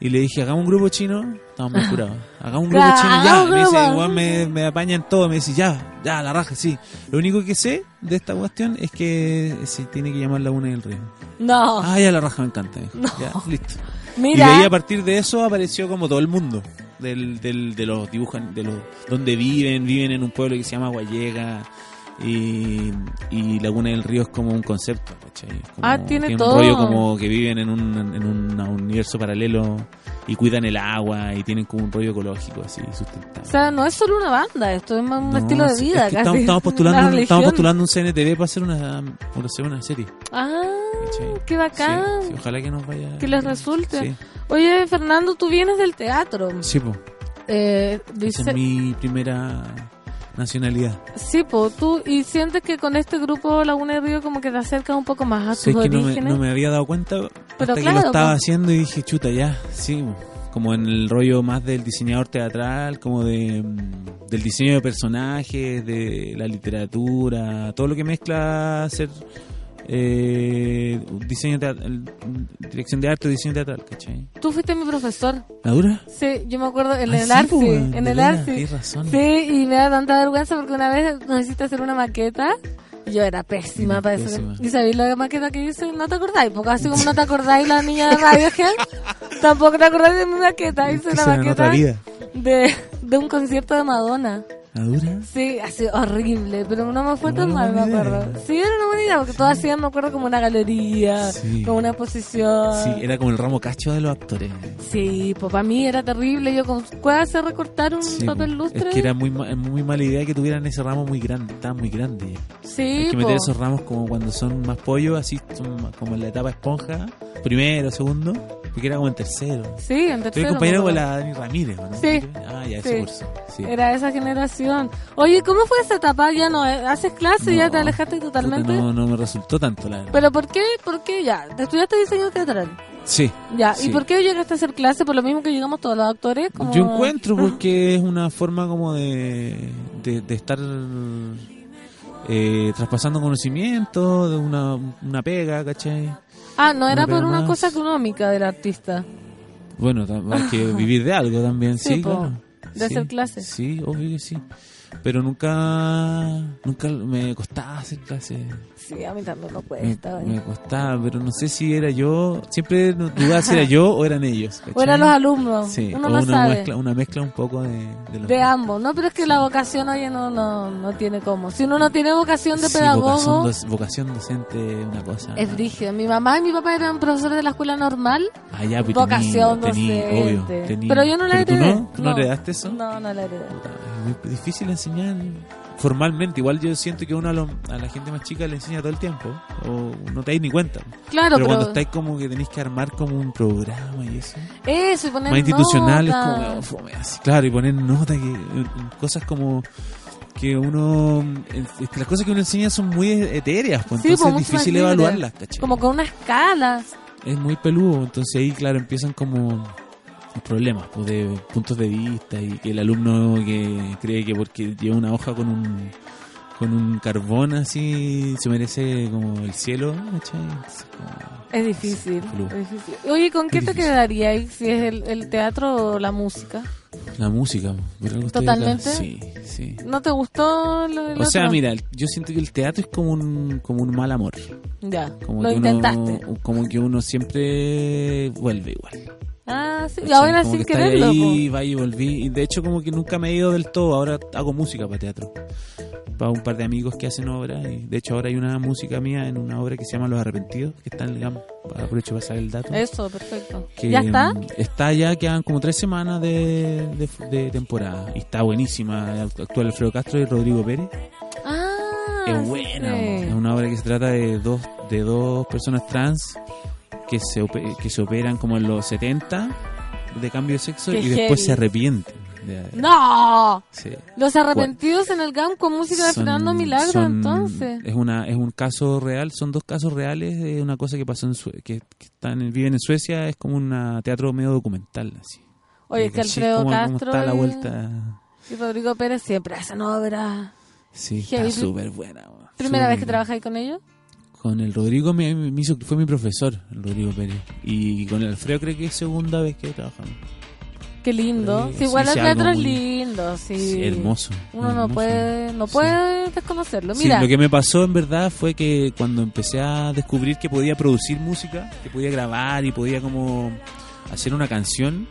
Y le dije, hagamos un grupo chino. Estamos muy curados. Hagamos un grupo chino, ya. Me dice, igual me, me apañan todo. Me dice, ya, ya, la raja, sí. Lo único que sé de esta cuestión es que se tiene que llamar Laguna del Río. No. Ah, ya, la raja me encanta. dijo. Ya, listo. Mira. Y de ahí a partir de eso apareció como todo el mundo del, del, de los dibujos, de los donde viven, viven en un pueblo que se llama Guallega y, y Laguna del Río es como un concepto, ¿cachai? Como- Ah, tiene un todo. rollo como que viven en un, en un universo paralelo y cuidan el agua y tienen como un rollo ecológico así sustentable. O sea, no es solo una banda, esto es más un No, estilo de vida es que casi. estamos, postulando, un- estamos postulando un CNTV para hacer una, para hacer una serie. Ah, ¿cachai? qué bacán. Sí, sí, ojalá que nos vaya. Que les resulte. Sí, Oye, Fernando, tú vienes del teatro. sí po. Eh, Esa es mi primera nacionalidad. Sí, po, tú, y sientes que con este grupo Laguna y Río como que te acercas un poco más a tus Sé que no me, orígenes. no me había dado cuenta Pero hasta que claro, lo estaba haciendo y dije, chuta, ya, sí. Como en el rollo más del diseñador teatral, como de, mm, del diseño de personajes, de la literatura, todo lo que mezcla hacer eh, diseño teatral, dirección de arte diseño teatral, ¿cachai? Tú fuiste mi profesor. ¿La dura? Sí, yo me acuerdo en Ah, el sí, arte, po, weón, en el arte. razón. Sí, y me da tanta vergüenza porque una vez nos hiciste hacer una maqueta. Yo era pésima Era para eso. ¿Y sabéis la maqueta que hice? ¿No te acordáis? Porque así como no te acordáis la niña de Radiohead, tampoco te acordáis de mi maqueta. Hice una maqueta de, de un concierto de Madonna. ¿La dura? Sí, así horrible, pero no me fue tan mal, me acuerdo. Sí, era una buena idea, porque todos hacían, me acuerdo, como una galería, Sí. como una exposición. Sí, era como el ramo cacho de los actores. Sí, pues para mí era terrible. Yo con ¿puedo hacer recortar un Sí, papel lustre? Es que era muy, ma- muy mala idea que tuvieran ese ramo muy grande, estaban muy grande. Sí, Hay que meter po. esos ramos como cuando son más pollos, así como en la etapa esponja, primero, segundo, porque era como en tercero. Sí, en Soy tercero. compañero con la Dani Ramírez, ¿no? Sí. Ah, ya, Sí. ese curso. Sí. Era esa generación. Oye, ¿cómo fue esa etapa? Ya no, eh, haces clase, ya No, te alejaste totalmente. No, no me resultó tanto, la verdad. Pero ¿por qué? ¿Por qué ya? ¿Te estudiaste diseño teatral? Sí. Ya, Sí. ¿y por qué llegaste a hacer clase? Por lo mismo que llegamos todos los actores. Como... Yo encuentro porque es una forma como de, de, de estar eh, traspasando conocimiento, de una, una pega, ¿cachai? Ah, no era por una más. cosa económica del artista. Bueno, hay que vivir de algo también, Sí, sí, claro. de Sí, hacer clases. Sí, obvio que sí. Pero nunca nunca me costaba hacer clases. Sí, a mí también me Me, cuesta. me costaba, pero no sé si era yo. Siempre no- dudaba si era yo o eran ellos. O eran ¿cachai? los alumnos. Sí, Uno o no una, sabe. Mezcla, una mezcla un poco de, de los De ambos, ¿no? Pero es que la vocación, oye, no, no, no tiene cómo. Si uno no tiene vocación de Sí, pedagogo, vocación, vocación docente, una cosa. es brígido. Mi mamá y mi papá eran profesores de la escuela normal. Ah, ya, pues, vocación tení- docente. obvio, tení- Pero yo no la ¿Pero tú heredé. no? ¿Tú no heredaste eso? No, no la heredé. Es muy difícil enseñar formalmente. Igual yo siento que uno a, lo- a la gente más chica le enseña todo el tiempo, o no te dais ni cuenta. Claro, pero, cuando pero- estáis como que tenéis que armar como un programa y eso. Eso, y poner más institucional es como fome, así, claro y poner nota que cosas como que uno es que las cosas que uno enseña son muy etéreas pues Sí, entonces pues, es difícil evaluarlas ¿cachai? Como con una escala. es muy peludo entonces ahí claro empiezan como problemas pues, de puntos de vista y que el alumno que cree que porque lleva una hoja con un con un carbón así se merece como el cielo Es difícil, es difícil. Oye, ¿con qué Es te difícil. quedarías si es el, el teatro o la música? la música. ¿Totalmente? sí sí ¿No te gustó lo, el O sea, otro? mira, yo siento que el teatro es como un, como un mal amor. Ya, Como lo que intentaste. Uno, como que uno siempre vuelve igual. Ah, sí, ¿cachai? ahora como sin que quererlo. ahí, va y volví. Y de hecho, como que nunca me he ido del todo. Ahora hago música para teatro. Para un par de amigos que hacen obra. Y de hecho, ahora hay una música mía en una obra que se llama Los Arrepentidos, que está en el GAM. Aprovecho para pasar el dato. Eso, perfecto. Que, ¿Ya está? mm, Está ya, quedan como tres semanas de, de, de temporada. Y está buenísima. Actúa Alfredo Castro y Rodrigo Pérez. Ah, Es buena, sí. es una obra que se trata de dos de dos personas trans que se que se operan como en los 70 de cambio de sexo Qué y después heavy. se arrepienten. ¡No! sí. Los arrepentidos en el GAM con música de Son- Fernando Milagro, son- entonces. es una es un caso real, son dos casos reales de una cosa que pasó en Sue- que, que están en- viven en Suecia, es como un teatro medio documental así. Oye, es que. Alfredo Cómo- cómo Castro está la y- vuelta. y Rodrigo Pérez siempre hacen obras. Sí, Heavy. está súper buena. ¿Primera vez que trabajáis con ellos? Con el Rodrigo me, me hizo, fue mi profesor, el Rodrigo Pérez. Y con el Alfredo creo que es segunda vez que trabajamos. Qué lindo. Sí, igual sí, el teatro es lindo, sí. Sí, hermoso. Uno no puede, no puede desconocerlo. Mira, lo que me pasó en verdad fue que cuando empecé a descubrir que podía producir música, que podía grabar y podía como hacer una canción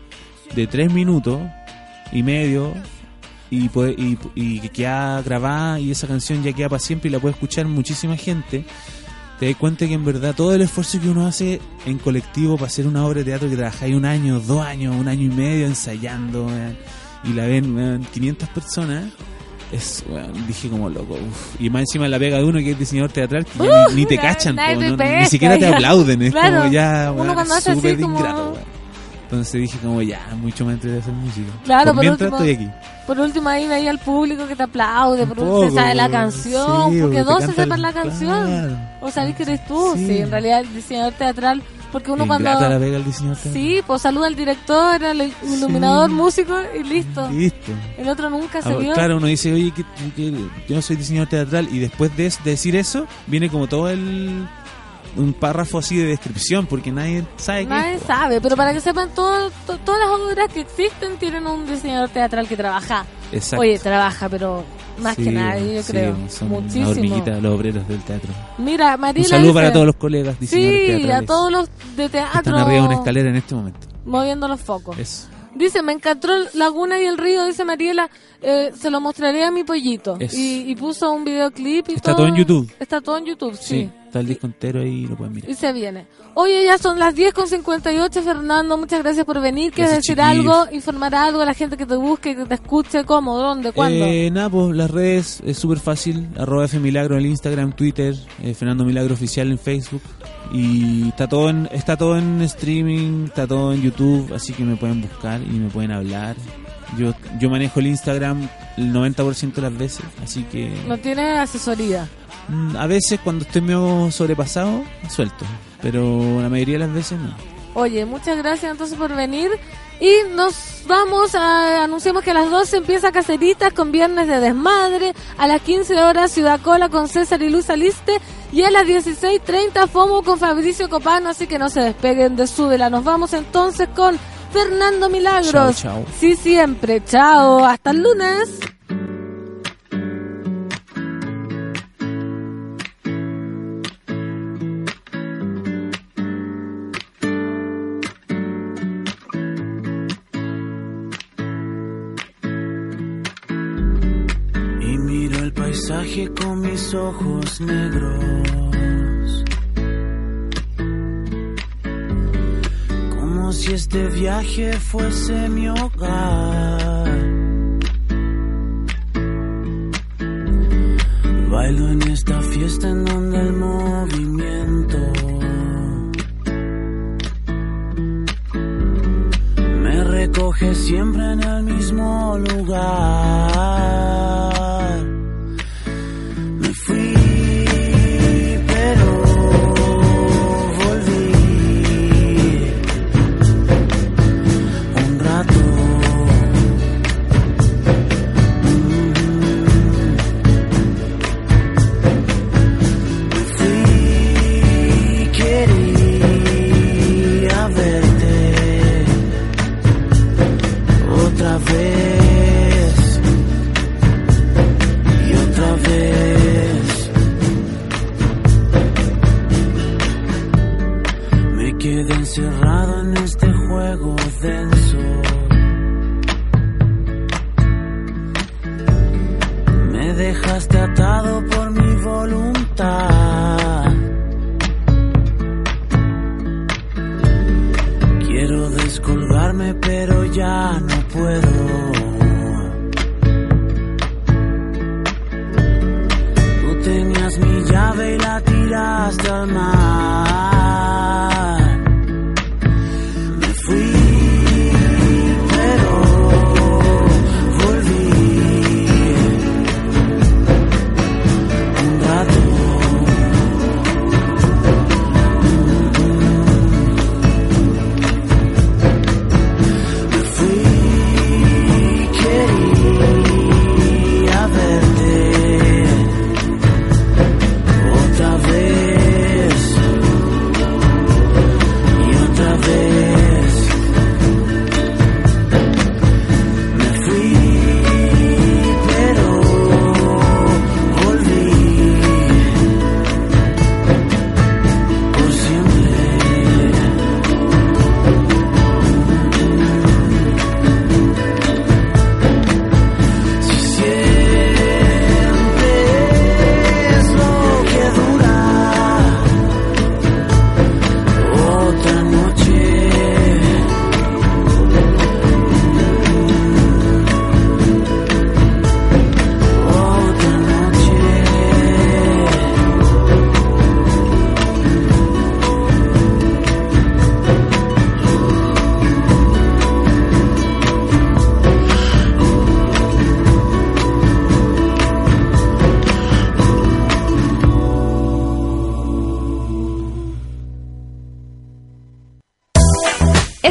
de tres minutos y medio y, y, y que queda grabada y esa canción ya queda para siempre y la puede escuchar muchísima gente, te das cuenta que en verdad todo el esfuerzo que uno hace en colectivo para hacer una obra de teatro que trabajáis un año, dos años, un año y medio ensayando y la ven weón, 500 personas, es, dije como loco. uf. Y más encima la pega de uno que es diseñador teatral, que ya ni, ni te cachan, po, no- ni siquiera te aplauden, es Claro, como ya, uno weón, cuando hace así como- ingrato. Entonces dije como ya, mucho más de hacer música. Claro, por por mientras último- estoy aquí. por último ahí veía al público que te aplaude, por último se sabe la canción, porque dos se sepan el- la canción. claro. O sabés que eres tú, sí. Sí. en realidad el diseñador teatral, porque uno Ingrata cuando... la pega al diseñador teatral. Sí, pues saluda al director, al iluminador, músico y listo. Listo. El otro nunca se Ah, vio. Claro, uno dice, oye, que, que yo no soy diseñador teatral, y después de, de decir eso, viene como todo el. Un párrafo así de descripción, porque nadie sabe qué Nadie sabe, pero para que sepan, todo- to- todas las obras que existen tienen un diseñador teatral que trabaja. Exacto. Oye, trabaja, pero más Sí, que nadie, yo sí, creo. Son una Muchísimo. hormiguita, los obreros del teatro. Mira, Un saludo dice- para todos los colegas diseñadores Sí, a todos los de teatro. están arriba de una escalera en este momento. Moviendo los focos. Eso. Dice, me encantó Laguna y el Río, dice Mariela, eh, se lo mostraré a mi pollito. Y, y puso un videoclip y Está todo en YouTube. Está todo en YouTube, Sí. sí. Está el disco entero ahí, lo pueden mirar. Y se viene. Oye, ya son las 10 con 58, Fernando. Muchas gracias por venir. ¿Quieres decir chiquillos. algo? Informar algo a la gente que te busque, que te escuche? ¿Cómo? ¿Dónde? ¿Cuándo? Eh, nada, pues las redes es súper fácil. Arroba F Milagro en el Instagram, Twitter, eh, Fernando Milagro Oficial en Facebook. Y está todo, en, está todo en streaming, está todo en YouTube, así que me pueden buscar y me pueden hablar. Yo, yo manejo el Instagram el 90% de las veces, así que no tiene asesoría. Mm, a veces cuando estoy medio sobrepasado, suelto. Pero la mayoría de las veces no. Oye, muchas gracias entonces por venir. Y nos vamos a. Anunciamos que a las 12 empieza Caceritas con Viernes de Desmadre. A las 15 horas Ciudad Cola con César y Luz Aliste. Y a las 16.30 FOMO con Fabricio Copano. Así que no se despeguen de Súbela. Nos vamos entonces con Fernando Milagros. Chao, chao. Sí, siempre. Chao. Hasta el lunes. Paisaje con mis ojos negros. Como si este viaje fuese mi hogar. Bailo en esta fiesta en donde el movimiento me recoge siempre en el mismo lugar.